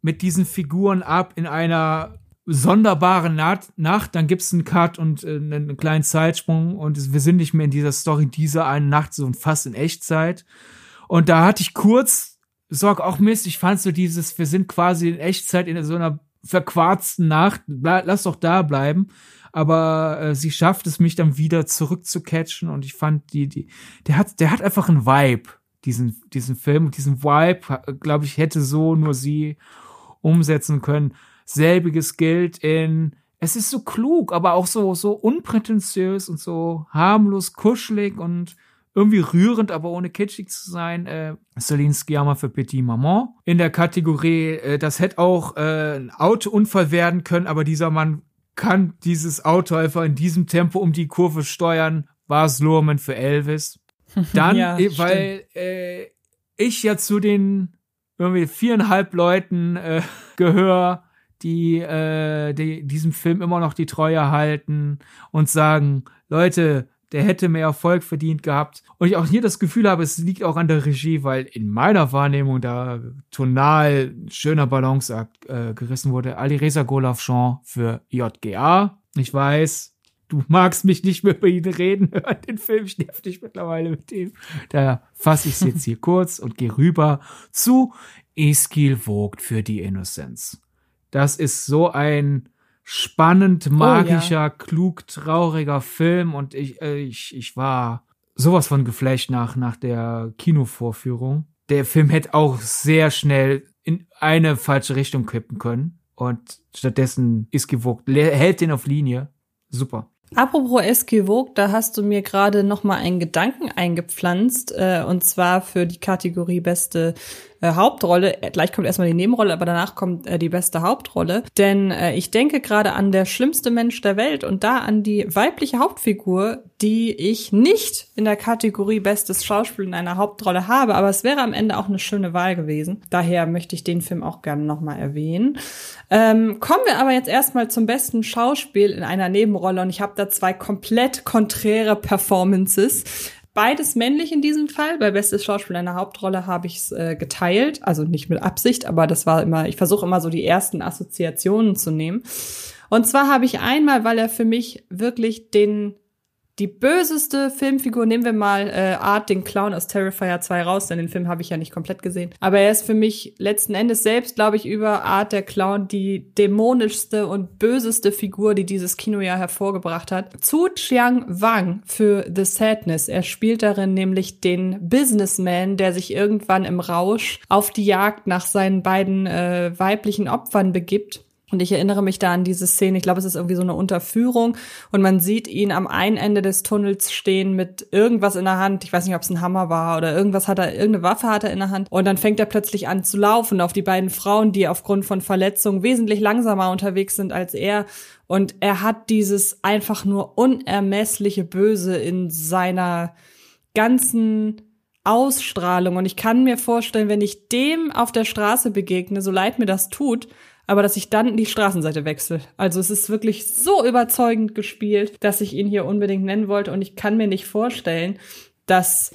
mit diesen Figuren ab in einer sonderbaren Nacht, dann gibt's einen Cut und äh, einen kleinen Zeitsprung und wir sind nicht mehr in dieser Story dieser einen Nacht, so fast in Echtzeit. Und da hatte ich kurz Sorg auch Mist, ich fand so dieses, wir sind quasi in Echtzeit in so einer verquarzten Nacht, lass doch da bleiben aber äh, sie schafft es mich dann wieder zurückzucatchen und ich fand die die der hat der hat einfach einen Vibe diesen diesen Film diesen Vibe glaube ich hätte so nur sie umsetzen können selbiges gilt in es ist so klug aber auch so so unprätentiös und so harmlos kuschelig und irgendwie rührend, aber ohne kitschig zu sein. Äh, Celine Sciamma für Petit Maman. In der Kategorie, äh, das hätte auch äh, ein Autounfall werden können, aber dieser Mann kann dieses Auto einfach in diesem Tempo um die Kurve steuern. War es Lurman für Elvis. Dann, ja, äh, weil äh, ich ja zu den irgendwie viereinhalb Leuten äh, gehöre, die, äh, die diesem Film immer noch die Treue halten und sagen, Leute, der hätte mehr Erfolg verdient gehabt. Und ich auch hier das Gefühl habe, es liegt auch an der Regie, weil in meiner Wahrnehmung da tonal schöner Balanceakt äh, gerissen wurde. Ali Reza Golafchan für JGA. Ich weiß, du magst mich nicht mehr über ihn reden hören, den Film, ich nerv dich mittlerweile mit ihm. Da fasse ich es jetzt hier kurz und gehe rüber zu Eskil Vogt für die Innocence. Das ist so ein spannend, magischer, oh, ja. klug, trauriger Film und ich, äh, ich, ich war sowas von geflasht nach, nach der Kinovorführung. Der Film hätte auch sehr schnell in eine falsche Richtung kippen können und stattdessen ist gewogt, hält den auf Linie. Super. Apropos Eskivogue, da hast du mir gerade noch mal einen Gedanken eingepflanzt, äh, und zwar für die Kategorie beste äh, Hauptrolle. Äh, gleich kommt erstmal die Nebenrolle, aber danach kommt äh, die beste Hauptrolle. Denn äh, ich denke gerade an der schlimmste Mensch der Welt und da an die weibliche Hauptfigur, die ich nicht in der Kategorie bestes Schauspiel in einer Hauptrolle habe, aber es wäre am Ende auch eine schöne Wahl gewesen. Daher möchte ich den Film auch gerne nochmal erwähnen. Ähm, kommen wir aber jetzt erstmal zum besten Schauspiel in einer Nebenrolle und ich habe da zwei komplett konträre Performances. Beides männlich in diesem Fall. Bei Bestes Schauspiel in der Hauptrolle habe ich es äh, geteilt. Also nicht mit Absicht, aber das war immer, ich versuche immer so die ersten Assoziationen zu nehmen. Und zwar habe ich einmal, weil er für mich wirklich den die böseste Filmfigur, nehmen wir mal äh, Art, den Clown aus Terrifier 2 raus, denn den Film habe ich ja nicht komplett gesehen. Aber er ist für mich letzten Endes selbst, glaube ich, über Art der Clown die dämonischste und böseste Figur, die dieses Kinojahr hervorgebracht hat. Zu Chiang Wang für The Sadness. Er spielt darin nämlich den Businessman, der sich irgendwann im Rausch auf die Jagd nach seinen beiden äh, weiblichen Opfern begibt und ich erinnere mich da an diese Szene, ich glaube, es ist irgendwie so eine Unterführung und man sieht ihn am einen Ende des Tunnels stehen mit irgendwas in der Hand. Ich weiß nicht, ob es ein Hammer war oder irgendwas hat er, irgendeine Waffe hat er in der Hand. Und dann fängt er plötzlich an zu laufen auf die beiden Frauen, die aufgrund von Verletzungen wesentlich langsamer unterwegs sind als er. Und er hat dieses einfach nur unermessliche Böse in seiner ganzen Ausstrahlung. Und ich kann mir vorstellen, wenn ich dem auf der Straße begegne, so leid mir das tut, aber dass ich dann die Straßenseite wechsle. Also es ist wirklich so überzeugend gespielt, dass ich ihn hier unbedingt nennen wollte und ich kann mir nicht vorstellen, dass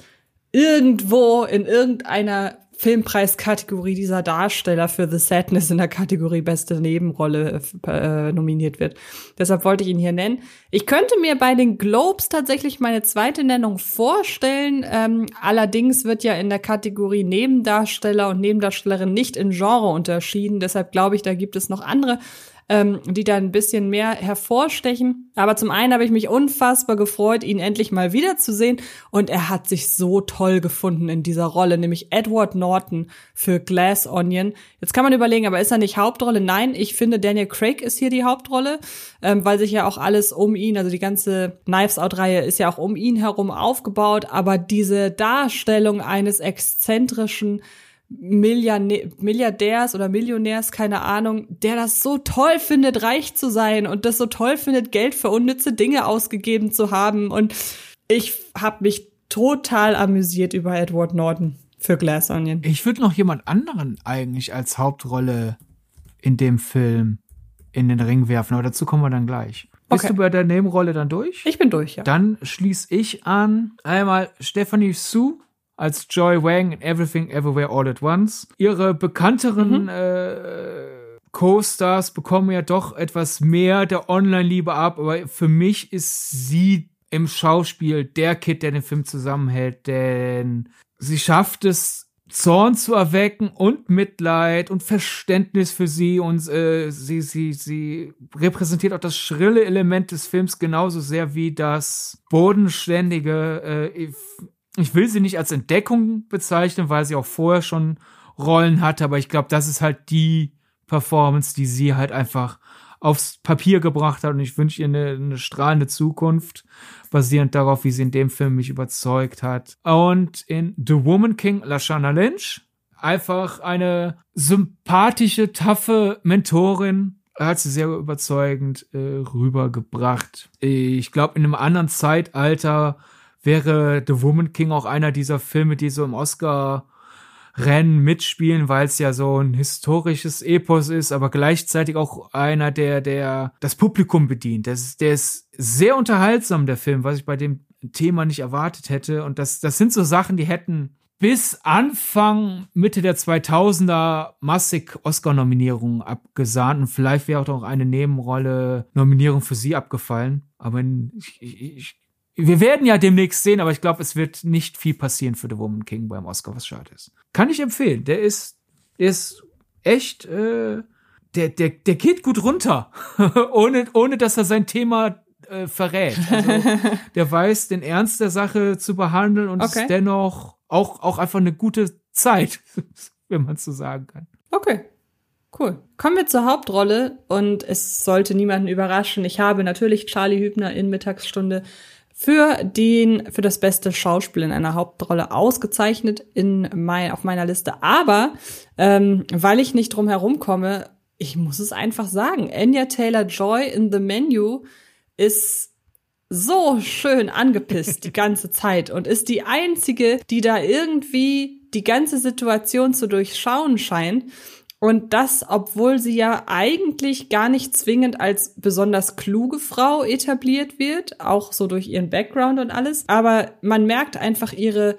irgendwo in irgendeiner Filmpreiskategorie dieser Darsteller für The Sadness in der Kategorie beste Nebenrolle äh, nominiert wird. Deshalb wollte ich ihn hier nennen. Ich könnte mir bei den Globes tatsächlich meine zweite Nennung vorstellen. Ähm, allerdings wird ja in der Kategorie Nebendarsteller und Nebendarstellerin nicht in Genre unterschieden. Deshalb glaube ich, da gibt es noch andere ähm, die da ein bisschen mehr hervorstechen. Aber zum einen habe ich mich unfassbar gefreut, ihn endlich mal wiederzusehen. Und er hat sich so toll gefunden in dieser Rolle, nämlich Edward Norton für Glass Onion. Jetzt kann man überlegen, aber ist er nicht Hauptrolle? Nein, ich finde, Daniel Craig ist hier die Hauptrolle, ähm, weil sich ja auch alles um ihn, also die ganze Knives Out-Reihe ist ja auch um ihn herum aufgebaut. Aber diese Darstellung eines exzentrischen Milliardärs oder Millionärs, keine Ahnung, der das so toll findet, reich zu sein und das so toll findet, Geld für unnütze Dinge ausgegeben zu haben. Und ich habe mich total amüsiert über Edward Norton für Glass Onion. Ich würde noch jemand anderen eigentlich als Hauptrolle in dem Film in den Ring werfen, aber dazu kommen wir dann gleich. Bist okay. du bei der Nebenrolle dann durch? Ich bin durch, ja. Dann schließe ich an einmal Stephanie Sue als Joy Wang in Everything Everywhere All at Once. Ihre bekannteren mhm. äh, Co-Stars bekommen ja doch etwas mehr der Online-Liebe ab, aber für mich ist sie im Schauspiel der Kid, der den Film zusammenhält, denn sie schafft es, Zorn zu erwecken und Mitleid und Verständnis für sie und äh, sie sie sie repräsentiert auch das schrille Element des Films genauso sehr wie das bodenständige äh, ich will sie nicht als Entdeckung bezeichnen, weil sie auch vorher schon Rollen hatte, aber ich glaube, das ist halt die Performance, die sie halt einfach aufs Papier gebracht hat und ich wünsche ihr eine, eine strahlende Zukunft, basierend darauf, wie sie in dem Film mich überzeugt hat. Und in The Woman King Lashana Lynch, einfach eine sympathische, taffe Mentorin, hat sie sehr überzeugend äh, rübergebracht. Ich glaube, in einem anderen Zeitalter wäre The Woman King auch einer dieser Filme, die so im Oscar Rennen mitspielen, weil es ja so ein historisches Epos ist, aber gleichzeitig auch einer, der, der das Publikum bedient. Das ist, der ist sehr unterhaltsam, der Film, was ich bei dem Thema nicht erwartet hätte. Und das, das sind so Sachen, die hätten bis Anfang, Mitte der 2000er massig Oscar-Nominierungen abgesahnt und vielleicht wäre auch noch eine Nebenrolle Nominierung für sie abgefallen. Aber ich, ich, ich wir werden ja demnächst sehen, aber ich glaube, es wird nicht viel passieren für The Woman King beim Oscar, was schade ist. Kann ich empfehlen. Der ist, der ist echt, äh, der, der, der geht gut runter, ohne, ohne dass er sein Thema äh, verrät. Also, der weiß, den Ernst der Sache zu behandeln und okay. ist dennoch auch, auch einfach eine gute Zeit, wenn man so sagen kann. Okay. Cool. Kommen wir zur Hauptrolle und es sollte niemanden überraschen. Ich habe natürlich Charlie Hübner in Mittagsstunde für den für das beste Schauspiel in einer Hauptrolle ausgezeichnet in mein, auf meiner Liste. Aber ähm, weil ich nicht drum herum komme, ich muss es einfach sagen, Anya Taylor Joy in The Menu ist so schön angepisst die ganze Zeit und ist die einzige, die da irgendwie die ganze Situation zu durchschauen scheint. Und das, obwohl sie ja eigentlich gar nicht zwingend als besonders kluge Frau etabliert wird, auch so durch ihren Background und alles. Aber man merkt einfach ihre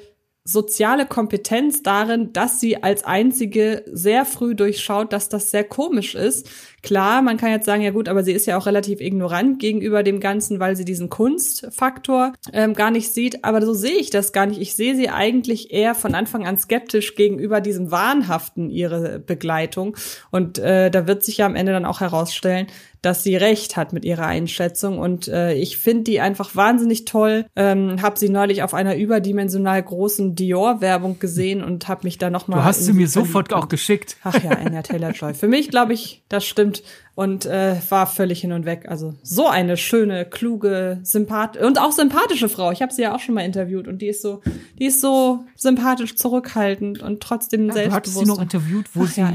soziale Kompetenz darin, dass sie als einzige sehr früh durchschaut, dass das sehr komisch ist. Klar, man kann jetzt sagen, ja gut, aber sie ist ja auch relativ ignorant gegenüber dem Ganzen, weil sie diesen Kunstfaktor ähm, gar nicht sieht. Aber so sehe ich das gar nicht. Ich sehe sie eigentlich eher von Anfang an skeptisch gegenüber diesem Wahnhaften ihre Begleitung. Und äh, da wird sich ja am Ende dann auch herausstellen, dass sie recht hat mit ihrer Einschätzung. Und äh, ich finde die einfach wahnsinnig toll. Ähm, habe sie neulich auf einer überdimensional großen Dior-Werbung gesehen und habe mich da nochmal. Du hast sie mir sofort auch geschickt. Ach ja, Anya Taylor-Joy. Für mich glaube ich, das stimmt und äh, war völlig hin und weg. Also so eine schöne, kluge, sympath und auch sympathische Frau. Ich habe sie ja auch schon mal interviewt und die ist so, die ist so sympathisch zurückhaltend und trotzdem ja, selbstbewusst. Du hattest sie noch interviewt, wo Ach, sie ja,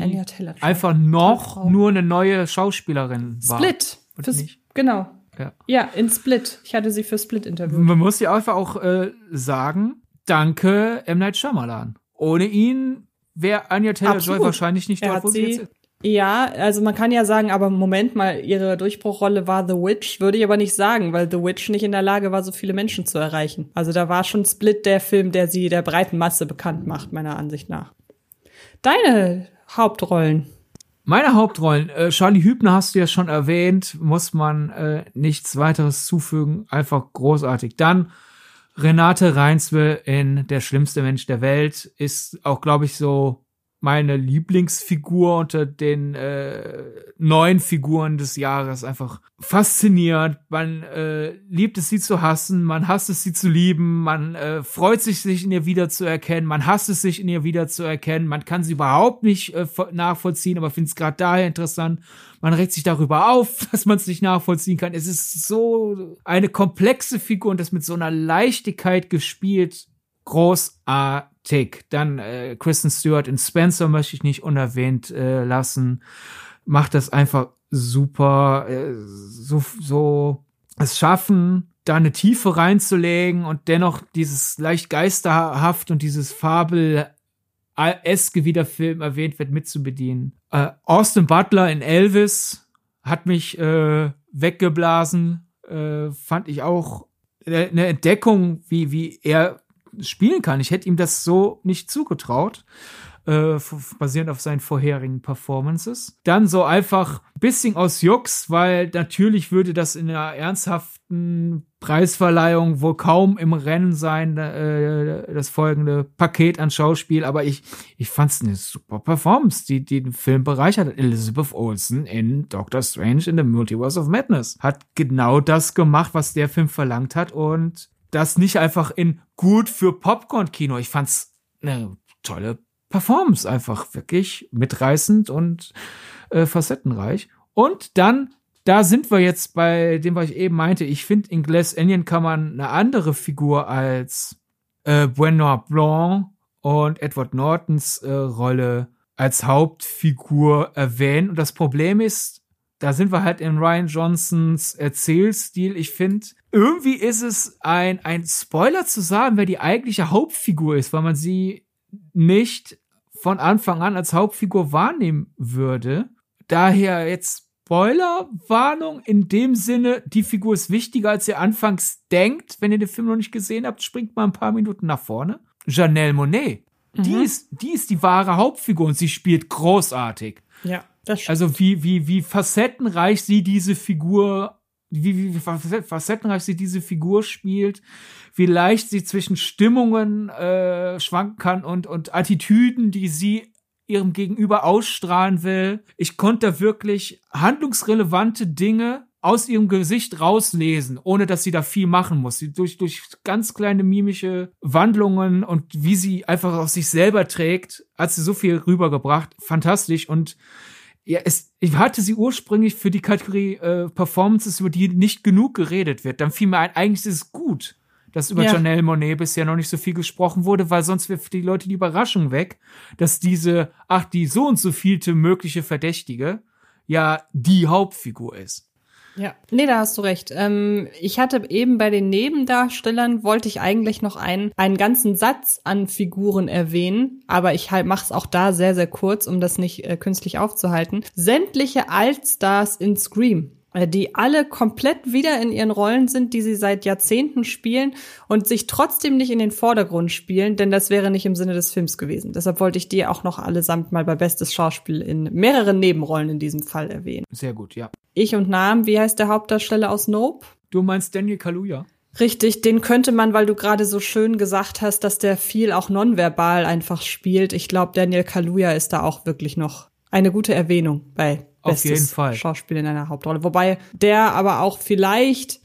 einfach noch nur eine neue Schauspielerin war. Split. Fürs, genau. Ja. ja, in Split. Ich hatte sie für Split interviewt. Man muss ja einfach auch äh, sagen, danke M. Night Shyamalan. Ohne ihn wäre Anya Taylor-Joy wahrscheinlich nicht dort, wo sie jetzt ist. Ja, also man kann ja sagen, aber Moment mal, ihre Durchbruchrolle war The Witch, würde ich aber nicht sagen, weil The Witch nicht in der Lage war, so viele Menschen zu erreichen. Also da war schon Split der Film, der sie der breiten Masse bekannt macht, meiner Ansicht nach. deine Hauptrollen. Meine Hauptrollen, äh, Charlie Hübner hast du ja schon erwähnt, muss man äh, nichts weiteres zufügen, einfach großartig. Dann Renate Reinswe in Der schlimmste Mensch der Welt ist auch, glaube ich, so meine Lieblingsfigur unter den äh, neuen Figuren des Jahres. Einfach faszinierend. Man äh, liebt es, sie zu hassen, man hasst es, sie zu lieben, man äh, freut sich, sich in ihr wiederzuerkennen, man hasst es, sich in ihr wiederzuerkennen, man kann sie überhaupt nicht äh, nachvollziehen, aber findet es gerade daher interessant. Man regt sich darüber auf, dass man es nicht nachvollziehen kann. Es ist so eine komplexe Figur und das mit so einer Leichtigkeit gespielt. Großartig Tick. Dann äh, Kristen Stewart in Spencer möchte ich nicht unerwähnt äh, lassen. Macht das einfach super. Äh, so, so es schaffen, da eine Tiefe reinzulegen und dennoch dieses leicht geisterhaft und dieses Fabel eske, wie der Film erwähnt wird, mitzubedienen. Äh, Austin Butler in Elvis hat mich äh, weggeblasen. Äh, fand ich auch eine Entdeckung, wie, wie er spielen kann. Ich hätte ihm das so nicht zugetraut, äh, basierend auf seinen vorherigen Performances. Dann so einfach ein bisschen aus Jux, weil natürlich würde das in einer ernsthaften Preisverleihung wohl kaum im Rennen sein, äh, das folgende Paket an Schauspiel, aber ich, ich fand es eine super Performance, die, die den Film bereichert hat. Elizabeth Olsen in Doctor Strange in the Multiverse of Madness hat genau das gemacht, was der Film verlangt hat und das nicht einfach in gut für Popcorn-Kino. Ich fand's eine tolle Performance, einfach wirklich mitreißend und äh, facettenreich. Und dann, da sind wir jetzt bei dem, was ich eben meinte. Ich finde, in Glass Onion kann man eine andere Figur als äh, Benoit Blanc und Edward Nortons äh, Rolle als Hauptfigur erwähnen. Und das Problem ist, da sind wir halt in Ryan Johnsons Erzählstil. Ich finde, irgendwie ist es ein, ein Spoiler zu sagen, wer die eigentliche Hauptfigur ist, weil man sie nicht von Anfang an als Hauptfigur wahrnehmen würde. Daher jetzt Spoilerwarnung in dem Sinne, die Figur ist wichtiger, als ihr anfangs denkt. Wenn ihr den Film noch nicht gesehen habt, springt mal ein paar Minuten nach vorne. Janelle Monet. Mhm. Die, ist, die ist die wahre Hauptfigur und sie spielt großartig. Ja. Also wie, wie, wie facettenreich sie diese Figur, wie, wie facettenreich sie diese Figur spielt, wie leicht sie zwischen Stimmungen äh, schwanken kann und, und Attitüden, die sie ihrem Gegenüber ausstrahlen will. Ich konnte wirklich handlungsrelevante Dinge aus ihrem Gesicht rauslesen, ohne dass sie da viel machen muss. Sie durch, durch ganz kleine mimische Wandlungen und wie sie einfach aus sich selber trägt, hat sie so viel rübergebracht. Fantastisch. Und ja, es, ich hatte sie ursprünglich für die Kategorie äh, Performances, über die nicht genug geredet wird. Dann fiel mir ein, eigentlich ist es gut, dass über ja. Janelle Monet bisher noch nicht so viel gesprochen wurde, weil sonst für die Leute die Überraschung weg, dass diese, ach, die so und so vielte mögliche Verdächtige ja die Hauptfigur ist. Ja, nee, da hast du recht. Ähm, ich hatte eben bei den Nebendarstellern wollte ich eigentlich noch einen, einen ganzen Satz an Figuren erwähnen, aber ich halt mach's auch da sehr, sehr kurz, um das nicht äh, künstlich aufzuhalten. Sämtliche Altstars in Scream die alle komplett wieder in ihren Rollen sind, die sie seit Jahrzehnten spielen und sich trotzdem nicht in den Vordergrund spielen, denn das wäre nicht im Sinne des Films gewesen. Deshalb wollte ich die auch noch allesamt mal bei Bestes Schauspiel in mehreren Nebenrollen in diesem Fall erwähnen. Sehr gut, ja. Ich und Namen, wie heißt der Hauptdarsteller aus Nope? Du meinst Daniel Kaluuya? Richtig, den könnte man, weil du gerade so schön gesagt hast, dass der viel auch nonverbal einfach spielt. Ich glaube, Daniel Kaluuya ist da auch wirklich noch eine gute Erwähnung bei auf jeden Fall. Schauspiel in einer Hauptrolle. Wobei der aber auch vielleicht,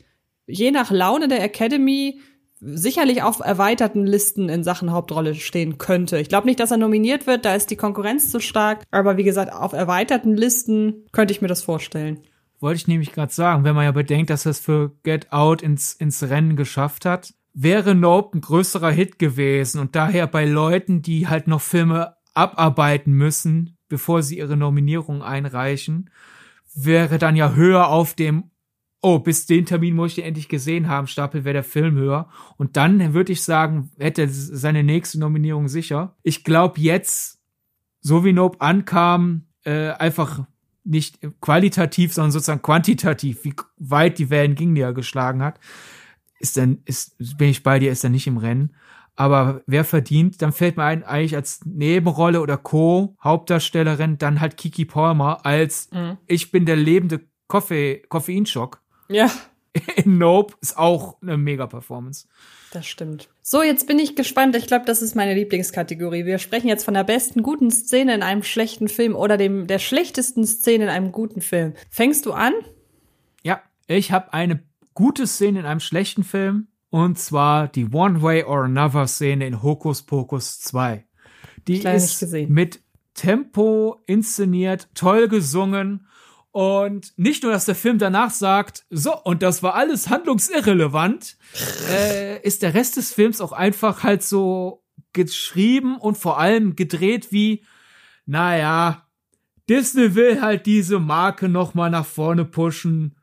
je nach Laune der Academy, sicherlich auf erweiterten Listen in Sachen Hauptrolle stehen könnte. Ich glaube nicht, dass er nominiert wird, da ist die Konkurrenz zu stark. Aber wie gesagt, auf erweiterten Listen könnte ich mir das vorstellen. Wollte ich nämlich gerade sagen, wenn man ja bedenkt, dass er es für Get Out ins, ins Rennen geschafft hat, wäre Nope ein größerer Hit gewesen und daher bei Leuten, die halt noch Filme abarbeiten müssen, bevor sie ihre Nominierung einreichen, wäre dann ja höher auf dem Oh, bis den Termin muss ich den endlich gesehen haben, Stapel wäre der Film höher. Und dann würde ich sagen, hätte seine nächste Nominierung sicher. Ich glaube jetzt, so wie Nope ankam, äh, einfach nicht qualitativ, sondern sozusagen quantitativ, wie weit die Wellen gingen, die er geschlagen hat, ist dann, ist, bin ich bei dir, ist er nicht im Rennen. Aber wer verdient, dann fällt mir ein, eigentlich als Nebenrolle oder Co-Hauptdarstellerin dann halt Kiki Palmer als mhm. ich bin der lebende Koffein Koffeinschock. Ja. In Nope ist auch eine Mega-Performance. Das stimmt. So, jetzt bin ich gespannt. Ich glaube, das ist meine Lieblingskategorie. Wir sprechen jetzt von der besten guten Szene in einem schlechten Film oder dem der schlechtesten Szene in einem guten Film. Fängst du an? Ja, ich habe eine gute Szene in einem schlechten Film und zwar die One Way or Another Szene in Hokus Pokus 2. Die ist mit Tempo inszeniert, toll gesungen und nicht nur, dass der Film danach sagt, so, und das war alles handlungsirrelevant, äh, ist der Rest des Films auch einfach halt so geschrieben und vor allem gedreht wie, naja, Disney will halt diese Marke nochmal nach vorne pushen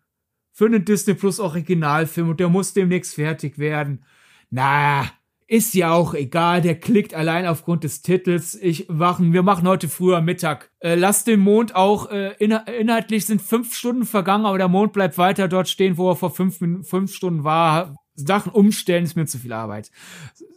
für einen Disney Plus Originalfilm und der muss demnächst fertig werden. Na, ist ja auch egal, der klickt allein aufgrund des Titels. Ich machen, wir machen heute früher Mittag. Äh, lass den Mond auch, äh, inhaltlich sind fünf Stunden vergangen, aber der Mond bleibt weiter dort stehen, wo er vor fünf, fünf Stunden war. Sachen umstellen ist mir zu viel Arbeit.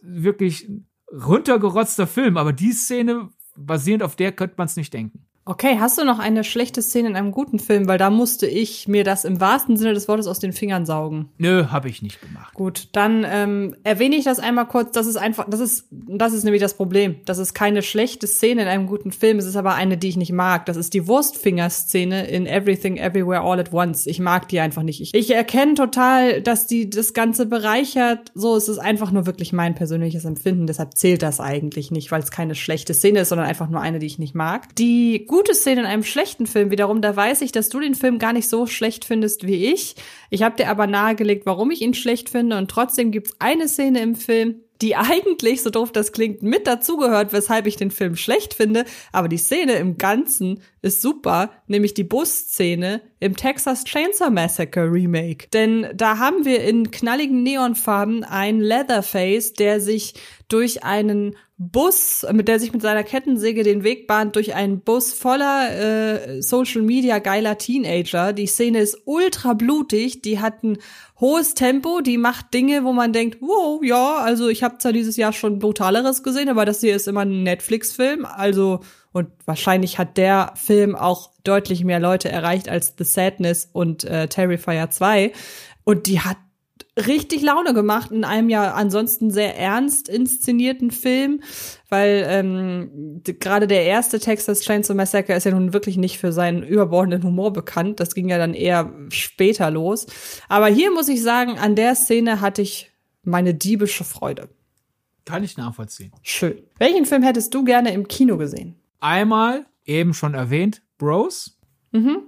Wirklich runtergerotzter Film, aber die Szene, basierend auf der könnte man es nicht denken. Okay, hast du noch eine schlechte Szene in einem guten Film? Weil da musste ich mir das im wahrsten Sinne des Wortes aus den Fingern saugen. Nö, habe ich nicht gemacht. Gut, dann ähm, erwähne ich das einmal kurz. Das ist einfach, das ist, das ist nämlich das Problem. Das ist keine schlechte Szene in einem guten Film. Es ist aber eine, die ich nicht mag. Das ist die Wurstfinger-Szene in Everything Everywhere All at Once. Ich mag die einfach nicht. Ich, ich erkenne total, dass die das Ganze bereichert. So, es ist einfach nur wirklich mein persönliches Empfinden. Deshalb zählt das eigentlich nicht, weil es keine schlechte Szene ist, sondern einfach nur eine, die ich nicht mag. Die gute Szene in einem schlechten Film wiederum, da weiß ich, dass du den Film gar nicht so schlecht findest wie ich. Ich habe dir aber nahegelegt, warum ich ihn schlecht finde und trotzdem gibt's eine Szene im Film, die eigentlich, so doof das klingt, mit dazugehört, weshalb ich den Film schlecht finde. Aber die Szene im Ganzen ist super, nämlich die Busszene im Texas Chainsaw Massacre Remake. Denn da haben wir in knalligen Neonfarben einen Leatherface, der sich durch einen Bus, mit der sich mit seiner Kettensäge den Weg bahnt durch einen Bus voller äh, Social Media geiler Teenager. Die Szene ist ultra blutig, die hat ein hohes Tempo, die macht Dinge, wo man denkt, wow, ja, also ich habe zwar dieses Jahr schon brutaleres gesehen, aber das hier ist immer ein Netflix-Film, also und wahrscheinlich hat der Film auch deutlich mehr Leute erreicht als The Sadness und äh, Terrifier 2. Und die hat richtig Laune gemacht in einem ja ansonsten sehr ernst inszenierten Film, weil ähm, gerade der erste Texas Chainsaw Massacre ist ja nun wirklich nicht für seinen überbordenden Humor bekannt. Das ging ja dann eher später los. Aber hier muss ich sagen, an der Szene hatte ich meine diebische Freude. Kann ich nachvollziehen. Schön. Welchen Film hättest du gerne im Kino gesehen? Einmal, eben schon erwähnt, Bros. Mhm.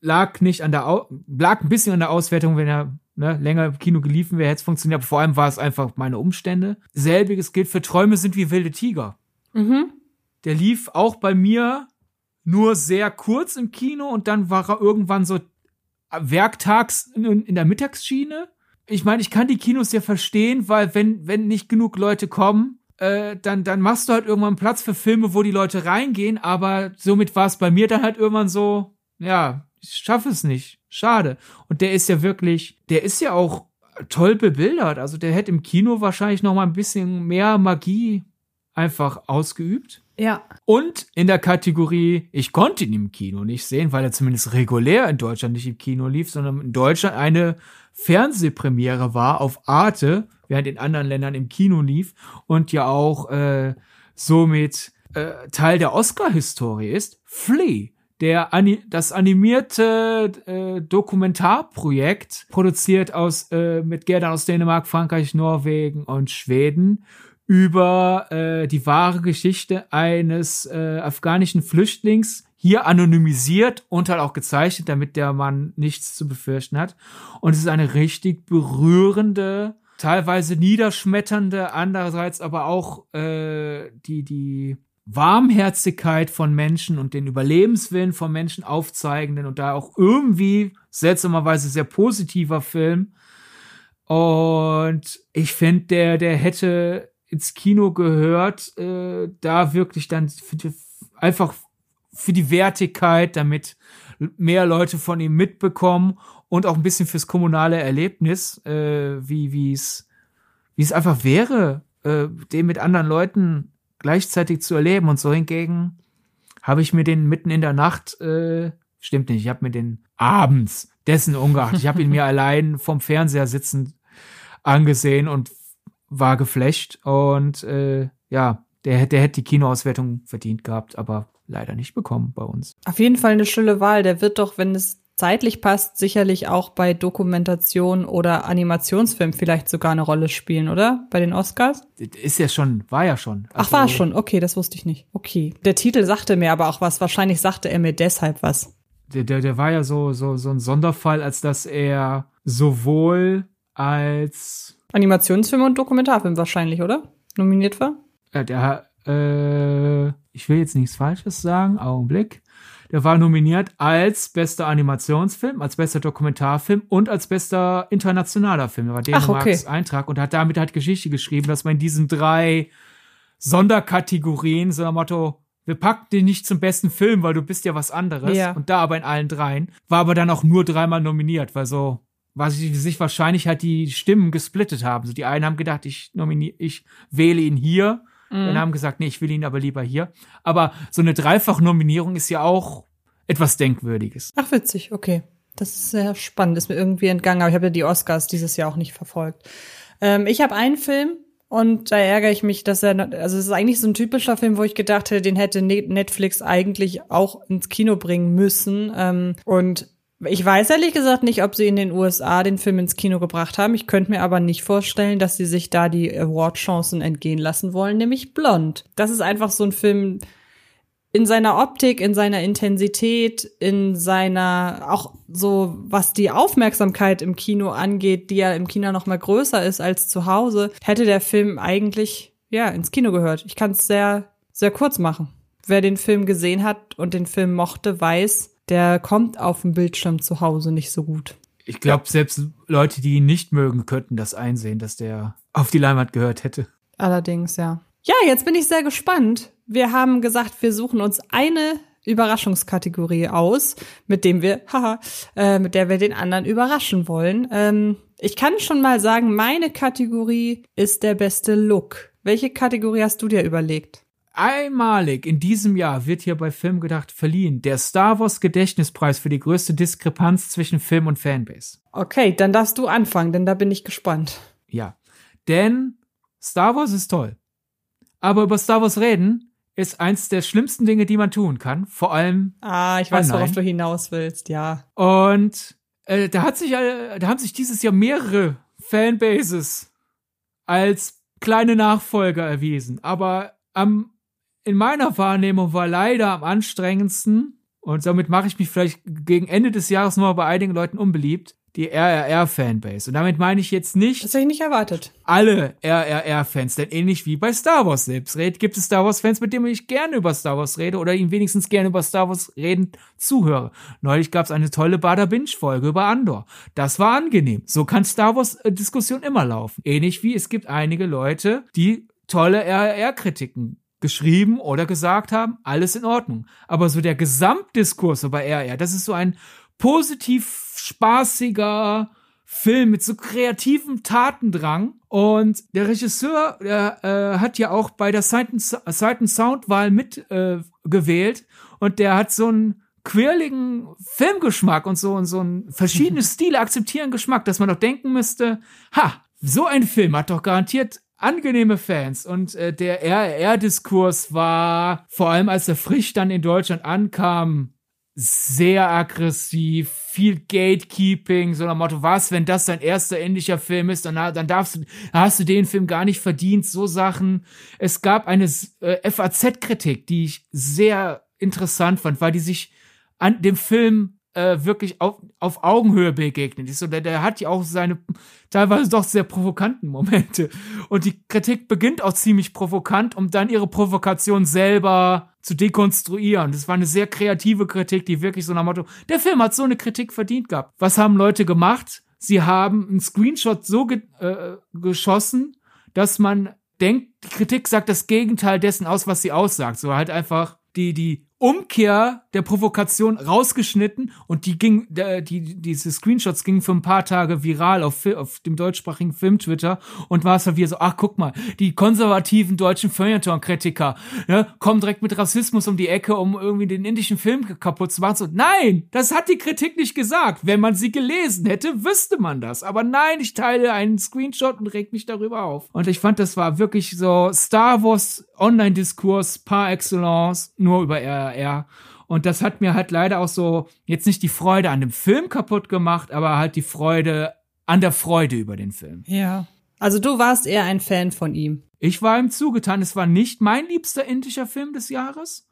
Lag nicht an der, Au lag ein bisschen an der Auswertung, wenn er ne, länger im Kino geliefen wäre, hätte es funktioniert. Aber vor allem war es einfach meine Umstände. Selbiges gilt für Träume sind wie wilde Tiger. Mhm. Der lief auch bei mir nur sehr kurz im Kino und dann war er irgendwann so werktags in, in der Mittagsschiene. Ich meine, ich kann die Kinos ja verstehen, weil wenn, wenn nicht genug Leute kommen, äh, dann, dann machst du halt irgendwann Platz für Filme, wo die Leute reingehen, aber somit war es bei mir dann halt irgendwann so, ja, ich schaffe es nicht. Schade. Und der ist ja wirklich, der ist ja auch toll bebildert. Also der hätte im Kino wahrscheinlich noch mal ein bisschen mehr Magie einfach ausgeübt. Ja. Und in der Kategorie, ich konnte ihn im Kino nicht sehen, weil er zumindest regulär in Deutschland nicht im Kino lief, sondern in Deutschland eine Fernsehpremiere war auf Arte, während in anderen Ländern im Kino lief und ja auch äh, somit äh, Teil der Oscar-Historie ist. Flea der das animierte äh, Dokumentarprojekt produziert aus äh, mit Geldern aus Dänemark, Frankreich, Norwegen und Schweden über äh, die wahre Geschichte eines äh, afghanischen Flüchtlings hier anonymisiert und halt auch gezeichnet, damit der Mann nichts zu befürchten hat. Und es ist eine richtig berührende, teilweise niederschmetternde, andererseits aber auch äh, die die Warmherzigkeit von Menschen und den Überlebenswillen von Menschen aufzeigenden und da auch irgendwie seltsamerweise sehr positiver Film. Und ich finde, der, der hätte ins Kino gehört, äh, da wirklich dann für die, einfach für die Wertigkeit, damit mehr Leute von ihm mitbekommen und auch ein bisschen fürs kommunale Erlebnis, äh, wie wie es wie es einfach wäre, äh, den mit anderen Leuten gleichzeitig zu erleben. Und so hingegen habe ich mir den mitten in der Nacht, äh, stimmt nicht, ich habe mir den abends dessen ungeachtet, ich habe ihn mir allein vom Fernseher sitzend angesehen und war geflecht und äh, ja, der, der hätte die Kinoauswertung verdient gehabt, aber leider nicht bekommen bei uns. Auf jeden Fall eine schöne Wahl. Der wird doch, wenn es zeitlich passt, sicherlich auch bei Dokumentation oder Animationsfilm vielleicht sogar eine Rolle spielen, oder? Bei den Oscars? Ist ja schon, war ja schon. Also Ach, war schon. Okay, das wusste ich nicht. Okay. Der Titel sagte mir aber auch was. Wahrscheinlich sagte er mir deshalb was. Der, der, der war ja so, so, so ein Sonderfall, als dass er sowohl als Animationsfilm und Dokumentarfilm wahrscheinlich, oder? Nominiert war? Ja, der, äh, ich will jetzt nichts Falsches sagen, Augenblick. Der war nominiert als bester Animationsfilm, als bester Dokumentarfilm und als bester internationaler Film. Der war Dänemarks okay. Eintrag und hat damit halt Geschichte geschrieben, dass man in diesen drei Sonderkategorien, so nach Motto, wir packen den nicht zum besten Film, weil du bist ja was anderes. Ja. Und da aber in allen dreien. War aber dann auch nur dreimal nominiert, weil so, was sie sich wahrscheinlich halt die Stimmen gesplittet haben. So die einen haben gedacht, ich nominiere, ich wähle ihn hier Mhm. Dann haben gesagt, nee, ich will ihn aber lieber hier. Aber so eine Dreifach-Nominierung ist ja auch etwas Denkwürdiges. Ach, witzig, okay. Das ist sehr spannend, ist mir irgendwie entgangen, aber ich habe ja die Oscars dieses Jahr auch nicht verfolgt. Ähm, ich habe einen Film, und da ärgere ich mich, dass er, also es ist eigentlich so ein typischer Film, wo ich gedacht hätte, den hätte Netflix eigentlich auch ins Kino bringen müssen. Ähm, und ich weiß ehrlich gesagt nicht, ob sie in den USA den Film ins Kino gebracht haben. Ich könnte mir aber nicht vorstellen, dass sie sich da die Award-Chancen entgehen lassen wollen, nämlich Blond. Das ist einfach so ein Film in seiner Optik, in seiner Intensität, in seiner auch so was die Aufmerksamkeit im Kino angeht, die ja im Kino noch mal größer ist als zu Hause, hätte der Film eigentlich ja ins Kino gehört. Ich kann es sehr sehr kurz machen. Wer den Film gesehen hat und den Film mochte, weiß, der kommt auf dem Bildschirm zu Hause nicht so gut. Ich glaube, selbst Leute, die ihn nicht mögen, könnten das einsehen, dass der auf die Leinwand gehört hätte. Allerdings, ja. Ja, jetzt bin ich sehr gespannt. Wir haben gesagt, wir suchen uns eine Überraschungskategorie aus, mit dem wir, haha, äh, mit der wir den anderen überraschen wollen. Ähm, ich kann schon mal sagen, meine Kategorie ist der beste Look. Welche Kategorie hast du dir überlegt? Einmalig in diesem Jahr wird hier bei Film gedacht verliehen der Star Wars Gedächtnispreis für die größte Diskrepanz zwischen Film und Fanbase. Okay, dann darfst du anfangen, denn da bin ich gespannt. Ja, denn Star Wars ist toll. Aber über Star Wars reden ist eins der schlimmsten Dinge, die man tun kann. Vor allem. Ah, ich weiß, worauf du hinaus willst, ja. Und äh, da hat sich, äh, da haben sich dieses Jahr mehrere Fanbases als kleine Nachfolger erwiesen. Aber am in meiner Wahrnehmung war leider am anstrengendsten, und damit mache ich mich vielleicht gegen Ende des Jahres nur bei einigen Leuten unbeliebt, die RRR-Fanbase. Und damit meine ich jetzt nicht. Das hätte ich nicht erwartet. Alle RRR-Fans, denn ähnlich wie bei Star Wars selbst gibt es Star Wars-Fans, mit denen ich gerne über Star Wars rede oder ihnen wenigstens gerne über Star Wars reden zuhöre. Neulich gab es eine tolle Bada Binge-Folge über Andor. Das war angenehm. So kann Star Wars-Diskussion immer laufen. Ähnlich wie es gibt einige Leute, die tolle RRR-Kritiken geschrieben oder gesagt haben, alles in Ordnung. Aber so der Gesamtdiskurs so bei RR, das ist so ein positiv spaßiger Film mit so kreativem Tatendrang. Und der Regisseur, der äh, hat ja auch bei der Sight and Soundwahl mitgewählt. Äh, und der hat so einen quirligen Filmgeschmack und so und so ein verschiedene Stile akzeptieren Geschmack, dass man doch denken müsste, ha, so ein Film hat doch garantiert angenehme Fans und äh, der RR-Diskurs war, vor allem als er frisch dann in Deutschland ankam, sehr aggressiv, viel Gatekeeping, so nach Motto, was, wenn das dein erster ähnlicher Film ist, dann, dann darfst du, hast du den Film gar nicht verdient, so Sachen. Es gab eine äh, FAZ-Kritik, die ich sehr interessant fand, weil die sich an dem Film äh, wirklich auf, auf Augenhöhe begegnet ist. Und der, der hat ja auch seine teilweise doch sehr provokanten Momente. Und die Kritik beginnt auch ziemlich provokant, um dann ihre Provokation selber zu dekonstruieren. Das war eine sehr kreative Kritik, die wirklich so nach Motto, der Film hat so eine Kritik verdient gehabt. Was haben Leute gemacht? Sie haben einen Screenshot so ge äh, geschossen, dass man denkt, die Kritik sagt das Gegenteil dessen aus, was sie aussagt. So halt einfach die, die Umkehr der Provokation rausgeschnitten und die ging, die, diese Screenshots gingen für ein paar Tage viral auf, auf dem deutschsprachigen Film-Twitter und war es halt wieder so, ach guck mal, die konservativen deutschen Feuilleton-Kritiker ne, kommen direkt mit Rassismus um die Ecke, um irgendwie den indischen Film kaputt zu machen. So, nein, das hat die Kritik nicht gesagt. Wenn man sie gelesen hätte, wüsste man das. Aber nein, ich teile einen Screenshot und reg mich darüber auf. Und ich fand, das war wirklich so Star Wars Online-Diskurs par excellence, nur über RR. Und das hat mir halt leider auch so jetzt nicht die Freude an dem Film kaputt gemacht, aber halt die Freude an der Freude über den Film. Ja. Also du warst eher ein Fan von ihm. Ich war ihm zugetan. Es war nicht mein liebster indischer Film des Jahres,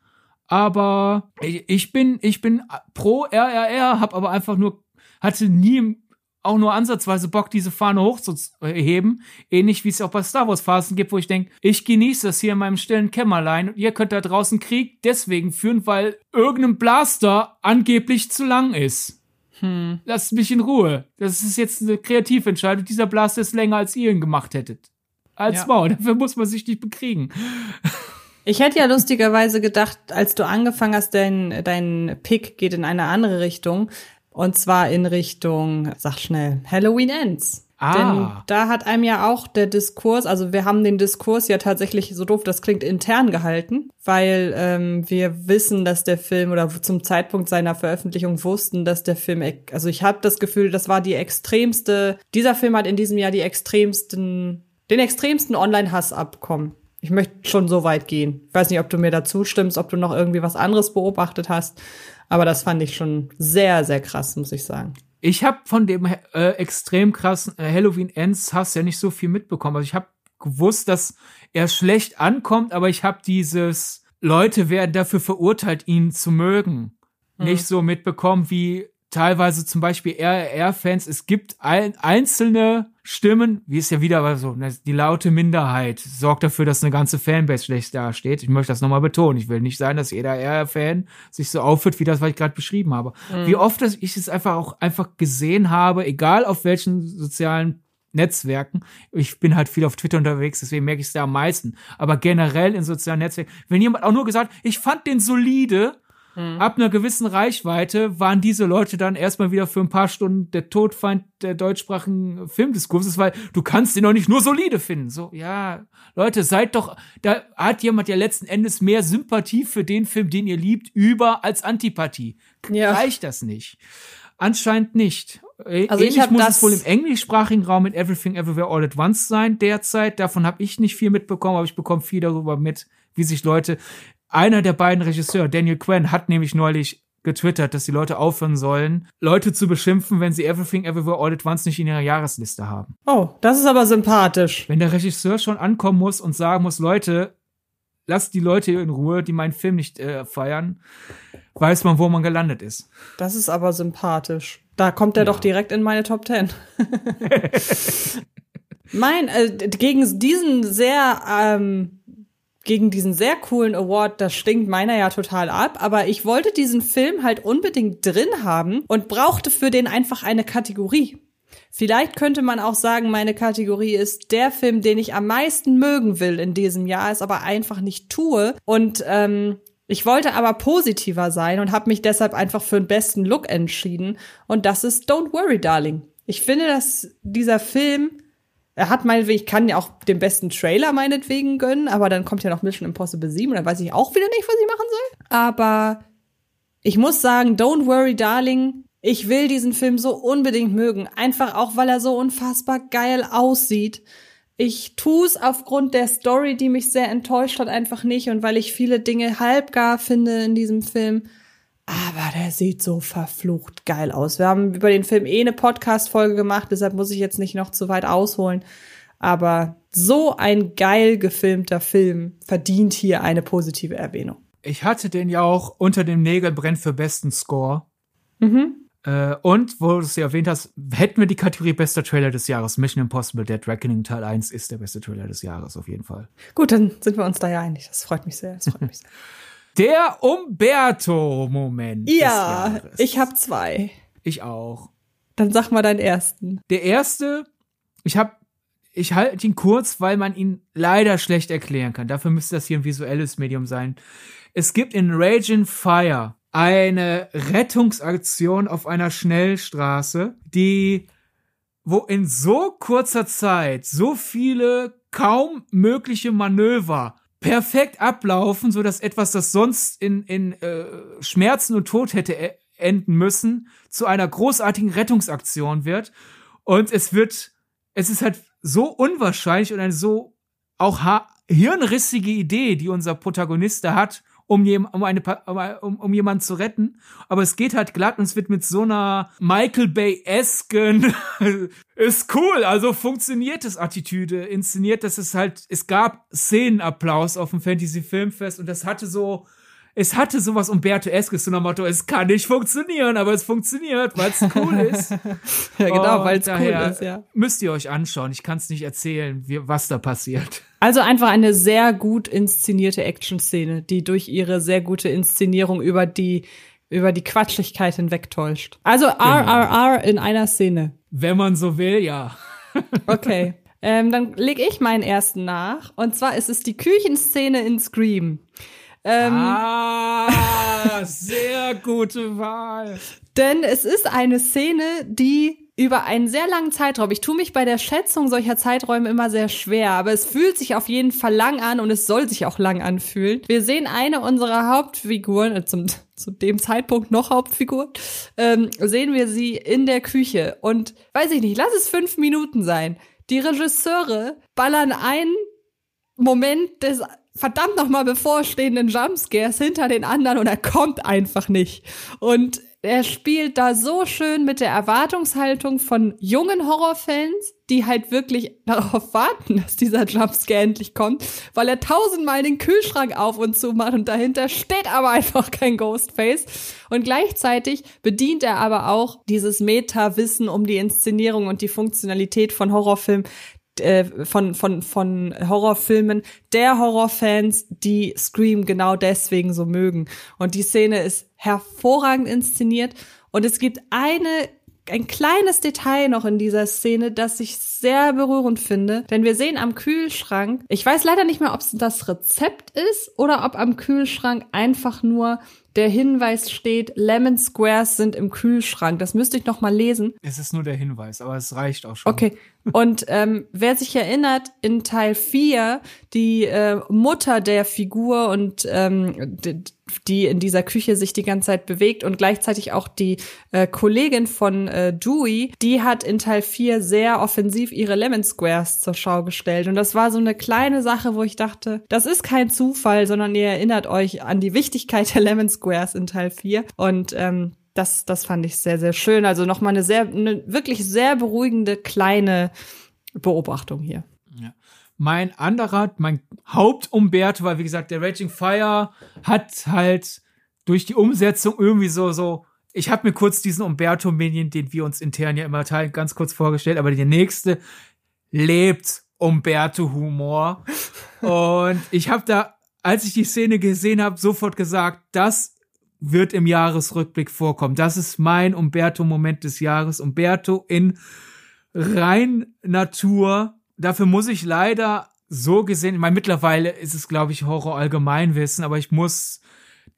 aber ich bin ich bin pro RRR, hab aber einfach nur hatte nie auch nur ansatzweise Bock, diese Fahne hochzuheben. Ähnlich wie es auch bei Star Wars Phasen gibt, wo ich denke, ich genieße das hier in meinem stillen Kämmerlein und ihr könnt da draußen Krieg deswegen führen, weil irgendein Blaster angeblich zu lang ist. Hm. Lasst mich in Ruhe. Das ist jetzt eine Kreativentscheidung. Dieser Blaster ist länger, als ihr ihn gemacht hättet. Als ja. wow, dafür muss man sich nicht bekriegen. Ich hätte ja lustigerweise gedacht, als du angefangen hast, dein, dein Pick geht in eine andere Richtung, und zwar in Richtung, sag schnell, Halloween Ends. Ah. Denn da hat einem ja auch der Diskurs, also wir haben den Diskurs ja tatsächlich, so doof das klingt, intern gehalten, weil ähm, wir wissen, dass der Film oder zum Zeitpunkt seiner Veröffentlichung wussten, dass der Film, also ich habe das Gefühl, das war die extremste, dieser Film hat in diesem Jahr die extremsten, den extremsten Online-Hass abkommen. Ich möchte schon so weit gehen. Ich weiß nicht, ob du mir dazu stimmst, ob du noch irgendwie was anderes beobachtet hast. Aber das fand ich schon sehr, sehr krass, muss ich sagen. Ich habe von dem äh, extrem krassen äh, Halloween Ends Hass ja nicht so viel mitbekommen. Also ich habe gewusst, dass er schlecht ankommt, aber ich habe dieses Leute werden dafür verurteilt, ihn zu mögen, hm. nicht so mitbekommen wie teilweise zum Beispiel RR-Fans. Es gibt ein, einzelne Stimmen, wie es ja wieder war so, ne, die laute Minderheit sorgt dafür, dass eine ganze Fanbase schlecht dasteht. Ich möchte das nochmal betonen. Ich will nicht sein, dass jeder RR-Fan sich so aufführt, wie das, was ich gerade beschrieben habe. Mhm. Wie oft ich es einfach auch einfach gesehen habe, egal auf welchen sozialen Netzwerken. Ich bin halt viel auf Twitter unterwegs, deswegen merke ich es da am meisten. Aber generell in sozialen Netzwerken, wenn jemand auch nur gesagt, ich fand den solide, Mhm. Ab einer gewissen Reichweite waren diese Leute dann erstmal wieder für ein paar Stunden der Todfeind der deutschsprachigen Filmdiskurses, weil du kannst den doch nicht nur solide finden. So, ja, Leute, seid doch, da hat jemand ja letzten Endes mehr Sympathie für den Film, den ihr liebt, über als Antipathie. Ja. Reicht das nicht? Anscheinend nicht. Äh, also Ähnlich ich muss es wohl im englischsprachigen Raum mit Everything Everywhere All at Once sein derzeit. Davon habe ich nicht viel mitbekommen, aber ich bekomme viel darüber mit, wie sich Leute einer der beiden Regisseure, Daniel Quinn, hat nämlich neulich getwittert, dass die Leute aufhören sollen, Leute zu beschimpfen, wenn sie Everything Everywhere All at Once nicht in ihrer Jahresliste haben. Oh, das ist aber sympathisch. Wenn der Regisseur schon ankommen muss und sagen muss, Leute, lasst die Leute in Ruhe, die meinen Film nicht äh, feiern, weiß man, wo man gelandet ist. Das ist aber sympathisch. Da kommt er ja. doch direkt in meine Top Ten. mein, äh, gegen diesen sehr ähm, gegen diesen sehr coolen Award, das stinkt meiner ja total ab, aber ich wollte diesen Film halt unbedingt drin haben und brauchte für den einfach eine Kategorie. Vielleicht könnte man auch sagen, meine Kategorie ist der Film, den ich am meisten mögen will in diesem Jahr, es aber einfach nicht tue. Und ähm, ich wollte aber positiver sein und habe mich deshalb einfach für den besten Look entschieden. Und das ist Don't Worry, Darling. Ich finde, dass dieser Film er hat meinetwegen, ich kann ja auch den besten Trailer meinetwegen gönnen, aber dann kommt ja noch Mission Impossible 7 und dann weiß ich auch wieder nicht, was ich machen soll. Aber ich muss sagen, Don't Worry, Darling, ich will diesen Film so unbedingt mögen. Einfach auch, weil er so unfassbar geil aussieht. Ich tue es aufgrund der Story, die mich sehr enttäuscht hat, einfach nicht und weil ich viele Dinge halbgar finde in diesem Film. Aber der sieht so verflucht geil aus. Wir haben über den Film eh eine Podcast-Folge gemacht, deshalb muss ich jetzt nicht noch zu weit ausholen. Aber so ein geil gefilmter Film verdient hier eine positive Erwähnung. Ich hatte den ja auch unter dem Nägel brennt für besten Score. Mhm. Äh, und, wo du es ja erwähnt hast, hätten wir die Kategorie bester Trailer des Jahres. Mission Impossible Dead Reckoning Teil 1 ist der beste Trailer des Jahres auf jeden Fall. Gut, dann sind wir uns da ja einig. Das freut mich sehr. Das freut mich sehr. Der Umberto-Moment. Ja, ich habe zwei. Ich auch. Dann sag mal deinen ersten. Der erste, ich habe ich halte ihn kurz, weil man ihn leider schlecht erklären kann. Dafür müsste das hier ein visuelles Medium sein. Es gibt in Raging Fire eine Rettungsaktion auf einer Schnellstraße, die, wo in so kurzer Zeit so viele kaum mögliche Manöver perfekt ablaufen, so dass etwas, das sonst in, in äh, Schmerzen und Tod hätte e-, enden müssen, zu einer großartigen Rettungsaktion wird. Und es wird, es ist halt so unwahrscheinlich und eine so auch hirnrissige Idee, die unser Protagonist da hat, um, jem, um, eine, um, um jemanden zu retten. Aber es geht halt glatt und es wird mit so einer Michael Bay-esken ist cool, also funktioniert das Attitüde inszeniert, dass es halt, es gab Szenenapplaus auf dem Fantasy Filmfest und das hatte so es hatte sowas Umberto-eskes, so nach Motto, es kann nicht funktionieren, aber es funktioniert, weil es cool ist. ja, genau, weil es cool ist, ja. Müsst ihr euch anschauen. Ich kann es nicht erzählen, wie, was da passiert. Also einfach eine sehr gut inszenierte Action-Szene, die durch ihre sehr gute Inszenierung über die über die Quatschlichkeit hinwegtäuscht. Also RRR genau. in einer Szene. Wenn man so will, ja. okay. Ähm, dann leg ich meinen ersten nach. Und zwar ist es die Küchenszene in Scream. Ähm, ah, sehr gute Wahl. Denn es ist eine Szene, die über einen sehr langen Zeitraum, ich tue mich bei der Schätzung solcher Zeiträume immer sehr schwer, aber es fühlt sich auf jeden Fall lang an und es soll sich auch lang anfühlen. Wir sehen eine unserer Hauptfiguren, äh, zum, zu dem Zeitpunkt noch Hauptfigur, ähm, sehen wir sie in der Küche und weiß ich nicht, lass es fünf Minuten sein. Die Regisseure ballern einen Moment des verdammt nochmal bevorstehenden Jumpscares hinter den anderen und er kommt einfach nicht. Und er spielt da so schön mit der Erwartungshaltung von jungen Horrorfans, die halt wirklich darauf warten, dass dieser Jumpscare endlich kommt, weil er tausendmal den Kühlschrank auf und zu macht und dahinter steht aber einfach kein Ghostface. Und gleichzeitig bedient er aber auch dieses Meta-Wissen um die Inszenierung und die Funktionalität von Horrorfilmen, äh, von, von, von Horrorfilmen der Horrorfans, die Scream genau deswegen so mögen. Und die Szene ist hervorragend inszeniert. Und es gibt eine ein kleines Detail noch in dieser Szene, das ich sehr berührend finde. Denn wir sehen am Kühlschrank, ich weiß leider nicht mehr, ob es das Rezept ist oder ob am Kühlschrank einfach nur der Hinweis steht, Lemon Squares sind im Kühlschrank. Das müsste ich noch mal lesen. Es ist nur der Hinweis, aber es reicht auch schon. Okay. Und ähm, wer sich erinnert, in Teil 4, die äh, Mutter der Figur und ähm, die in dieser Küche sich die ganze Zeit bewegt und gleichzeitig auch die äh, Kollegin von äh, Dewey, die hat in Teil 4 sehr offensiv ihre Lemon Squares zur Schau gestellt. Und das war so eine kleine Sache, wo ich dachte, das ist kein Zufall, sondern ihr erinnert euch an die Wichtigkeit der Lemon Squares in Teil 4. Und ähm, das, das fand ich sehr, sehr schön. Also nochmal eine sehr, eine wirklich sehr beruhigende kleine Beobachtung hier. Ja. Mein anderer, mein Hauptumberto, weil wie gesagt, der Raging Fire hat halt durch die Umsetzung irgendwie so, so, ich habe mir kurz diesen Umberto-Minion, den wir uns intern ja immer teilen, ganz kurz vorgestellt, aber der nächste lebt Umberto-Humor. Und ich habe da, als ich die Szene gesehen habe, sofort gesagt, das wird im Jahresrückblick vorkommen. Das ist mein Umberto-Moment des Jahres. Umberto in rein Natur. Dafür muss ich leider so gesehen, ich meine, mittlerweile ist es, glaube ich, Horror Allgemeinwissen, aber ich muss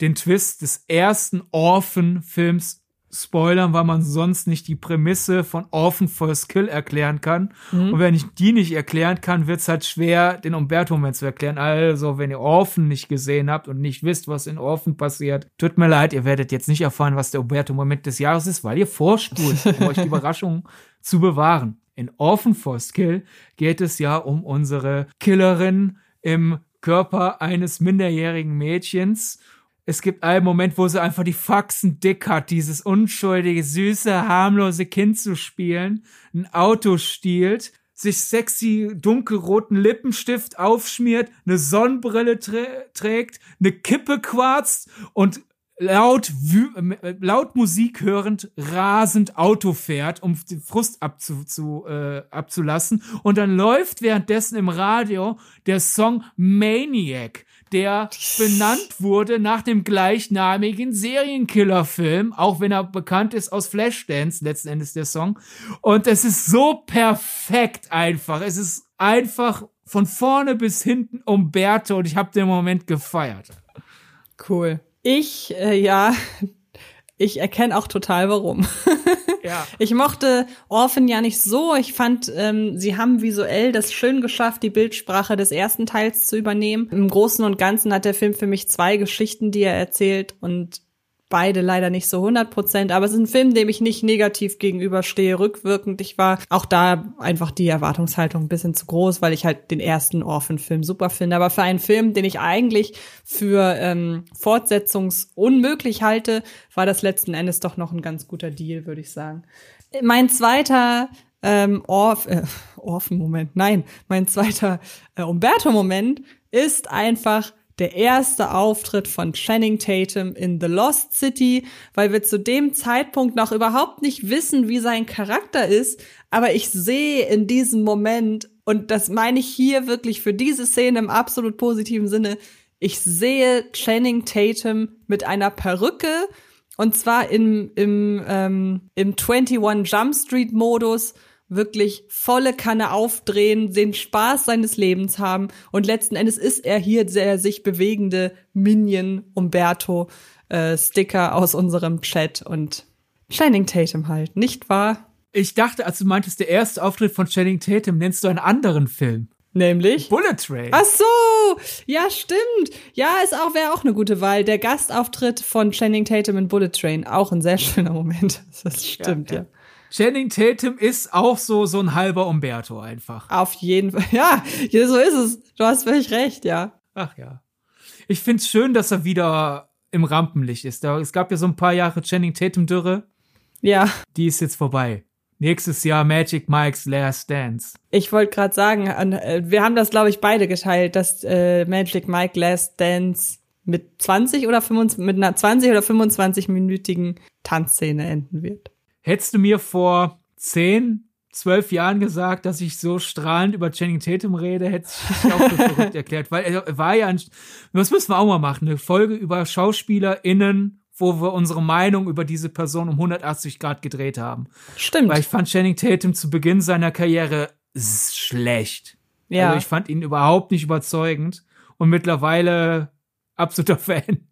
den Twist des ersten Orphan-Films spoilern, weil man sonst nicht die Prämisse von Orphan First Kill erklären kann. Mhm. Und wenn ich die nicht erklären kann, wird es halt schwer, den Umberto-Moment zu erklären. Also, wenn ihr Orphan nicht gesehen habt und nicht wisst, was in Orphan passiert, tut mir leid, ihr werdet jetzt nicht erfahren, was der Umberto-Moment des Jahres ist, weil ihr vorspult, um euch die Überraschung zu bewahren. In Orphan First Kill geht es ja um unsere Killerin im Körper eines minderjährigen Mädchens es gibt einen Moment, wo sie einfach die Faxen dick hat, dieses unschuldige, süße, harmlose Kind zu spielen, ein Auto stiehlt, sich sexy dunkelroten Lippenstift aufschmiert, eine Sonnenbrille trägt, eine Kippe quarzt und laut, laut Musik hörend rasend Auto fährt, um den Frust abzu, zu, äh, abzulassen. Und dann läuft währenddessen im Radio der Song Maniac der benannt wurde nach dem gleichnamigen Serienkillerfilm, auch wenn er bekannt ist aus Flashdance, letzten Endes der Song. Und es ist so perfekt einfach. Es ist einfach von vorne bis hinten Umberto und ich habe den Moment gefeiert. Cool. Ich, äh, ja, ich erkenne auch total warum. Ja. Ich mochte Orphan ja nicht so. Ich fand, ähm, sie haben visuell das schön geschafft, die Bildsprache des ersten Teils zu übernehmen. Im Großen und Ganzen hat der Film für mich zwei Geschichten, die er erzählt und beide leider nicht so 100 Prozent, aber es ist ein Film, dem ich nicht negativ gegenüberstehe, rückwirkend. Ich war auch da einfach die Erwartungshaltung ein bisschen zu groß, weil ich halt den ersten Orphan-Film super finde. Aber für einen Film, den ich eigentlich für ähm, fortsetzungsunmöglich halte, war das letzten Endes doch noch ein ganz guter Deal, würde ich sagen. Mein zweiter ähm, Orf, äh, Orphan-Moment, nein, mein zweiter äh, Umberto-Moment ist einfach der erste Auftritt von Channing Tatum in The Lost City, weil wir zu dem Zeitpunkt noch überhaupt nicht wissen, wie sein Charakter ist. Aber ich sehe in diesem Moment, und das meine ich hier wirklich für diese Szene im absolut positiven Sinne, ich sehe Channing Tatum mit einer Perücke und zwar im, im, ähm, im 21 Jump Street Modus wirklich volle Kanne aufdrehen, den Spaß seines Lebens haben und letzten Endes ist er hier der sich bewegende Minion Umberto äh, Sticker aus unserem Chat und Shining Tatum halt, nicht wahr? Ich dachte, als du meintest, der erste Auftritt von Channing Tatum, nennst du einen anderen Film. Nämlich? Bullet Train. Ach so, ja, stimmt. Ja, ist auch, wäre auch eine gute Wahl. Der Gastauftritt von Channing Tatum in Bullet Train, auch ein sehr schöner Moment. Das stimmt, ja. ja. Channing Tatum ist auch so, so ein halber Umberto einfach. Auf jeden Fall. Ja, so ist es. Du hast völlig recht, ja. Ach ja. Ich find's schön, dass er wieder im Rampenlicht ist. Es gab ja so ein paar Jahre Channing Tatum Dürre. Ja. Die ist jetzt vorbei. Nächstes Jahr Magic Mike's Last Dance. Ich wollte gerade sagen, äh, wir haben das, glaube ich, beide geteilt, dass äh, Magic Mike Last Dance mit 20 oder 25, mit einer 20 oder 25-minütigen Tanzszene enden wird. Hättest du mir vor zehn, zwölf Jahren gesagt, dass ich so strahlend über Channing Tatum rede, hätte ich auch für verrückt erklärt. Weil er war ja, ein, das müssen wir auch mal machen, eine Folge über SchauspielerInnen, wo wir unsere Meinung über diese Person um 180 Grad gedreht haben. Stimmt. Weil ich fand Channing Tatum zu Beginn seiner Karriere schlecht. Ja. Also ich fand ihn überhaupt nicht überzeugend und mittlerweile absoluter Fan.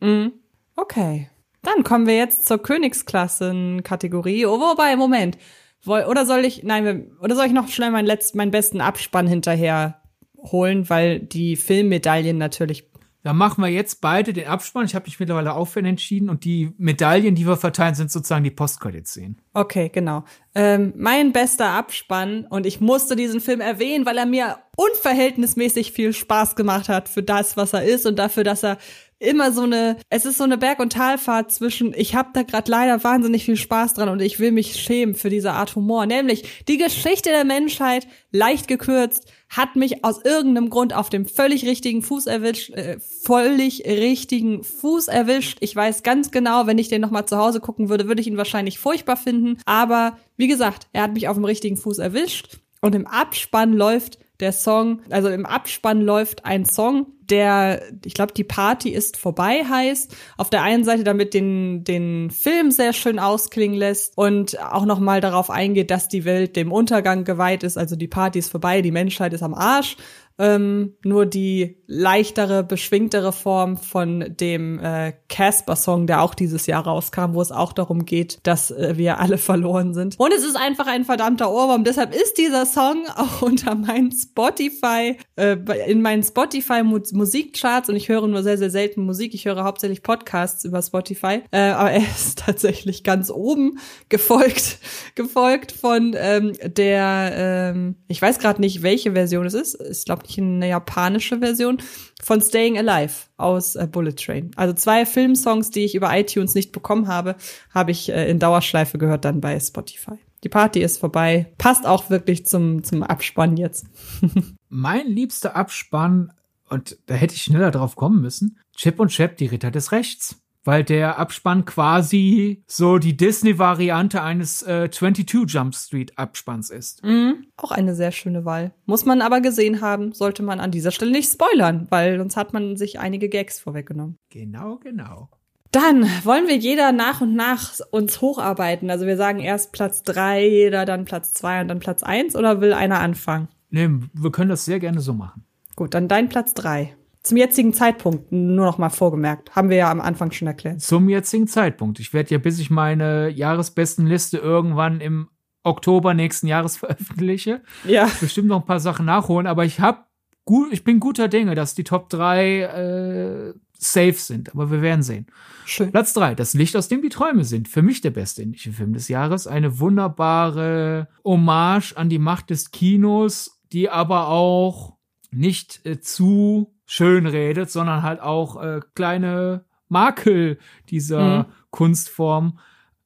Mhm. Okay. Dann kommen wir jetzt zur Königsklassen-Kategorie. Oh, wobei, Moment. Oder soll ich, nein, oder soll ich noch schnell meinen letzten, meinen besten Abspann hinterher holen, weil die Filmmedaillen natürlich. Dann machen wir jetzt beide den Abspann. Ich habe mich mittlerweile auch für ihn entschieden und die Medaillen, die wir verteilen, sind sozusagen die Postcredit-Szenen. Okay, genau. Ähm, mein bester Abspann und ich musste diesen Film erwähnen, weil er mir unverhältnismäßig viel Spaß gemacht hat für das, was er ist und dafür, dass er immer so eine, es ist so eine Berg- und Talfahrt zwischen, ich habe da gerade leider wahnsinnig viel Spaß dran und ich will mich schämen für diese Art Humor. Nämlich die Geschichte der Menschheit, leicht gekürzt, hat mich aus irgendeinem Grund auf dem völlig richtigen Fuß erwischt, äh, völlig richtigen Fuß erwischt. Ich weiß ganz genau, wenn ich den nochmal zu Hause gucken würde, würde ich ihn wahrscheinlich furchtbar finden. Aber wie gesagt, er hat mich auf dem richtigen Fuß erwischt. Und im Abspann läuft der Song, also im Abspann läuft ein Song, der, ich glaube, die Party ist vorbei heißt. Auf der einen Seite damit den, den Film sehr schön ausklingen lässt und auch nochmal darauf eingeht, dass die Welt dem Untergang geweiht ist. Also die Party ist vorbei, die Menschheit ist am Arsch ähm, nur die leichtere, beschwingtere Form von dem äh, Casper-Song, der auch dieses Jahr rauskam, wo es auch darum geht, dass äh, wir alle verloren sind. Und es ist einfach ein verdammter Ohrwurm. Deshalb ist dieser Song auch unter meinen Spotify, äh, in meinen Spotify-Musikcharts und ich höre nur sehr, sehr selten Musik. Ich höre hauptsächlich Podcasts über Spotify. Äh, aber er ist tatsächlich ganz oben gefolgt, gefolgt von ähm, der, ähm, ich weiß gerade nicht, welche Version es ist. Ich glaube, ich, eine japanische Version von Staying Alive aus äh, Bullet Train. Also zwei Filmsongs, die ich über iTunes nicht bekommen habe, habe ich äh, in Dauerschleife gehört dann bei Spotify. Die Party ist vorbei. Passt auch wirklich zum, zum Abspann jetzt. mein liebster Abspann, und da hätte ich schneller drauf kommen müssen, Chip und Chap, die Ritter des Rechts. Weil der Abspann quasi so die Disney-Variante eines äh, 22 Jump Street Abspanns ist. Mhm. Auch eine sehr schöne Wahl. Muss man aber gesehen haben, sollte man an dieser Stelle nicht spoilern, weil sonst hat man sich einige Gags vorweggenommen. Genau, genau. Dann wollen wir jeder nach und nach uns hocharbeiten. Also wir sagen erst Platz drei, jeder dann Platz zwei und dann Platz eins oder will einer anfangen? Nee, wir können das sehr gerne so machen. Gut, dann dein Platz drei. Zum jetzigen Zeitpunkt, nur noch mal vorgemerkt, haben wir ja am Anfang schon erklärt. Zum jetzigen Zeitpunkt. Ich werde ja, bis ich meine Jahresbestenliste irgendwann im Oktober nächsten Jahres veröffentliche, ja. bestimmt noch ein paar Sachen nachholen, aber ich habe gut, ich bin guter Dinge, dass die Top 3 äh, safe sind, aber wir werden sehen. Schön. Platz 3, das Licht, aus dem die Träume sind. Für mich der beste indische Film des Jahres. Eine wunderbare Hommage an die Macht des Kinos, die aber auch nicht äh, zu schön redet, sondern halt auch äh, kleine Makel dieser mhm. Kunstform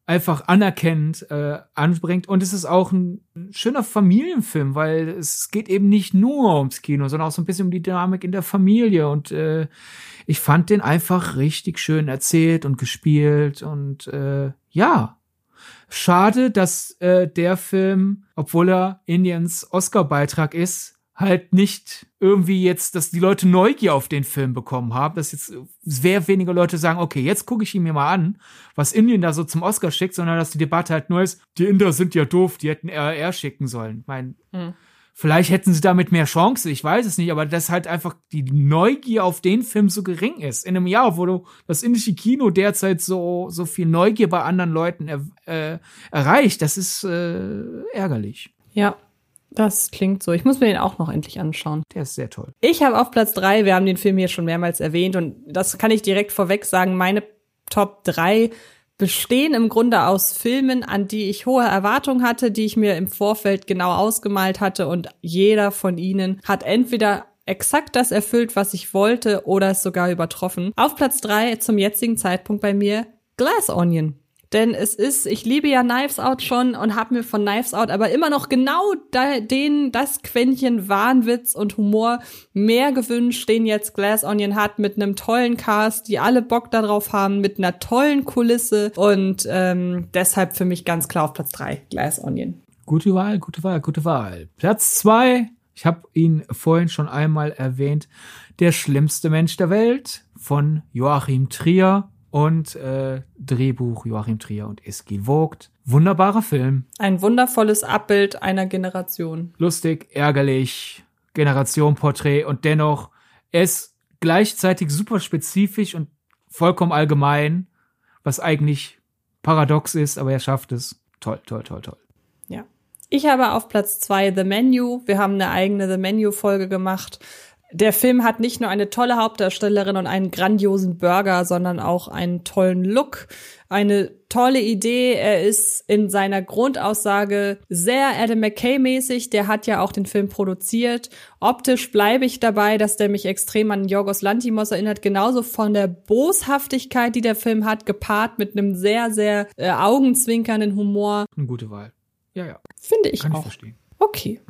einfach anerkennt, äh, anbringt. Und es ist auch ein schöner Familienfilm, weil es geht eben nicht nur ums Kino, sondern auch so ein bisschen um die Dynamik in der Familie. Und äh, ich fand den einfach richtig schön erzählt und gespielt. Und äh, ja, schade, dass äh, der Film, obwohl er Indiens Oscar-Beitrag ist, halt nicht irgendwie jetzt, dass die Leute Neugier auf den Film bekommen haben, dass jetzt sehr wenige Leute sagen, okay, jetzt gucke ich ihn mir mal an, was Indien da so zum Oscar schickt, sondern dass die Debatte halt nur ist, die Inder sind ja doof, die hätten RR schicken sollen. Ich mein, mhm. vielleicht hätten sie damit mehr Chance, ich weiß es nicht, aber dass halt einfach die Neugier auf den Film so gering ist. In einem Jahr, wo du das indische Kino derzeit so, so viel Neugier bei anderen Leuten er, äh, erreicht, das ist äh, ärgerlich. Ja, das klingt so. Ich muss mir den auch noch endlich anschauen. Der ist sehr toll. Ich habe auf Platz drei, wir haben den Film hier schon mehrmals erwähnt und das kann ich direkt vorweg sagen, meine Top drei bestehen im Grunde aus Filmen, an die ich hohe Erwartungen hatte, die ich mir im Vorfeld genau ausgemalt hatte und jeder von ihnen hat entweder exakt das erfüllt, was ich wollte oder es sogar übertroffen. Auf Platz drei zum jetzigen Zeitpunkt bei mir Glass Onion. Denn es ist, ich liebe ja Knives Out schon und habe mir von Knives Out aber immer noch genau da, den, das Quäntchen Wahnwitz und Humor mehr gewünscht, den jetzt Glass Onion hat, mit einem tollen Cast, die alle Bock darauf haben, mit einer tollen Kulisse und ähm, deshalb für mich ganz klar auf Platz drei Glass Onion. Gute Wahl, gute Wahl, gute Wahl. Platz zwei, ich habe ihn vorhin schon einmal erwähnt, Der schlimmste Mensch der Welt von Joachim Trier und äh, Drehbuch Joachim Trier und Eski Vogt. Wunderbarer Film. Ein wundervolles Abbild einer Generation. Lustig, ärgerlich, Generationenporträt und dennoch, ist gleichzeitig super spezifisch und vollkommen allgemein, was eigentlich paradox ist, aber er schafft es. Toll, toll, toll, toll. Ja. Ich habe auf Platz zwei The Menu. Wir haben eine eigene The Menu-Folge gemacht der Film hat nicht nur eine tolle Hauptdarstellerin und einen grandiosen Burger, sondern auch einen tollen Look, eine tolle Idee. Er ist in seiner Grundaussage sehr Adam McKay-mäßig. Der hat ja auch den Film produziert. Optisch bleibe ich dabei, dass der mich extrem an Jorgos Lantimos erinnert. Genauso von der Boshaftigkeit, die der Film hat, gepaart mit einem sehr, sehr äh, augenzwinkernden Humor. Eine gute Wahl. Ja, ja. Finde ich Kann auch. Ich verstehen. Okay.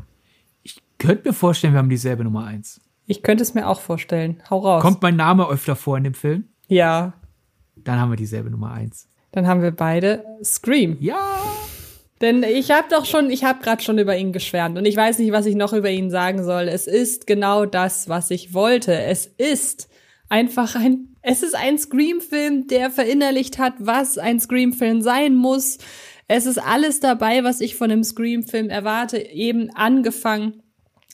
Ich könnte mir vorstellen, wir haben dieselbe Nummer eins. Ich könnte es mir auch vorstellen. Hau raus. Kommt mein Name öfter vor in dem Film? Ja. Dann haben wir dieselbe Nummer eins. Dann haben wir beide Scream. Ja. Denn ich habe doch schon, ich habe gerade schon über ihn geschwärmt und ich weiß nicht, was ich noch über ihn sagen soll. Es ist genau das, was ich wollte. Es ist einfach ein, es ist ein Scream-Film, der verinnerlicht hat, was ein Scream-Film sein muss. Es ist alles dabei, was ich von einem Scream-Film erwarte, eben angefangen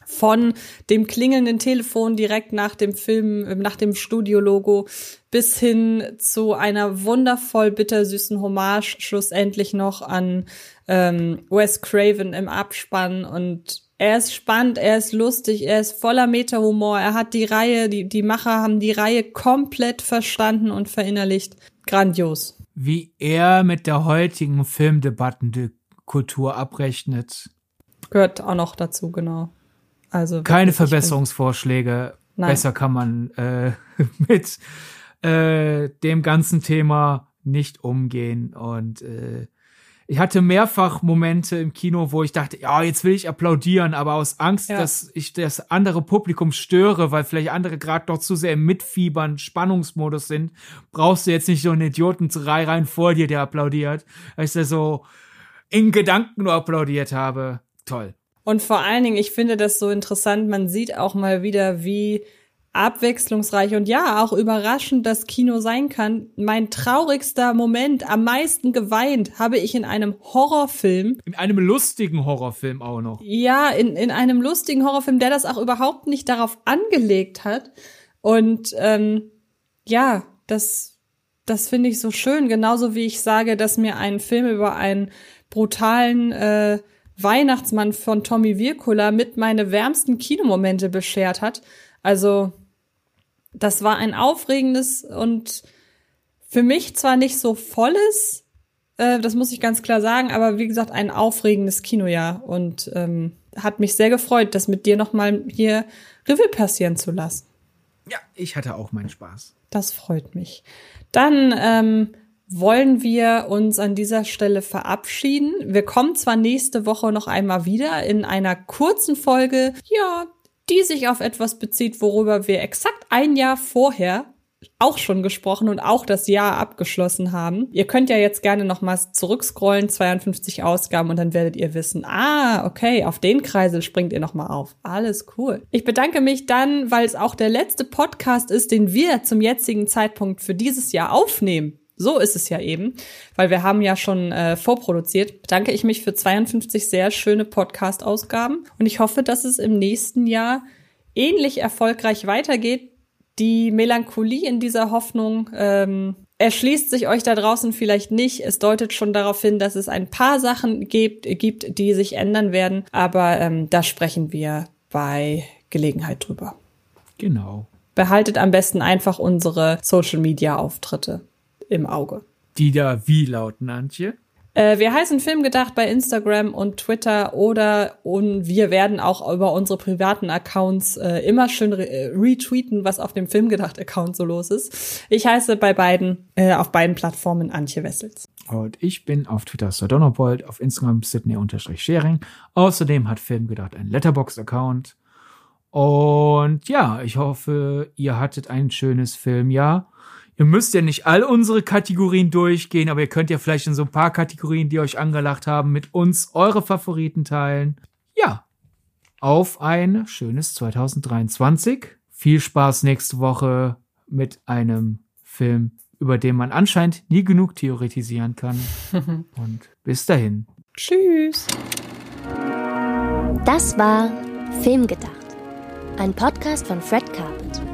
von dem klingelnden Telefon direkt nach dem Film, äh, nach dem Studiologo bis hin zu einer wundervoll bittersüßen Hommage schlussendlich noch an ähm, Wes Craven im Abspann und er ist spannend, er ist lustig, er ist voller Meta-Humor, er hat die Reihe, die, die Macher haben die Reihe komplett verstanden und verinnerlicht. Grandios. Wie er mit der heutigen Filmdebattenkultur abrechnet. Gehört auch noch dazu, genau. Also keine Verbesserungsvorschläge. Besser kann man äh, mit äh, dem ganzen Thema nicht umgehen. Und äh, ich hatte mehrfach Momente im Kino, wo ich dachte, ja, jetzt will ich applaudieren, aber aus Angst, ja. dass ich das andere Publikum störe, weil vielleicht andere gerade doch zu sehr im Mitfiebern, Spannungsmodus sind, brauchst du jetzt nicht so einen Idioten drei rein vor dir, der applaudiert. Als ich so in Gedanken nur applaudiert habe. Toll. Und vor allen Dingen, ich finde das so interessant, man sieht auch mal wieder, wie abwechslungsreich und ja, auch überraschend das Kino sein kann. Mein traurigster Moment, am meisten geweint, habe ich in einem Horrorfilm. In einem lustigen Horrorfilm auch noch. Ja, in, in einem lustigen Horrorfilm, der das auch überhaupt nicht darauf angelegt hat. Und ähm, ja, das, das finde ich so schön. Genauso wie ich sage, dass mir ein Film über einen brutalen äh, Weihnachtsmann von Tommy Wirkula mit meine wärmsten Kinomomente beschert hat. Also das war ein aufregendes und für mich zwar nicht so volles, äh, das muss ich ganz klar sagen, aber wie gesagt, ein aufregendes Kinojahr und ähm, hat mich sehr gefreut, das mit dir nochmal hier Revue passieren zu lassen. Ja, ich hatte auch meinen Spaß. Das freut mich. Dann ähm, wollen wir uns an dieser Stelle verabschieden. Wir kommen zwar nächste Woche noch einmal wieder in einer kurzen Folge, ja, die sich auf etwas bezieht, worüber wir exakt ein Jahr vorher auch schon gesprochen und auch das Jahr abgeschlossen haben. Ihr könnt ja jetzt gerne nochmals zurückscrollen, 52 Ausgaben und dann werdet ihr wissen, ah, okay, auf den Kreisel springt ihr nochmal auf. Alles cool. Ich bedanke mich dann, weil es auch der letzte Podcast ist, den wir zum jetzigen Zeitpunkt für dieses Jahr aufnehmen. So ist es ja eben, weil wir haben ja schon äh, vorproduziert. Bedanke ich mich für 52 sehr schöne Podcast-Ausgaben und ich hoffe, dass es im nächsten Jahr ähnlich erfolgreich weitergeht. Die Melancholie in dieser Hoffnung ähm, erschließt sich euch da draußen vielleicht nicht. Es deutet schon darauf hin, dass es ein paar Sachen gibt, gibt die sich ändern werden, aber ähm, da sprechen wir bei Gelegenheit drüber. Genau. Behaltet am besten einfach unsere Social-Media-Auftritte im Auge. Die da wie lauten, Antje? Äh, wir heißen Filmgedacht bei Instagram und Twitter oder und wir werden auch über unsere privaten Accounts äh, immer schön re äh, retweeten, was auf dem Filmgedacht-Account so los ist. Ich heiße bei beiden, äh, auf beiden Plattformen Antje Wessels. Und ich bin auf Twitter Sir auf Instagram Sydney-Sharing. Außerdem hat Filmgedacht einen Letterboxd-Account. Und ja, ich hoffe, ihr hattet ein schönes Filmjahr. Ihr müsst ja nicht all unsere Kategorien durchgehen, aber ihr könnt ja vielleicht in so ein paar Kategorien, die euch angelacht haben, mit uns eure Favoriten teilen. Ja, auf ein schönes 2023. Viel Spaß nächste Woche mit einem Film, über den man anscheinend nie genug theoretisieren kann. Und bis dahin. Tschüss. Das war Filmgedacht, ein Podcast von Fred Carpet.